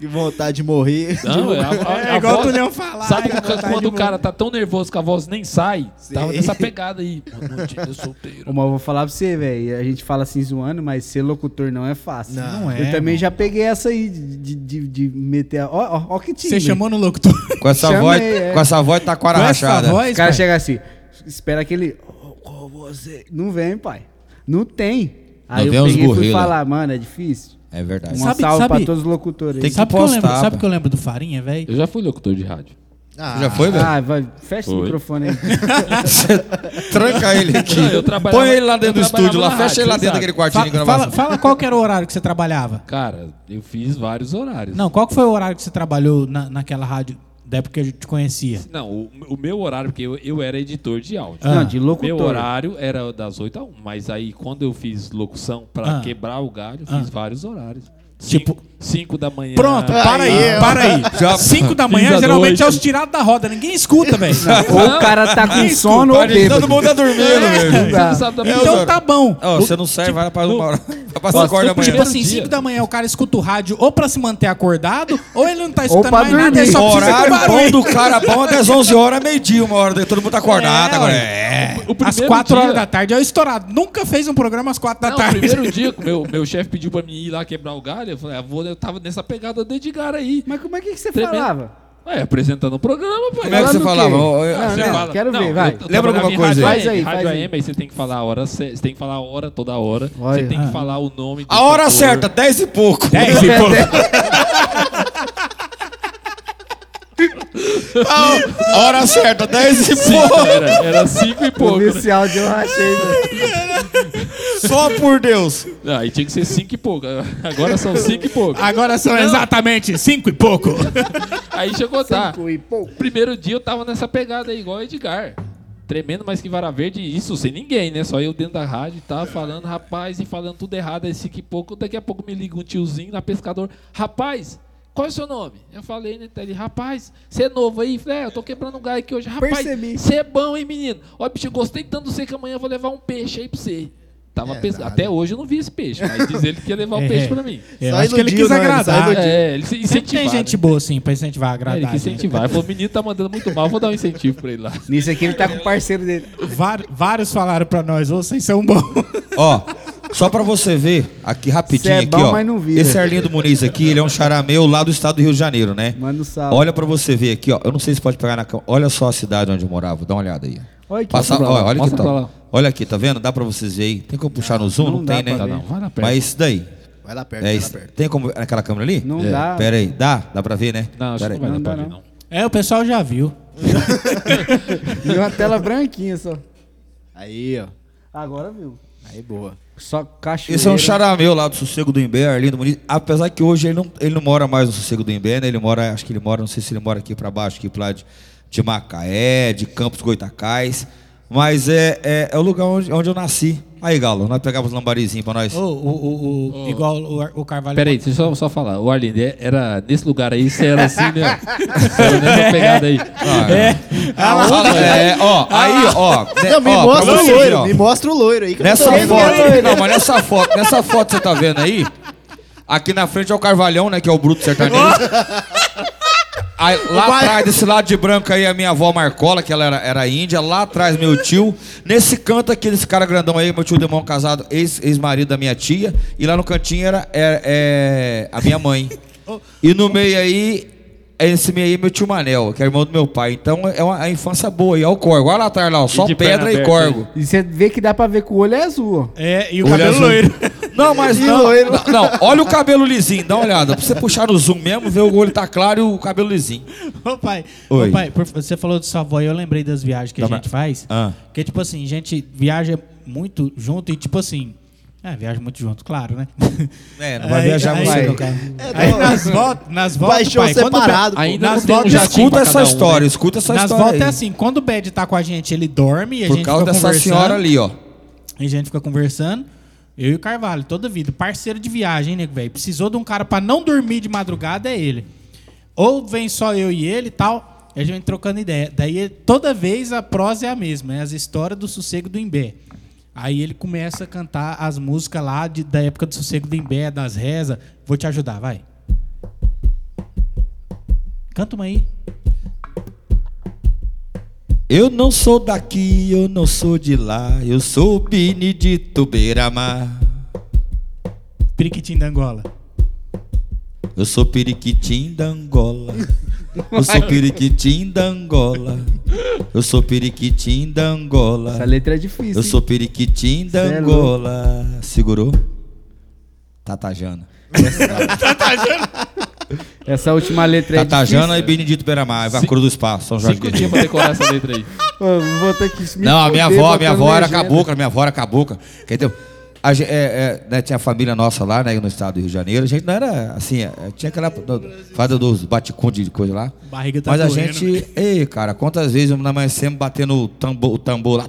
Que vontade de morrer. Não, é, a, a, É a igual voz- tu Leão falar. Sabe que quando o cara tá tão nervoso que a voz nem sai? Tava Sim. nessa pegada aí. Boa noite, Ilha Solteira. Ô, Mas eu vou falar pra você, velho. A gente fala assim zoando, mas ser locutor não é fácil. Não é, Eu também mano. já peguei essa aí de, de, de- de meter. a- Ó, ó, ó que time. Você chamou no locutor. Com essa Chamei, voz, é. com essa voz tá com a Com essa rachada. voz, Os caras pai? chegam assim, espera aquele. "Ô, ô, você. Não vem, pai. Não tem. Aí Não eu peguei e fui falar, mano, é difícil. É verdade. Uma Sabe- salva sabe- pra todos os locutores. Tem que Sabe o que eu lembro? Sabe o que eu lembro do Farinha, velho? Eu já fui locutor de rádio. Ah, Já foi, velho? Ah, vai, fecha o Foi. microfone aí. Tranca ele aqui. Não, Põe ele lá dentro do estúdio, lá, na fecha ele lá rádio, dentro daquele quartinho de Fala, gravação. fala, fala qual que era o horário que você trabalhava. Cara, eu fiz vários horários. Não, qual que foi o horário que você trabalhou na, naquela rádio da época que a gente te conhecia? Não, o, o meu horário, porque eu, eu era editor de áudio. Ah. Não, de locutor. Meu horário era das 8 a 1, mas aí quando eu fiz locução pra Ah. quebrar o galho, eu Ah. fiz vários horários. Tipo- 5 da manhã. Pronto, para aí, Aí, para aí. Já- 5 da manhã geralmente noite. é os tirados da roda, ninguém escuta, velho. Ou o cara tá com sono ou bêbado. Todo mundo tá dormindo, velho. Sabe da Então tá bom. Ó, você não serve, vai pra uma hora. Vai 5 horas da Tipo manhã. assim, dia. 5 da manhã o cara escuta o rádio ou pra se manter acordado, ou ele não tá escutando mais nada, dormir. ele só horário bom do cara bom é das 11 horas, meio-dia, uma hora. Todo mundo tá acordado É, agora. É. O Às primeiro 4 dia- horas da tarde é o estourado. Nunca fez um programa às 4 da Não, tarde. o primeiro dia que meu, meu chefe pediu pra mim ir lá quebrar o galho, eu falei, ah, vou, eu tava nessa pegada do Edgar aí. Mas como é que, que você Tremendo. falava? Ué, apresentando o programa, pai. Como é que você o falava? Não, Você não, fala- quero não, ver, vai. Lembra alguma coisa aí? Faz aí, Rádio faz aí. AM, aí você tem que falar a hora, você tem que falar a hora toda hora. Olha. Você tem que Ah. falar o nome A hora cantor. certa, 10 e pouco. 10 e pouco. A hora certa, 10 e pouco. Era, era cinco e pouco. Né? esse áudio, eu achei, velho. Só por Deus. Não, aí tinha que ser cinco e pouco. Agora são cinco e pouco. Agora são exatamente 5 e pouco. Aí chegou, tá. Cinco e pouco. Primeiro dia eu tava nessa pegada aí, igual o Edgar. Tremendo mais que vara verde, isso sem ninguém, né? Só eu dentro da rádio e tava falando, rapaz, e falando tudo errado. Aí cinco e pouco, daqui a pouco me liga um tiozinho na pescador. Rapaz, qual é o seu nome? Eu falei, né? Ele, rapaz, você é novo aí? Falei, é, eu tô quebrando um galho aqui hoje. Rapaz, Percebi. você é bom, hein, menino? Ó, bicho, eu gostei tanto de você que amanhã eu vou levar um peixe aí pra você. Tava É, pes-. Até hoje eu não vi esse peixe, mas diz ele que ia levar o É. peixe pra mim. Eu Só acho que ele quis né? Agradar. É, ele Sempre tem gente né? boa assim pra incentivar, É, agradar. ele quis incentivar. Ele falou, o menino tá mandando muito mal, vou dar um incentivo pra ele lá. Nisso aqui ele tá com o parceiro dele. Var- vários falaram pra nós, "Ô, vocês são bons. Ó, só pra você ver, aqui rapidinho, é aqui, bom, ó. mas não vira. Esse Arlindo Muniz aqui, ele é um charameu lá do estado do Rio de Janeiro, né? Manda um salve. Olha pra você ver aqui, ó. Eu não sei se pode pegar na câmera. Olha só a cidade onde eu morava. Dá uma olhada aí. Olha aqui. Passa, ó, olha aqui, mostra tá. Olha aqui, tá vendo? Dá pra vocês verem aí. Tem como puxar no zoom? não Não, dá tem, né? pra Não, ver. não, vai lá perto. Mas isso daí. Vai lá perto, É vai lá isso. perto. Tem como naquela câmera ali? Não É. dá. Pera aí. Dá? Dá pra ver, né? Não, acho Pera que não vai dar pra dá, ver, não. É, o pessoal já viu. Viu uma tela branquinha só. Aí, ó. Agora viu. Aí, boa. Só cachoeira. Esse é um charameu lá do Sossego do Imbé, Arlindo Muniz. Apesar que hoje ele não, ele não mora mais no Sossego do Imbé, né? Ele mora, acho que ele mora, não sei se ele mora aqui pra baixo, aqui pra lá de, de Macaé, de Campos Goitacás. Mas é, é, é o lugar onde, onde eu nasci. Aí, Galo, nós pegávamos os lambarizinhos pra nós. Ô, o, o, o- igual o, o Carvalho. Peraí, deixa eu só, só falar. O Arlindo, é- era nesse lugar aí, você era assim, né? Você era nessa pegada aí. Ah, é, ó, aí, ó. né, Não, me ó, mostra o loiro, ó. me mostra o loiro aí. Nessa foto, não, mas nessa foto, nessa foto que você tá vendo aí, aqui na frente é o Carvalhão, né, que é o bruto sertanejo. Aí, lá atrás, desse lado de branco aí, a minha avó Marcola, que ela era, era índia. Lá atrás, meu tio. Nesse canto aqui, desse cara grandão aí, meu tio Demão casado, ex- ex-marido da minha tia. E lá no cantinho era é, é, a minha mãe. E no meio aí, esse meio aí, meu tio Manel, que é irmão do meu pai. Então é uma a infância boa. E olha o corgo, olha lá atrás, lá, ó, só pedra e aberta corgo. E você vê que dá pra ver que o olho é azul, ó. É, e o Olho cabelo azul. loiro. Não, mas não, não, não, olha o cabelo lisinho, dá uma olhada. Pra você puxar no zoom mesmo, ver o olho tá claro e o cabelo lisinho. Ô pai, Oi. ô pai, por- você falou de sua avó e eu lembrei das viagens que Tá, a gente mas- faz. Ah. Que tipo assim, a gente viaja muito junto e tipo assim. É, viaja muito junto, claro, né? É, não vai viajar aí, você aí, no carro. Aí nas voltas, nas voltas, pai, o separado. Ainda nas um voltas, Escuta essa um, história, né? escuta essa nas história. voltas é assim, quando o Bad tá com a gente, ele dorme e a Por gente causa fica dessa senhora ali, ó. E a gente fica conversando. Eu e o Carvalho, toda vida. Parceiro de viagem, hein, nego, velho? Precisou de um cara pra não dormir de madrugada, é ele. Ou vem só eu e ele e tal, a gente vem trocando ideia. Daí, toda vez, a prosa é a mesma. É as histórias do sossego do Imbé. Aí ele começa a cantar as músicas lá de- da época do sossego do Imbé, das rezas. Vou te ajudar, vai. Canta uma aí. Eu não sou daqui, eu não sou de lá, eu sou Benedito Beira-Mar. Periquitim da Angola. Eu sou periquitim da Angola. Eu sou periquitim da Angola. Eu sou periquitim da Angola. Essa letra é difícil. Eu sou periquitim da Cê é Angola. Segurou? Tatajana. Essa última letra aí. Tatajana e Benedito Beramar, a Cruz do Espaço, São Jorge Cinco dias pra decorar essa letra aí. Mano, vou ter que Não, a minha avó, minha avó era cabocla, minha avó era cabocla. Entendeu? A, é, é, né, tinha a família nossa lá, né, no estado do Rio de Janeiro. A gente não era assim, tinha aquela fase dos baticundi de coisa lá. Barriga tá Mas a gente, ei, cara, quantas vezes nós sempre batendo o tambor, o tambor lá,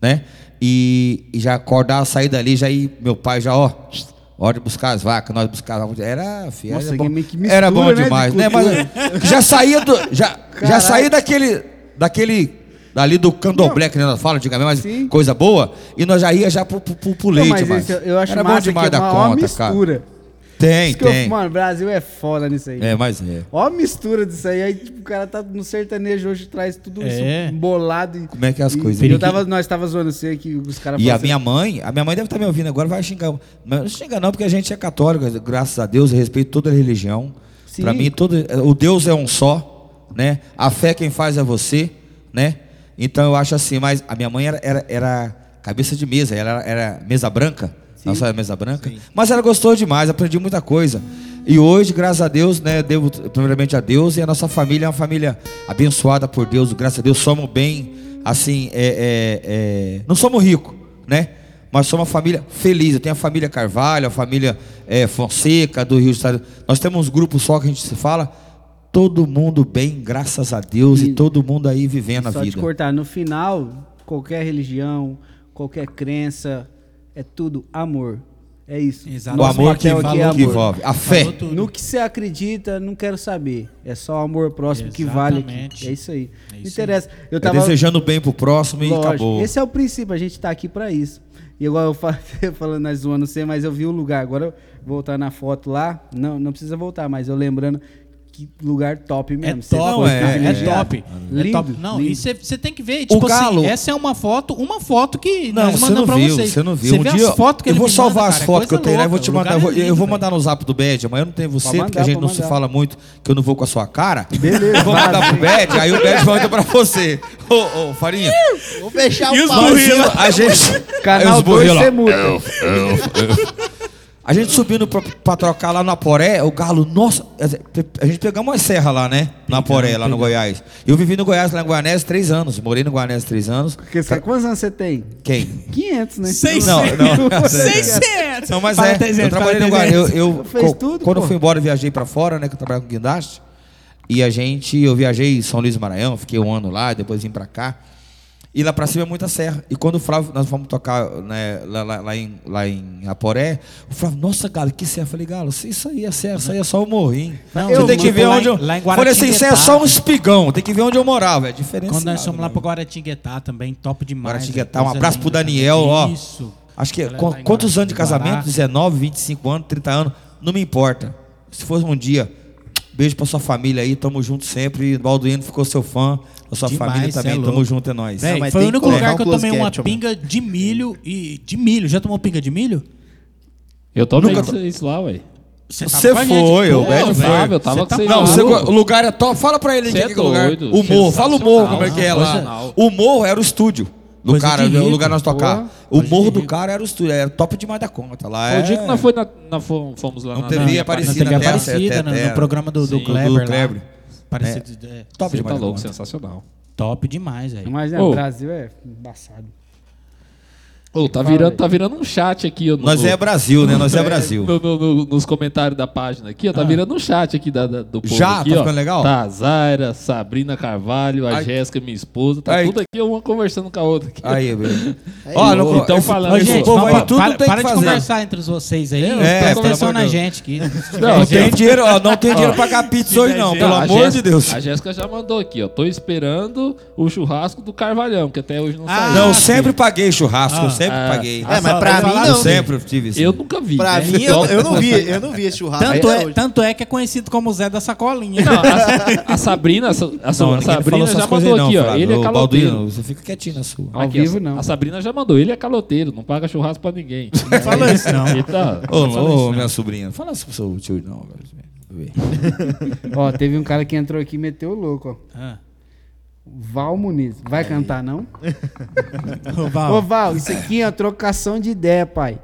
né? E, e já acordar, sair dali, já ir, meu pai já, ó, hora de buscar as vacas, nós buscávamos. Era, filho, Nossa, era bom, mistura, era bom né, de demais, né? cultura. Mas já saía do, já, já saía daquele, daquele, dali do candomblé que nós fala antigamente, mas Sim. coisa boa, e nós já ia já pro, pro, pro, pro Não, leite, mas esse eu acho era bom massa demais que é da conta, cara. Tem, eu- tem. mano, o Brasil é foda nisso aí. É, mas é. Ó a mistura disso aí. Aí, tipo, o cara tá no sertanejo hoje, traz tudo É. isso bolado. E, Como é que é as e- coisas? e Eu tava, nós tava zoando você que os caras E a assim, minha mãe, a minha mãe deve estar me ouvindo agora, vai xingar. Mas não xinga não, porque a gente é católico, graças a Deus, eu respeito toda a religião. Sim. Para mim, todo, o Deus é um só, né? A fé quem faz é você, né? Então eu acho assim, mas a minha mãe era, era, era cabeça de mesa, ela era, era mesa branca, não só era mesa branca, mas ela gostou demais, aprendi muita coisa. E hoje, graças a Deus, né, devo primeiramente a Deus e a nossa família é uma família abençoada por Deus, graças a Deus somos bem, assim, é, é, é, não somos ricos, né? Mas somos uma família feliz. Eu tenho a família Carvalho, a família é, Fonseca do Rio de Janeiro. Nós temos um grupo só que a gente se fala. Todo mundo bem, graças a Deus, e, E- todo mundo aí vivendo a Só te vida. cortar, no final, qualquer religião, qualquer crença, é tudo amor. É isso. Exato. O amor que, aqui é que amor. envolve. A fé. Falou. No que você acredita, não quero saber. É só o amor próximo que vale aqui. Exatamente. É isso aí. É Não isso interessa. Eu É tava desejando bem pro próximo e Lógico, acabou. Esse é o princípio, a gente tá aqui pra isso. E igual eu fa- falando nós zoando você, mas eu vi o lugar. Agora eu voltar na foto lá, não, não precisa voltar, mas eu lembrando que lugar top É mesmo. Você top, foi é, é, top. é Lindo, top. Não, lindo. e você tem que ver, tipo Galo- assim, essa é uma foto, uma foto que Não, nós você não mandamos pra viu, vocês. você não viu. Você Um dia as fotos que eu vou me salvar manda, as é fotos que eu tenho lá, eu vou te o mandar. lugar eu vou- é lindo, eu vou mandar no zap do Bad, amanhã eu não tenho você, Pode porque a mandar, gente não se mandar. fala muito, que eu não vou com a sua cara. Beleza, Eu vou mandar pro Bad, aí o Bad manda pra você. Ô, ô, Farinha. Vou fechar E o os pau. burrilos? A gente. Canal Os 2 burrilos lá. você muda. A gente subindo pra, pra trocar lá no Aporé, o Galo, nossa, a gente pegamos uma serra lá, né? No Aporé, lá no Goiás. Eu vivi no Goiás, lá em Guanés, três anos. Morei no Guanés três anos. Porque, sabe quantos anos você tem? Quem? 500, né? Seis- Não, não. 600! Não, mas é. 300, eu trabalhei no. 300. Eu, eu- Fez co- tudo, quando pô. eu fui embora, eu viajei pra fora, né? Que eu trabalhava com guindaste. E a gente, eu viajei em São Luís do Maranhão, fiquei um ano lá, depois vim pra cá. E lá pra cima é muita serra. E quando o Flávio, nós vamos tocar né, lá, lá- lá em, lá em Aporé, o Flávio, nossa, Galo, que serra? Eu falei, Galo, isso aí é serra, isso aí é só o morrinho. Não, Você eu- tem que ver lá onde em- eu. lá em falei assim, isso aí é só um espigão, tem que ver onde eu morava. É diferente. Quando nós fomos lá pro Guaratinguetá também, top demais. Guaratinguetá, é um abraço pro linda. Daniel, ó. Isso. Acho que quantos anos de casamento? 19, 25 anos, 30 anos, não me importa. Se fosse um dia, beijo pra sua família aí, tamo junto sempre. Balduino ficou seu fã, a sua Demais, família é também, louco. tamo junto, é nóis. Véi, Não, foi o único lugar um que eu tomei uma pinga de milho e. De milho. Já tomou pinga de milho? Eu tomei Nunca isso, isso lá, ué. Você tava Você foi, o Bad velho, foi. Eu tava Você com tá vocês Não, você- o lugar é top. Fala pra ele aí Cê que é que é o lugar. doido, O morro, fala o morro, como é que é lá. sensacional. O morro era o estúdio do Coisa cara, de o rico. lugar nós tocar. O morro do cara era o estúdio, era top demais da conta. Lá O é... dia que nós, foi na, nós fomos, lá Não na teve na Aparecida Na TV Até- Aparecida, até- no, até- no programa do, do Kleber. do lá. Kleber. Aparecido, é. Top Você demais tá da louco, sensacional. Top demais, velho. Mas né, Ô. o Brasil é embaçado. Ô, tá, virando, tá virando um chat aqui. ó, no- Nós é Brasil, né? Nós é Brasil. no- no- no- nos comentários da página aqui, ó, tá virando um chat aqui da, da- do povo Já? aqui, Tá ó. ficando legal? Tá Zaira, Sabrina Carvalho, a Ai. Jéssica, minha esposa, tá Ai. tudo aqui, uma conversando com a outra aqui. Aí, velho. Ó, não, então esse- falando- gente, povo não, aí para, tudo para, tem para que de fazer. conversar entre vocês aí. É, presta pelo atenção na gente aqui. Não tem dinheiro, ó, não tem dinheiro pra pagar pizza hoje não, pelo Não, amor de Deus. A Jéssica já mandou aqui, ó. Tô esperando o churrasco do Carvalhão, que até hoje não Ah, saiu. Não, Ah, sempre paguei churrasco, eu sempre ah, paguei. É, mas pra mim Eu não. sempre tive isso. Eu nunca vi. Pra né? mim, eu, eu não vi, eu não vi esse churrasco. Tanto é, hoje. tanto é que é conhecido como Zé da Sacolinha. Não, a, a Sabrina, a, a Não, ninguém Sabrina já mandou aí aqui, não, ó. Ele é caloteiro. Balduino, você fica quietinho na sua. Ao Aqui, vivo, a, não. A Sabrina já mandou. Ele é caloteiro, não paga churrasco pra ninguém. Não falou isso, não. Eita. Ô, ô, minha sobrinha, não fala isso pro seu tio não, velho. Ó, teve um cara que entrou aqui e meteu o louco, ó. Ah. Val Muniz. Vai cantar, não? Ô, Val, Ô, Val, isso aqui é uma trocação de ideia, pai.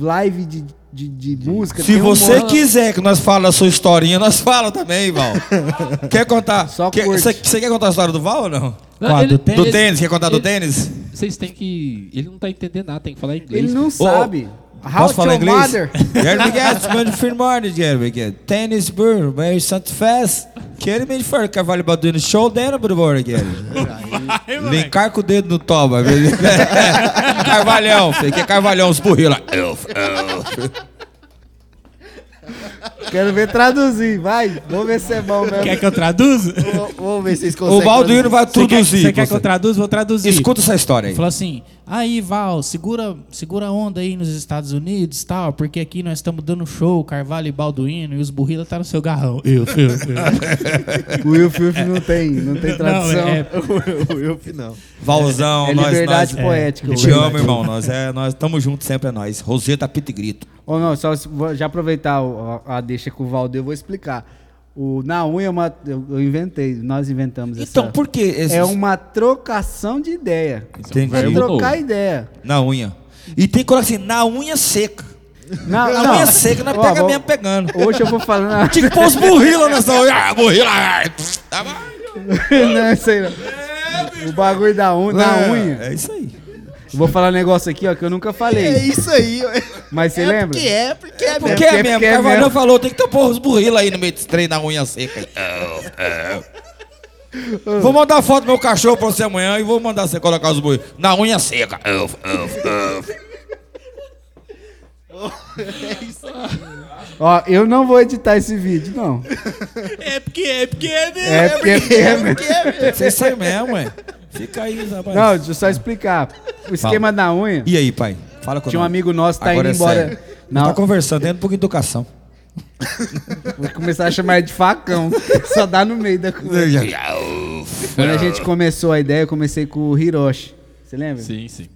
Live de, de, de música. Se você monte- quiser que nós falemos a sua historinha, nós falamos também, Val. quer contar? Só quer-. Você você quer contar a história do Val ou não? Não, Qual, ele- do tênis? Do ele- tênis? Quer contar do ele- tênis? Vocês têm que. Ele não tá entendendo nada, tem que falar inglês. Ele não sabe. How Posso falar inglês? mother? Jeremy Gats, man, for morning, Jeremy Gats. Tennis, burr, very sant fast. Quero me for Carvalho Baduino, show dentro Jeremy. Vem car com o dedo no toba. Carvalhão, filho, que é Carvalhão, os burrinhos lá. Elf, elf. Quero ver traduzir, vai. Vamos ver se é bom mesmo. quer que eu traduza? Vamos- Vamos ver se vocês conseguem. O Balduino vai Você quer, traduzir. você quer que eu traduza? Vou traduzir. Escuta essa história aí. Falou assim: aí, Val, segura, segura a onda aí nos Estados Unidos tal, porque aqui nós estamos dando show, Carvalho e Balduino, e os burrila tá no seu garrão. Eu, eu, eu. O Will Filth não tem, não tem tradução. Não, é, o Wilf não. Valzão, É nós, liberdade nós, poética. Eu o te Will. amo, irmão. Nós é, nós estamos juntos sempre, é nós. Roseta, pito e grito. Ou não, só já aproveitar a, a deixa com o Valdir, eu vou explicar. O, na unha é uma, eu, eu inventei, nós inventamos Então, essa. por que esses... É uma trocação de ideia. Entendi. É trocar ideia. Na unha. E tem que colocar assim, na unha seca. Não, Na não. unha seca, nós Ó, pega vou- mesmo pegando. Hoje eu vou falar. Tinha que pôr os burrilos nessa unha. Ah, burrila. ah, tá não, isso aí não. O bagulho da unha, na É, unha. É isso aí. Eu Vou falar um negócio aqui, ó, que eu nunca É falei. isso aí. ué. Mas você é lembra? Porque é, porque é, Por mesmo. que porque- é mesmo? porque é Carvalho falou, tem que ter pôr os burrilos aí no meio desse trem na unha seca. É, é. Vou mandar foto do meu cachorro pra você amanhã e vou mandar você colocar os burrilos na unha seca. É, é, é. Ó, eu não vou editar esse vídeo, não. é porque é, porque é mesmo. É porque é, É mesmo. porque é mesmo. Você sai mesmo, ué. Fica aí, rapaz. Não, deixa eu só explicar. O esquema da unha, E aí, pai? Fala com tinha um amigo nosso que tá Agora indo é embora. sério. Na- Tá conversando, dentro um pouco de educação. Vou começar a chamar ele de facão. Só dá no meio da coisa. Quando a gente começou a ideia, eu comecei com o Hiroshi. Você lembra? Sim, sim.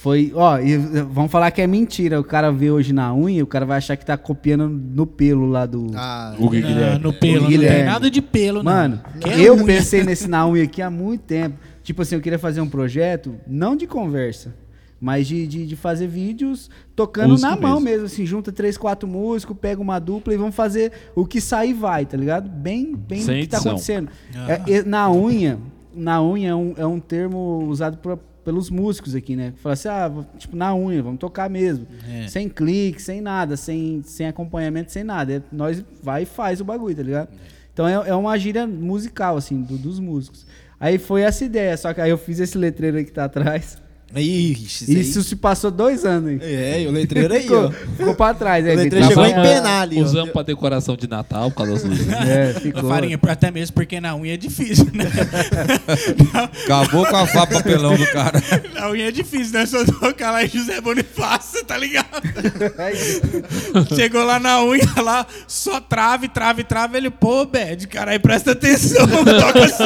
Foi, ó, e vamos falar que é mentira. O cara vê hoje na unha, o cara vai achar que tá copiando no pelo lá do. Ah, O Não, Guilherme. no pelo, não Guilherme. tem nada de pelo, não. Mano, Que é eu unha. pensei nesse na unha aqui há muito tempo. Tipo assim, eu queria fazer um projeto, não de conversa, mas de, de, de fazer vídeos tocando Música na mão mesmo. mesmo. assim, junta três, quatro músicos, pega uma dupla e vamos fazer o que sair vai, tá ligado? Bem, bem Sem o que tá edição. acontecendo. É, é, na unha, na unha é um, é um termo usado pra- pelos músicos aqui, né? Fala assim, ah, tipo, na unha, vamos tocar mesmo. É. Sem clique, sem nada, sem, sem acompanhamento, sem nada. É, nós vai e faz o bagulho, tá ligado? Então é, é uma gíria musical, assim, do- dos músicos. Aí foi essa ideia, só que aí eu fiz esse letreiro aí que tá atrás. Ixi, isso, Isso se passou dois anos, hein? É, e o letreiro aí, Ficou, ó. ficou pra trás. O Aí, letreiro tá chegou em penar ali, ó. Usamos pra decoração de Natal por causa das luzes. É, ficou. Farinha, até mesmo porque na unha é difícil, né? Acabou com a fa- papelão do cara. na unha é difícil, né? Só tocar lá em José Bonifácio, tá ligado? Chegou lá na unha, lá, só trave, trave, trave. Ele, pô, Bad, cara, aí presta atenção, toca assim.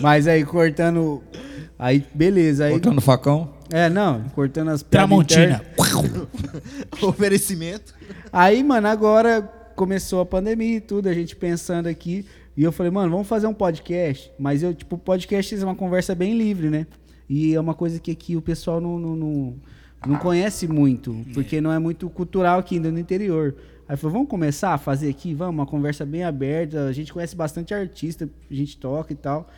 Mas aí, cortando... Aí, beleza. Aí, Botando facão. é, não, cortando as piadas Tramontina. Oferecimento. Aí, mano, agora começou a pandemia e tudo, a gente pensando aqui. E eu falei, mano, vamos fazer um podcast. Mas eu, tipo, podcast é uma conversa bem livre, né? E é uma coisa que aqui o pessoal não, não, não, não conhece muito, porque não é muito cultural aqui ainda no interior. Aí falou, vamos começar a fazer aqui? Vamos, uma conversa bem aberta. A gente conhece bastante artista, a gente toca e tal.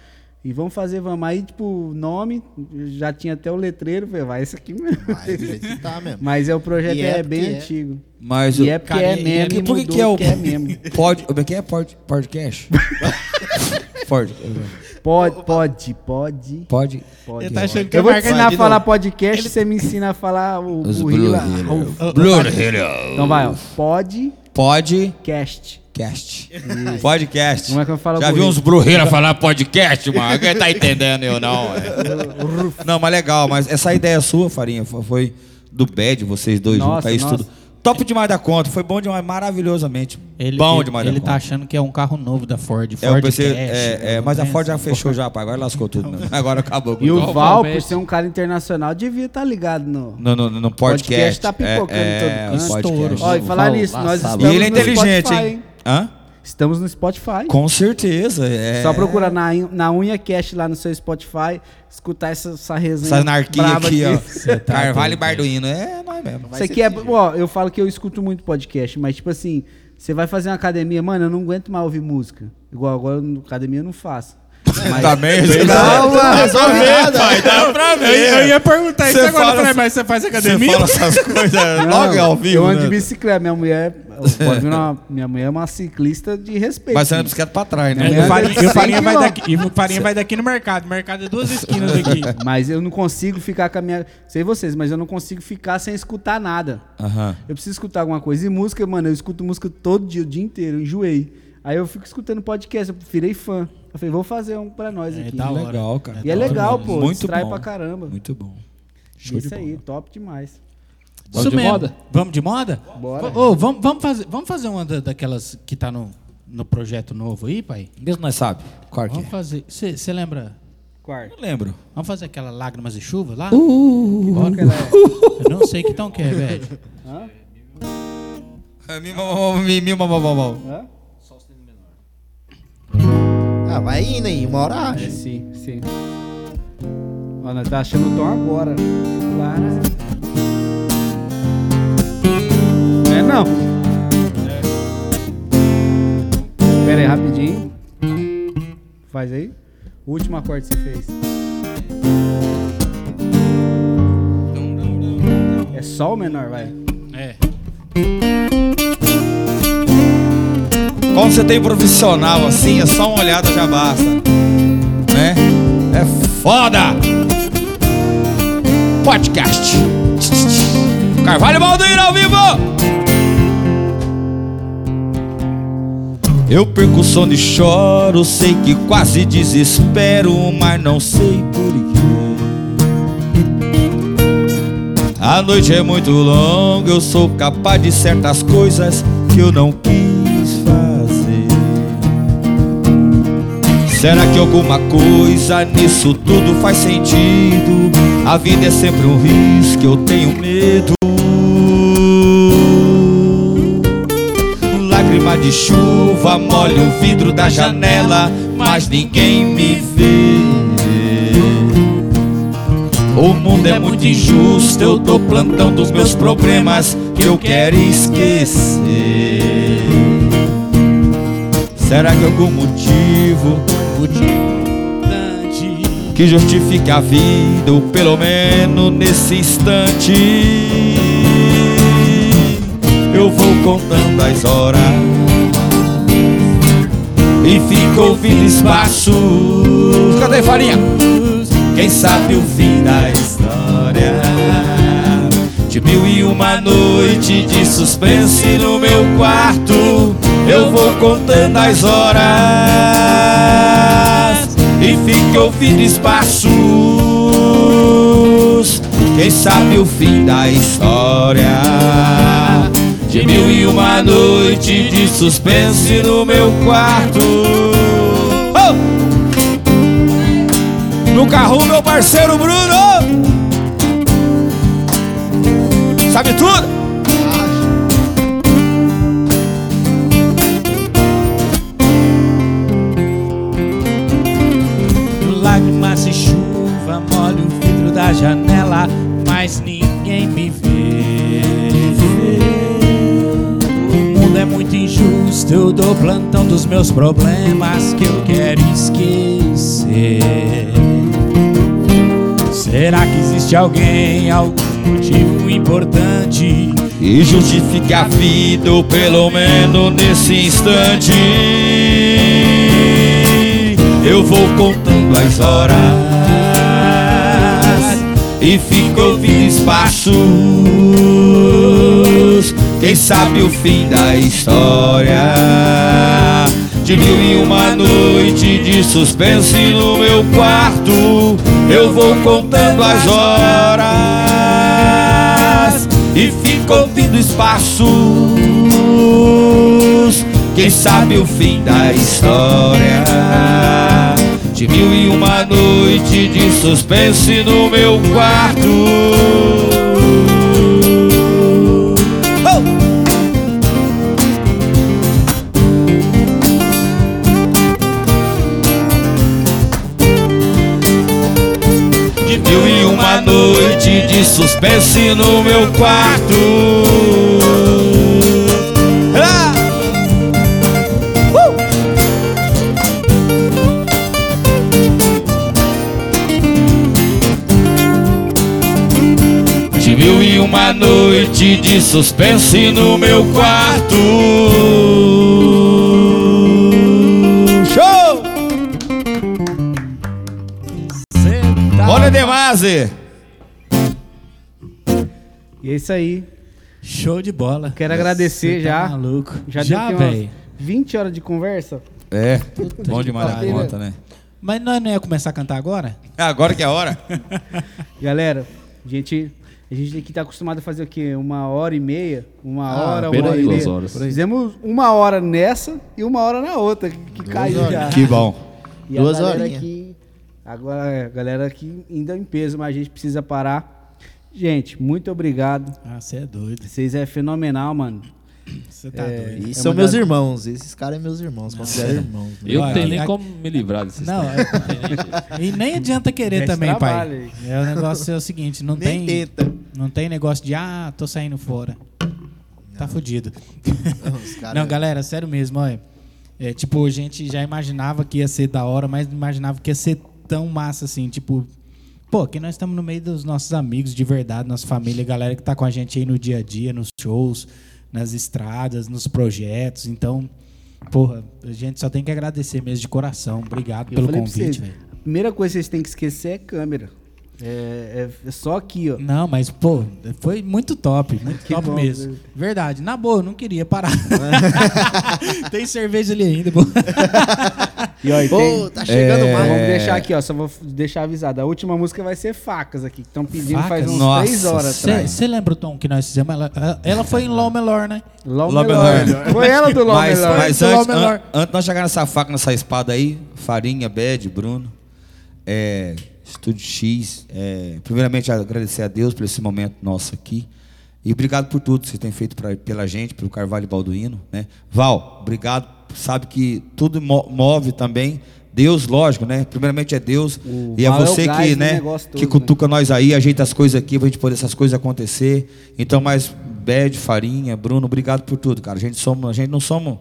E vamos fazer, vamos. Aí, tipo, nome, já tinha até o letreiro, falei, vai, esse aqui mesmo. Vai do jeito que tá mesmo. Mas é o projeto E é, é bem é. antigo. Mas E o- é porque Cara, é meme, E por que, que é o. porque é meme. Pod, como é que é? Pod, podcast? Pod. Pode, pode, pode. Pode. pode. Ele tá achando que é Eu vou te ensinar a falar podcast, você me ensina a falar o, Os Blue. Então vai, ó. Podcast. Podcast. Podcast. Como é que eu falo Já viu uns brujeira falar podcast, mano? Quem tá entendendo eu não? é. Não, mas legal, mas essa ideia sua, Farinha, fo- foi do Bad, vocês dois Nossa, juntos, aí nossa. tudo. Top demais da conta, foi bom demais, maravilhosamente. bom demais ele da tá conta. achando que é um carro novo da Ford. É, eu Ford pensei, Cash, é, é, não mas a Ford já fechou já, pá, agora lascou tudo. né? Agora acabou com E o tudo. Val, por ser um cara internacional, devia estar ligado no. No, no, no Podcast podcast. tá pipocando é, todo é, canto. o podcast. Ó, e falar nisso, nós sabe. E estamos ele é inteligente, Spotify, hein? Hã? Estamos no Spotify. Com certeza. É... Só procura na, na Unha Cast lá no seu Spotify, escutar essa, essa resenha. Essa anarquia brava aqui, ó. tá Carvalho e Barduino. É, nós mesmo. Isso aqui é. Ó, eu falo que eu escuto muito podcast, mas tipo assim, você vai fazer uma academia, mano, eu não aguento mais ouvir música. Igual agora na academia eu não faço. Mas, Também. Calma, resolve nada. Dá pra Eu, eu ia perguntar isso Você agora, fala- falei, mas você faz Você academia? fala essas coisas Não, logo ao vivo, Eu ando de né? bicicleta, minha mulher. pode ver uma- minha mulher é uma ciclista de respeito. Mas você anda de bicicleta pra trás, né? É, É, o Farinha, e o 100 Farinha vai daqui, e o Farinha vai daqui no mercado. O mercado é duas esquinas daqui. Mas eu não consigo ficar com a minha. Sei vocês, mas eu não consigo ficar sem escutar nada. Aham. Eu preciso escutar alguma coisa. E música, mano, eu escuto música todo dia, o dia inteiro, eu enjoei. Aí eu fico escutando podcast, eu virei fã. Eu falei, vou fazer um pra nós É aqui. hora. Legal, cara. E é legal, pô. Muito distrai bom. pra caramba. Muito bom. Show Isso aí, top demais. Vamos Isso de mesmo. moda? Vamos de moda? Bora. Ô, vamos, vamos, fazer, vamos fazer uma da- daquelas que tá no, no projeto novo aí, pai? Mesmo nós sabe. Qual Vamos é? fazer. Você lembra? Quarto. Não lembro. Vamos fazer aquela Lágrimas e Chuva lá? Ela é? Eu não sei que tom que é, velho. Hã? Vai indo aí, uma hora É acha. sim, sim. Ó, nós tá achando o tom agora. Para. É não. Pera aí, rapidinho. Faz aí. O último acorde que você fez. É sol menor, vai. Quando você tem profissional assim, é só uma olhada já basta. Né? É foda! Podcast. Carvalho Baldeiro ao vivo! Eu perco o sono e choro, sei que quase desespero, mas não sei porquê. A noite é muito longa, eu sou capaz de certas coisas que eu não quis Será que alguma coisa nisso tudo faz sentido? A vida é sempre um risco, eu tenho medo. Lágrima de chuva molha o vidro da janela, mas ninguém me vê. O mundo é muito injusto, eu tô plantando os meus problemas que eu quero esquecer. Será que algum motivo que justifique a vida, ou pelo menos nesse instante? Eu vou contando as horas e fica ouvindo espaços. Cadê Farinha? Quem sabe o fim da história De mil e uma noite de suspense no meu quarto Eu vou contando as horas E fico ouvindo espaços Quem sabe o fim da história De mil e uma noite de suspense no meu quarto Oh! No carro, meu parceiro Bruno. Sabe tudo? Janela, mas ninguém me vê. O mundo é muito injusto, eu dou plantão dos meus problemas que eu quero esquecer. Será que existe alguém, algum motivo importante? E justifique a vida, ou pelo menos nesse instante Eu vou contando as horas E fico ouvindo espaços Quem sabe o fim da história De mil e uma noite de suspense no meu quarto Eu vou contando as horas e fico ouvindo espaços. Quem sabe o fim da história? De mil e uma noite de suspense no meu quarto. De mil e uma noite de suspense no meu quarto. Noite de suspense no meu quarto. Show! Olha, Demase. E é isso aí. Show de bola. Quero agradecer Cê tá já. maluco. Já, Já, velho. 20 horas de conversa. É, bom demais pariu. conta, né? Mas nós não ia começar a cantar agora? Agora que é a hora. Galera, a gente, a gente aqui tá acostumado a fazer o quê? Uma hora e meia? Uma Ah, hora, uma hora aí, e duas meia. horas. Fizemos uma hora nessa e uma hora na outra, que, que caiu já. Que bom. E Duas aqui, agora é, a galera aqui ainda em peso, mas a gente precisa parar. Gente, muito obrigado. Ah, você é doido. Vocês é fenomenal, mano. Você tá É, doido. E É são meus das- irmãos. Esses caras são meus irmãos. Considero irmãos. né? Eu não Olha, tenho nem como me livrar desses Não, é- e nem adianta querer também, trabalho pai. É, o negócio é o seguinte, não Nem tem, tenta. não tem negócio de ah, tô saindo fora. Tá fudido. Os caras- Não, galera, sério mesmo, olha. É, tipo, a gente já imaginava que ia ser da hora, mas não imaginava que ia ser tão massa assim, tipo, pô, aqui nós estamos no meio dos nossos amigos de verdade, nossa família, galera que tá com a gente aí no dia a dia, nos shows, nas estradas, nos projetos. Então, porra, a gente só tem que agradecer mesmo de coração. Obrigado Eu pelo convite, velho. A primeira coisa que vocês têm que esquecer é câmera. É, é- é só aqui, ó. Não, mas, pô, foi muito top, muito Que top bom, mesmo. velho. Verdade, na boa, não queria parar. Tem cerveja ali ainda, pô. E, e tem- Pô, tá chegando É. mais. Vamos deixar aqui, ó. Só vou deixar avisado. A última música vai ser Facas aqui. que Estão pedindo faz Facas? uns Nossa, três horas atrás. Você lembra o tom que nós fizemos? Ela, ela- ela foi em Ló Melor, né? Ló Melor. Foi ela do Ló Mas, Melor. mas antes, an- antes de nós chegar nessa faca, nessa espada aí, Farinha, Bed, Bruno, é, Estúdio X, é, primeiramente agradecer a Deus por esse momento nosso aqui. E obrigado por tudo que você tem feito pra, pela gente, pelo Carvalho Balduino. Né? Val, obrigado. Sabe que tudo mo- move também. Deus, lógico, né? Primeiramente é Deus. O e é é você gás que, né, negócio que todo, cutuca nós aí, ajeita as coisas aqui pra gente poder essas coisas acontecer. Então, mais Bed, Farinha, Bruno, obrigado por tudo, cara. A gente, somos, a gente não somos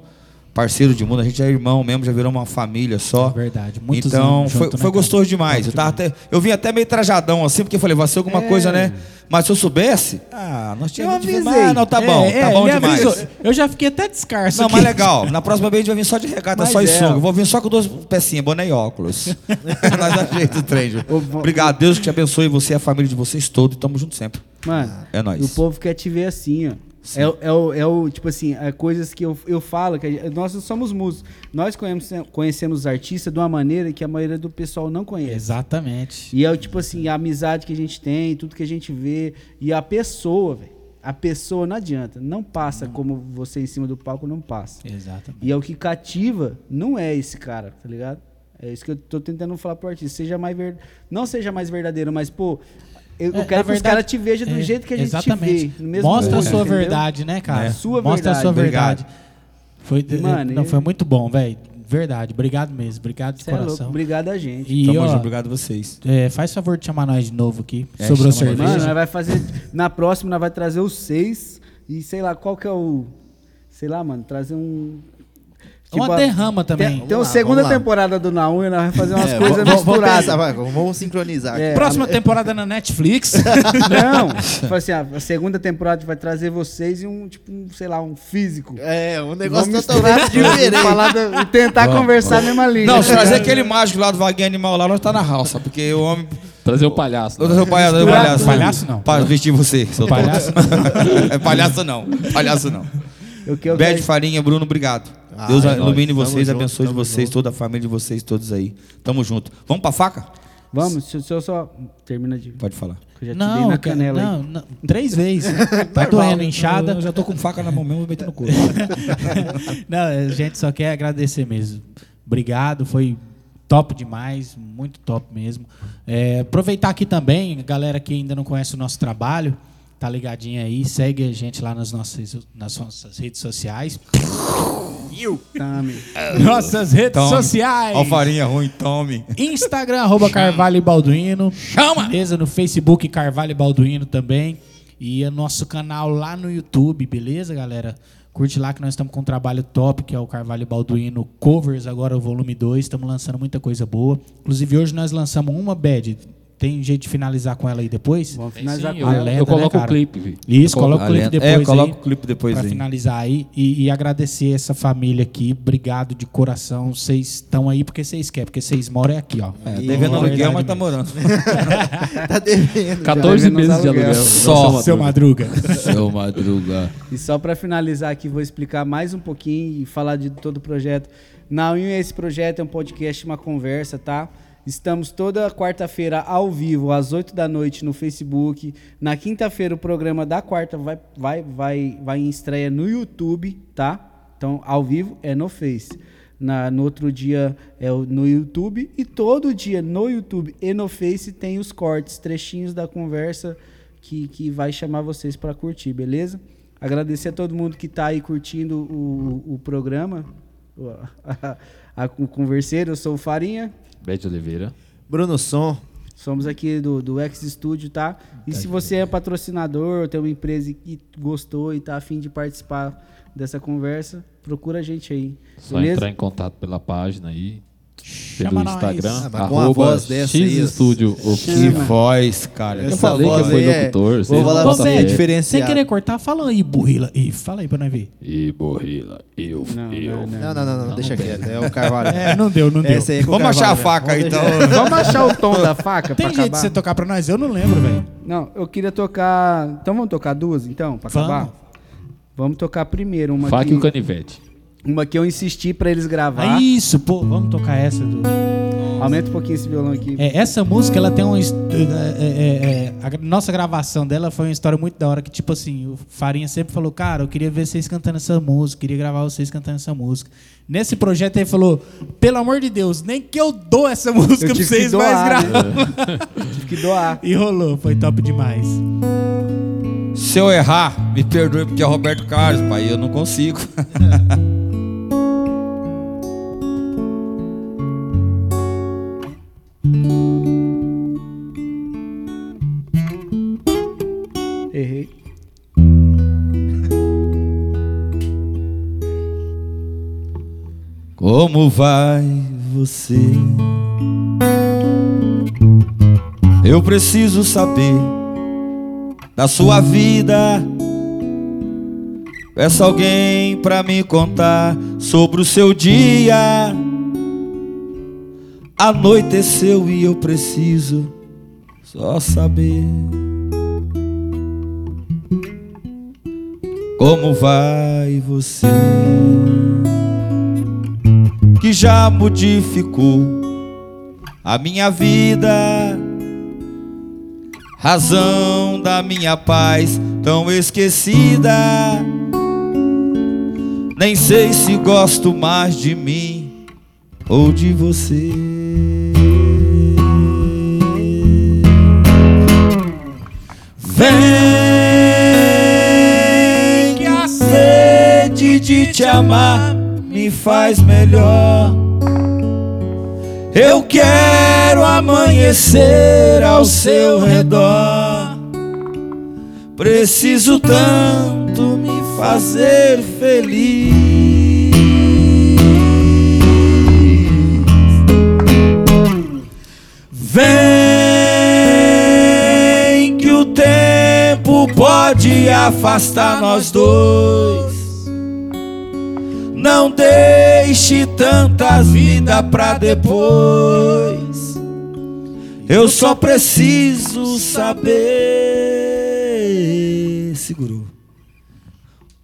parceiro de mundo, a gente é irmão mesmo, já virou uma família só. É verdade, muitos então, foi, né, foi cara? gostoso demais. Eu, tava até, eu vim até meio trajadão assim, porque eu falei, vai ser alguma É. coisa, né? Mas se eu soubesse, ah, nós Eu tínhamos de avisei. Ah, não, tá bom, É, tá é, bom demais. avisou. Eu já fiquei até descarso. Não, aqui. mas legal. Na próxima vez a gente vai vir só de regata, Mas só e é. sunga. Eu Vou vir só com duas pecinhas, boné e óculos. Nós dá jeito, trem. Obrigado, Deus que te abençoe você e a família de vocês todos. Tamo junto sempre. Mano, É nóis. e o povo quer te ver assim, ó. É, o- é, o, é o, tipo assim, é coisas que eu, eu falo, que gente- nós somos músicos. Nós conhecemos, conhecemos os artistas de uma maneira que a maioria do pessoal não conhece. Exatamente. E é o tipo assim, a amizade que a gente tem, tudo que a gente vê. E a pessoa, velho. A pessoa não adianta. Não passa como você em cima do palco, não passa. Exatamente. E é o que cativa, não é esse cara, tá ligado? É isso que eu tô tentando falar pro artista. Seja mais ver... Não seja mais verdadeiro, mas, pô, eu, eu É, quero que os verdade, caras te vejam do é, jeito que a gente exatamente. te vê. No mesmo Mostra a sua entendeu? verdade, né, cara? É. Sua Mostra a sua verdade. verdade. Foi, Mano, não, foi muito bom, velho. Verdade. Obrigado mesmo. Obrigado de Cê é louco. coração. Obrigado a gente. E, Tamo ó, junto, obrigado a vocês. é, faz favor de chamar nós de novo aqui. É, sobre o chama nós. cerveja. Mano, nós vai fazer. Na próxima, nós vai trazer os seis. E sei lá, qual que é o. Sei lá, mano, trazer um. Uma a- derrama também. Tem, tem a segunda vamos temporada do Naum e nós vamos fazer umas É, coisas vamos- vamos misturadas. pensar, vai, vamos sincronizar. É, Próxima temporada na Netflix. Não, assim, a segunda temporada vai trazer vocês e um, tipo, um, sei lá, um físico. É, um negócio Vamos tudo, diferente. e tentar conversar a mesma língua. Não, se trazer aquele mágico lá do Vaguinho Animal lá, nós tá na raça, porque o homem. Trazer o palhaço. Todo né? seu palhaço, Misturar palhaço. Palhaço não. Para vestir você, seu Palhaço é palhaço não. Palhaço não. Eu que- eu Bede quero- Farinha, Bruno, obrigado. Ah, Deus é ilumine nóis. vocês, Tamo abençoe junto, vocês, junto. toda a família de vocês todos aí. Tamo junto. Vamos pra faca? Vamos, se, se eu só. Termina de. Pode falar. eu já te dei Não, na canela não, não. Três vezes. Tá doendo, inchada. Eu já tô com faca na mão mesmo, vou meter no cu. Não, a gente só quer agradecer mesmo. Obrigado, foi top demais, muito top mesmo. É, aproveitar aqui também, galera que ainda não conhece o nosso trabalho, tá ligadinha aí, segue a gente lá nas nossas, nas nossas redes sociais. Tame. Nossas redes Tome. sociais. Ó, farinha ruim, tome. Instagram, arroba Carvalho e Balduino. Chama! Beleza? No Facebook, Carvalho e Balduino também. E o nosso canal lá no YouTube, beleza, galera? Curte lá que nós estamos com um trabalho top, que é o Carvalho e Balduino Covers, agora o volume 2. Estamos lançando muita coisa boa. Inclusive, hoje nós lançamos uma bad. Tem jeito de finalizar com ela aí depois? Vamos finalizar sim, com eu, ela. eu coloco né, o clipe, vi. Isso, coloca o clipe depois É, coloca o clipe depois Pra aí. finalizar aí e, e agradecer essa família aqui. Obrigado de coração. Vocês estão aí porque vocês querem, porque vocês moram aqui, ó. É, E- devendo aluguel, mas tá morando. Tá devendo. 14 devendo meses de aluguel. Só. Seu Madruga. Seu Madruga. E só para finalizar aqui, vou explicar mais um pouquinho e falar de todo o projeto. Nauinho, esse projeto é um podcast, uma conversa, tá? Estamos toda quarta-feira ao vivo, às 8 da noite, no Facebook. Na quinta-feira, o programa da quarta vai, vai, vai, vai em estreia no YouTube, tá? Então, ao vivo é no Face. Na, no outro dia é no YouTube. E todo dia no YouTube e no Face tem os cortes, trechinhos da conversa que, que vai chamar vocês para curtir, beleza? Agradecer a todo mundo que está aí curtindo o, o programa, o, a, a- o converseiro. Eu sou o Farinha, Bete Oliveira. Bruno Som. somos aqui do, do X Studio, tá? E se você é patrocinador, tem uma empresa que gostou e tá afim de participar dessa conversa, procura a gente aí, Só beleza? entrar em contato pela página aí. Pelo Chama. Instagram. Ah, mas com a voz dessa X Studio Que Oficial. voz, cara. Eu Essa falei que foi é- locutor. Vou falar pra você, é diferenciado. Sem querer cortar, fala aí, burrila. E fala aí pra nós ver. E Borrila, eu, Não, eu. não, Não, não, não, não, deixa quieto. É o Carvalho. É, não deu, não deu. É o Vamos achar a faca então. Vamos deixar- Vamos achar o tom da faca Tem pra jeito de você tocar pra nós? Eu não lembro, velho. Não, eu queria tocar... Então vamos tocar duas, então, pra Vamos. acabar? Vamos tocar primeiro uma Faca que, e o canivete. Uma que eu insisti pra eles gravar. É isso, pô. Vamos tocar essa. Do... Aumenta um pouquinho esse violão aqui. É, essa música, ela tem uma. his- é, é, é, a nossa gravação dela foi uma história muito da hora. Que, tipo assim, o Farinha sempre falou: Cara, eu queria ver vocês cantando essa música, queria gravar vocês cantando essa música. Nesse projeto ele falou: Pelo amor de Deus, nem que eu dou essa música Eu pra vocês, que mas doar, grava. né? Tive que doar. E rolou, foi top demais. Se eu errar, me perdoe, porque é Roberto Carlos, pai. Eu não consigo. Como vai você? Eu preciso saber da sua vida. Peço alguém pra me contar sobre o seu dia. Anoiteceu e eu preciso só saber como vai você que já modificou a minha vida, razão da minha paz tão esquecida. Nem sei se gosto mais de mim ou de você. Vem que a sede de te amar me faz melhor. Eu quero amanhecer ao seu redor. Preciso tanto me fazer feliz. Vem que o tempo pode afastar nós dois. Não deixe tantas vidas pra depois. Eu só preciso saber. Segurou.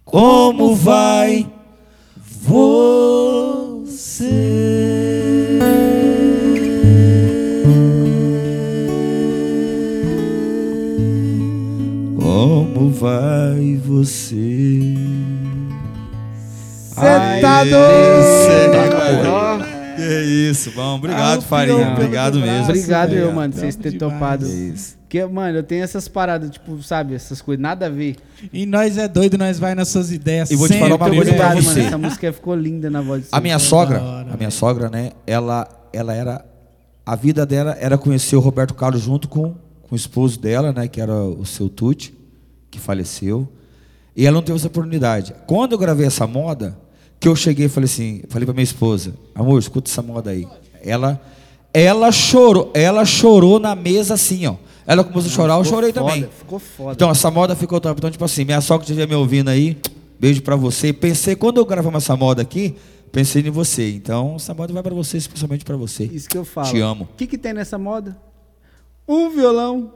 Como vai você? Como vai você? Você tá doido? Que isso, bom. Obrigado, Farinha. Obrigado mesmo. Obrigado eu, mano, vocês terem topado. Isso. Porque, mano, eu tenho essas paradas, tipo, sabe, essas coisas, nada a ver. E nós é doido, nós vai nas suas ideias. E vou te falar uma coisa né? pra obrigado, você. mano. Essa música ficou linda na voz de A minha sogra, a minha sogra, né? Ela, ela era, a vida dela era conhecer o Roberto Carlos junto com, com o esposo dela, né? Que era o seu Tuti, que faleceu. E ela não teve essa oportunidade. Quando eu gravei essa moda, que eu cheguei e falei assim, falei pra minha esposa, amor, escuta essa moda aí. Ela, ela chorou, ela chorou na mesa assim, ó. Ela começou a chorar, eu Ficou chorei foda, também. Ficou foda. Então, essa moda ficou top. Então, tipo assim, minha sogra que estiver me ouvindo aí, beijo pra você. Pensei, quando eu gravamos essa moda aqui, pensei em você. Então, essa moda vai pra você, especialmente pra você. Isso que eu falo. Te amo. O que, que tem nessa moda? Um violão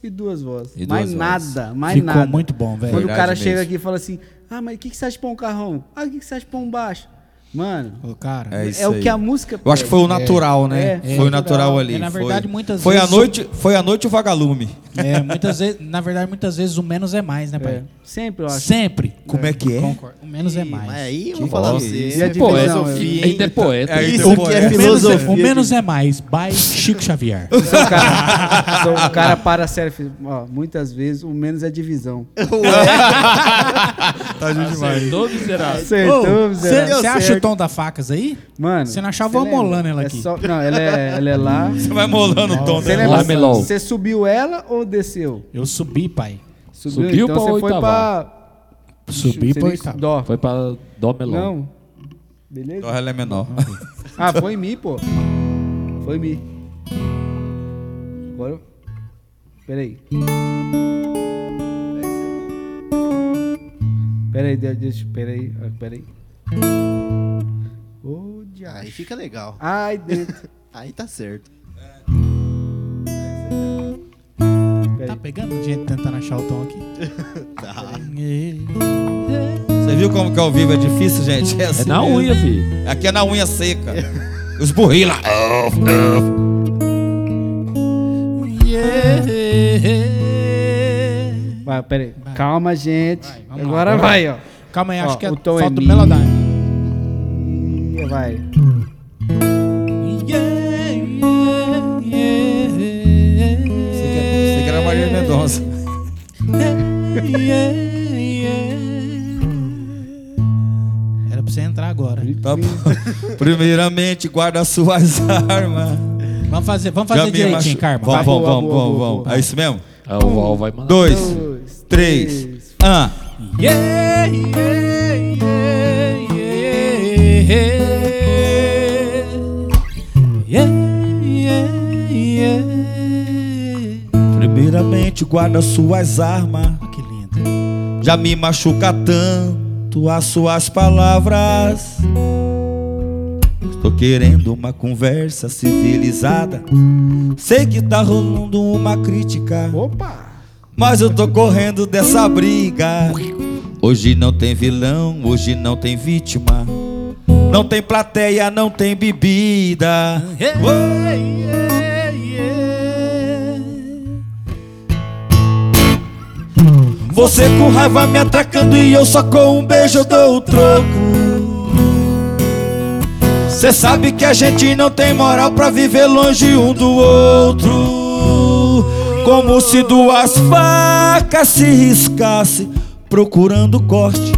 e duas vozes. E mais duas nada, mais Ficou nada. muito bom, velho. Quando o Verdade cara mesmo. chega aqui e fala assim, ah, mas o que, que você acha de pôr um carrão? Ah, o que, que você acha de pôr um baixo? Mano, Ô, cara, É é, o que a música Eu acho que foi o natural, né? É, foi o é. natural ali. É, na foi. verdade, muitas foi vezes a noite, Foi a noite o vagalume. é, muitas vezes, na verdade, muitas vezes o menos é mais, né, pai? É, sempre eu acho. Sempre. Como é que é? Concordo. O menos é mais. Mas aí eu vou falar pra você. E a é divisão, filosofia, Ainda é hein? poeta. É, Isso então, que é O menos, é, filosofia. o menos é mais. By Chico Xavier. O cara, sou- o cara para ó, muitas vezes o menos é divisão. Tá Acertou, miserável. Acertou, Você miserável. acha o tom da facas aí? Mano. Você não achava cê eu lembra? molando ela É aqui? só- não, ela é, ela é lá. Você vai molando o tom Você dela. Você subiu ela ou desceu? Eu subi, pai. Subiu então pra você foi pra. Subi Seria pra oitava. Dó. Foi pra Dó Melão. Não. Beleza? Dó, ela é menor. Ah, foi em mim, pô. Foi em mim. Agora. Peraí. Peraí, de- deixa. Peraí. ah, Peraí. Ô, diabo. Aí fica legal. Ai, dentro. Aí tá certo. Tá pegando gente tentando achar o tom aqui? Tá. Você viu como que ao vivo é difícil, gente? É assim na mesmo. unha, filho. Aqui é na unha seca. Os burrinhos lá. Vai, peraí. Calma, gente. Vai, vamos lá, Agora vai, ó. Calma aí, acho Ó, que é o tom é falta o mi. melodyne. Vai. Yeah, yeah. Era pra você entrar agora. Tá Primeiramente, guarda suas armas. Vamos fazer, vamos fazer direitinho, machu... Carma. Vamos, vamos, vamos, vamos, vamos. É isso mesmo? É, o Val vai mandar. Dois, dois três, Ah. Yeah, yeah, yeah, yeah, yeah. Primeiramente guarda suas armas já me machuca tanto as suas palavras. Estou querendo uma conversa civilizada. Sei que tá rolando uma crítica. Opa! Mas eu tô correndo dessa briga. Hoje não tem vilão, hoje não tem vítima. Não tem plateia, não tem bebida. Você com raiva me atacando e eu só com um beijo dou o troco. Cê sabe que a gente não tem moral pra viver longe um do outro. Como se duas facas se riscasse procurando corte.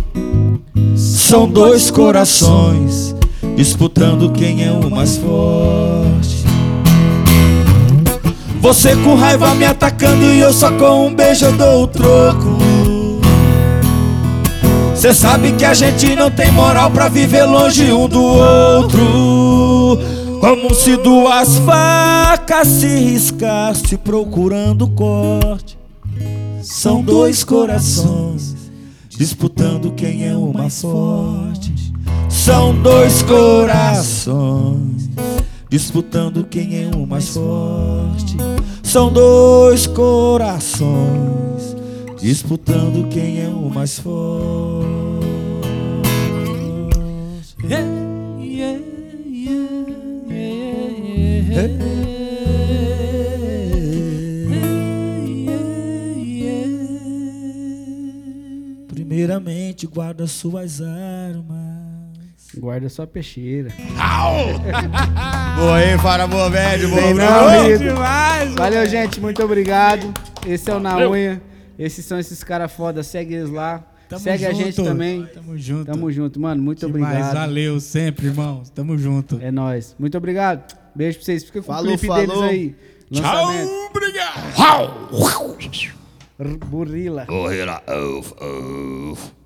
São dois corações disputando quem é o mais forte. Você com raiva me atacando e eu só com um beijo eu dou o troco. Cê sabe que a gente não tem moral pra viver longe um do outro. Como se duas facas se riscasse procurando corte. São dois corações disputando quem é o mais forte. São dois corações disputando quem é o mais forte. São dois corações disputando quem é o mais forte. Primeiramente, guarda suas armas. Guarda sua peixeira. Boa aí, Fara Boa Médio, boa, Bruno. amigo. Valeu, gente. Muito obrigado. Esse é o Na Valeu. Unha. Esses são esses caras foda. Segue eles lá. Tamo Segue a junto. gente também. Tamo junto. Tamo junto, mano. Muito Demais, obrigado. valeu sempre, irmãos. Tamo junto. É nóis. Muito obrigado. Beijo pra vocês. Fica com Falou, o clipe falou. deles aí. Lançamento. obrigado. R- Burrila. Corre lá, uf, uf.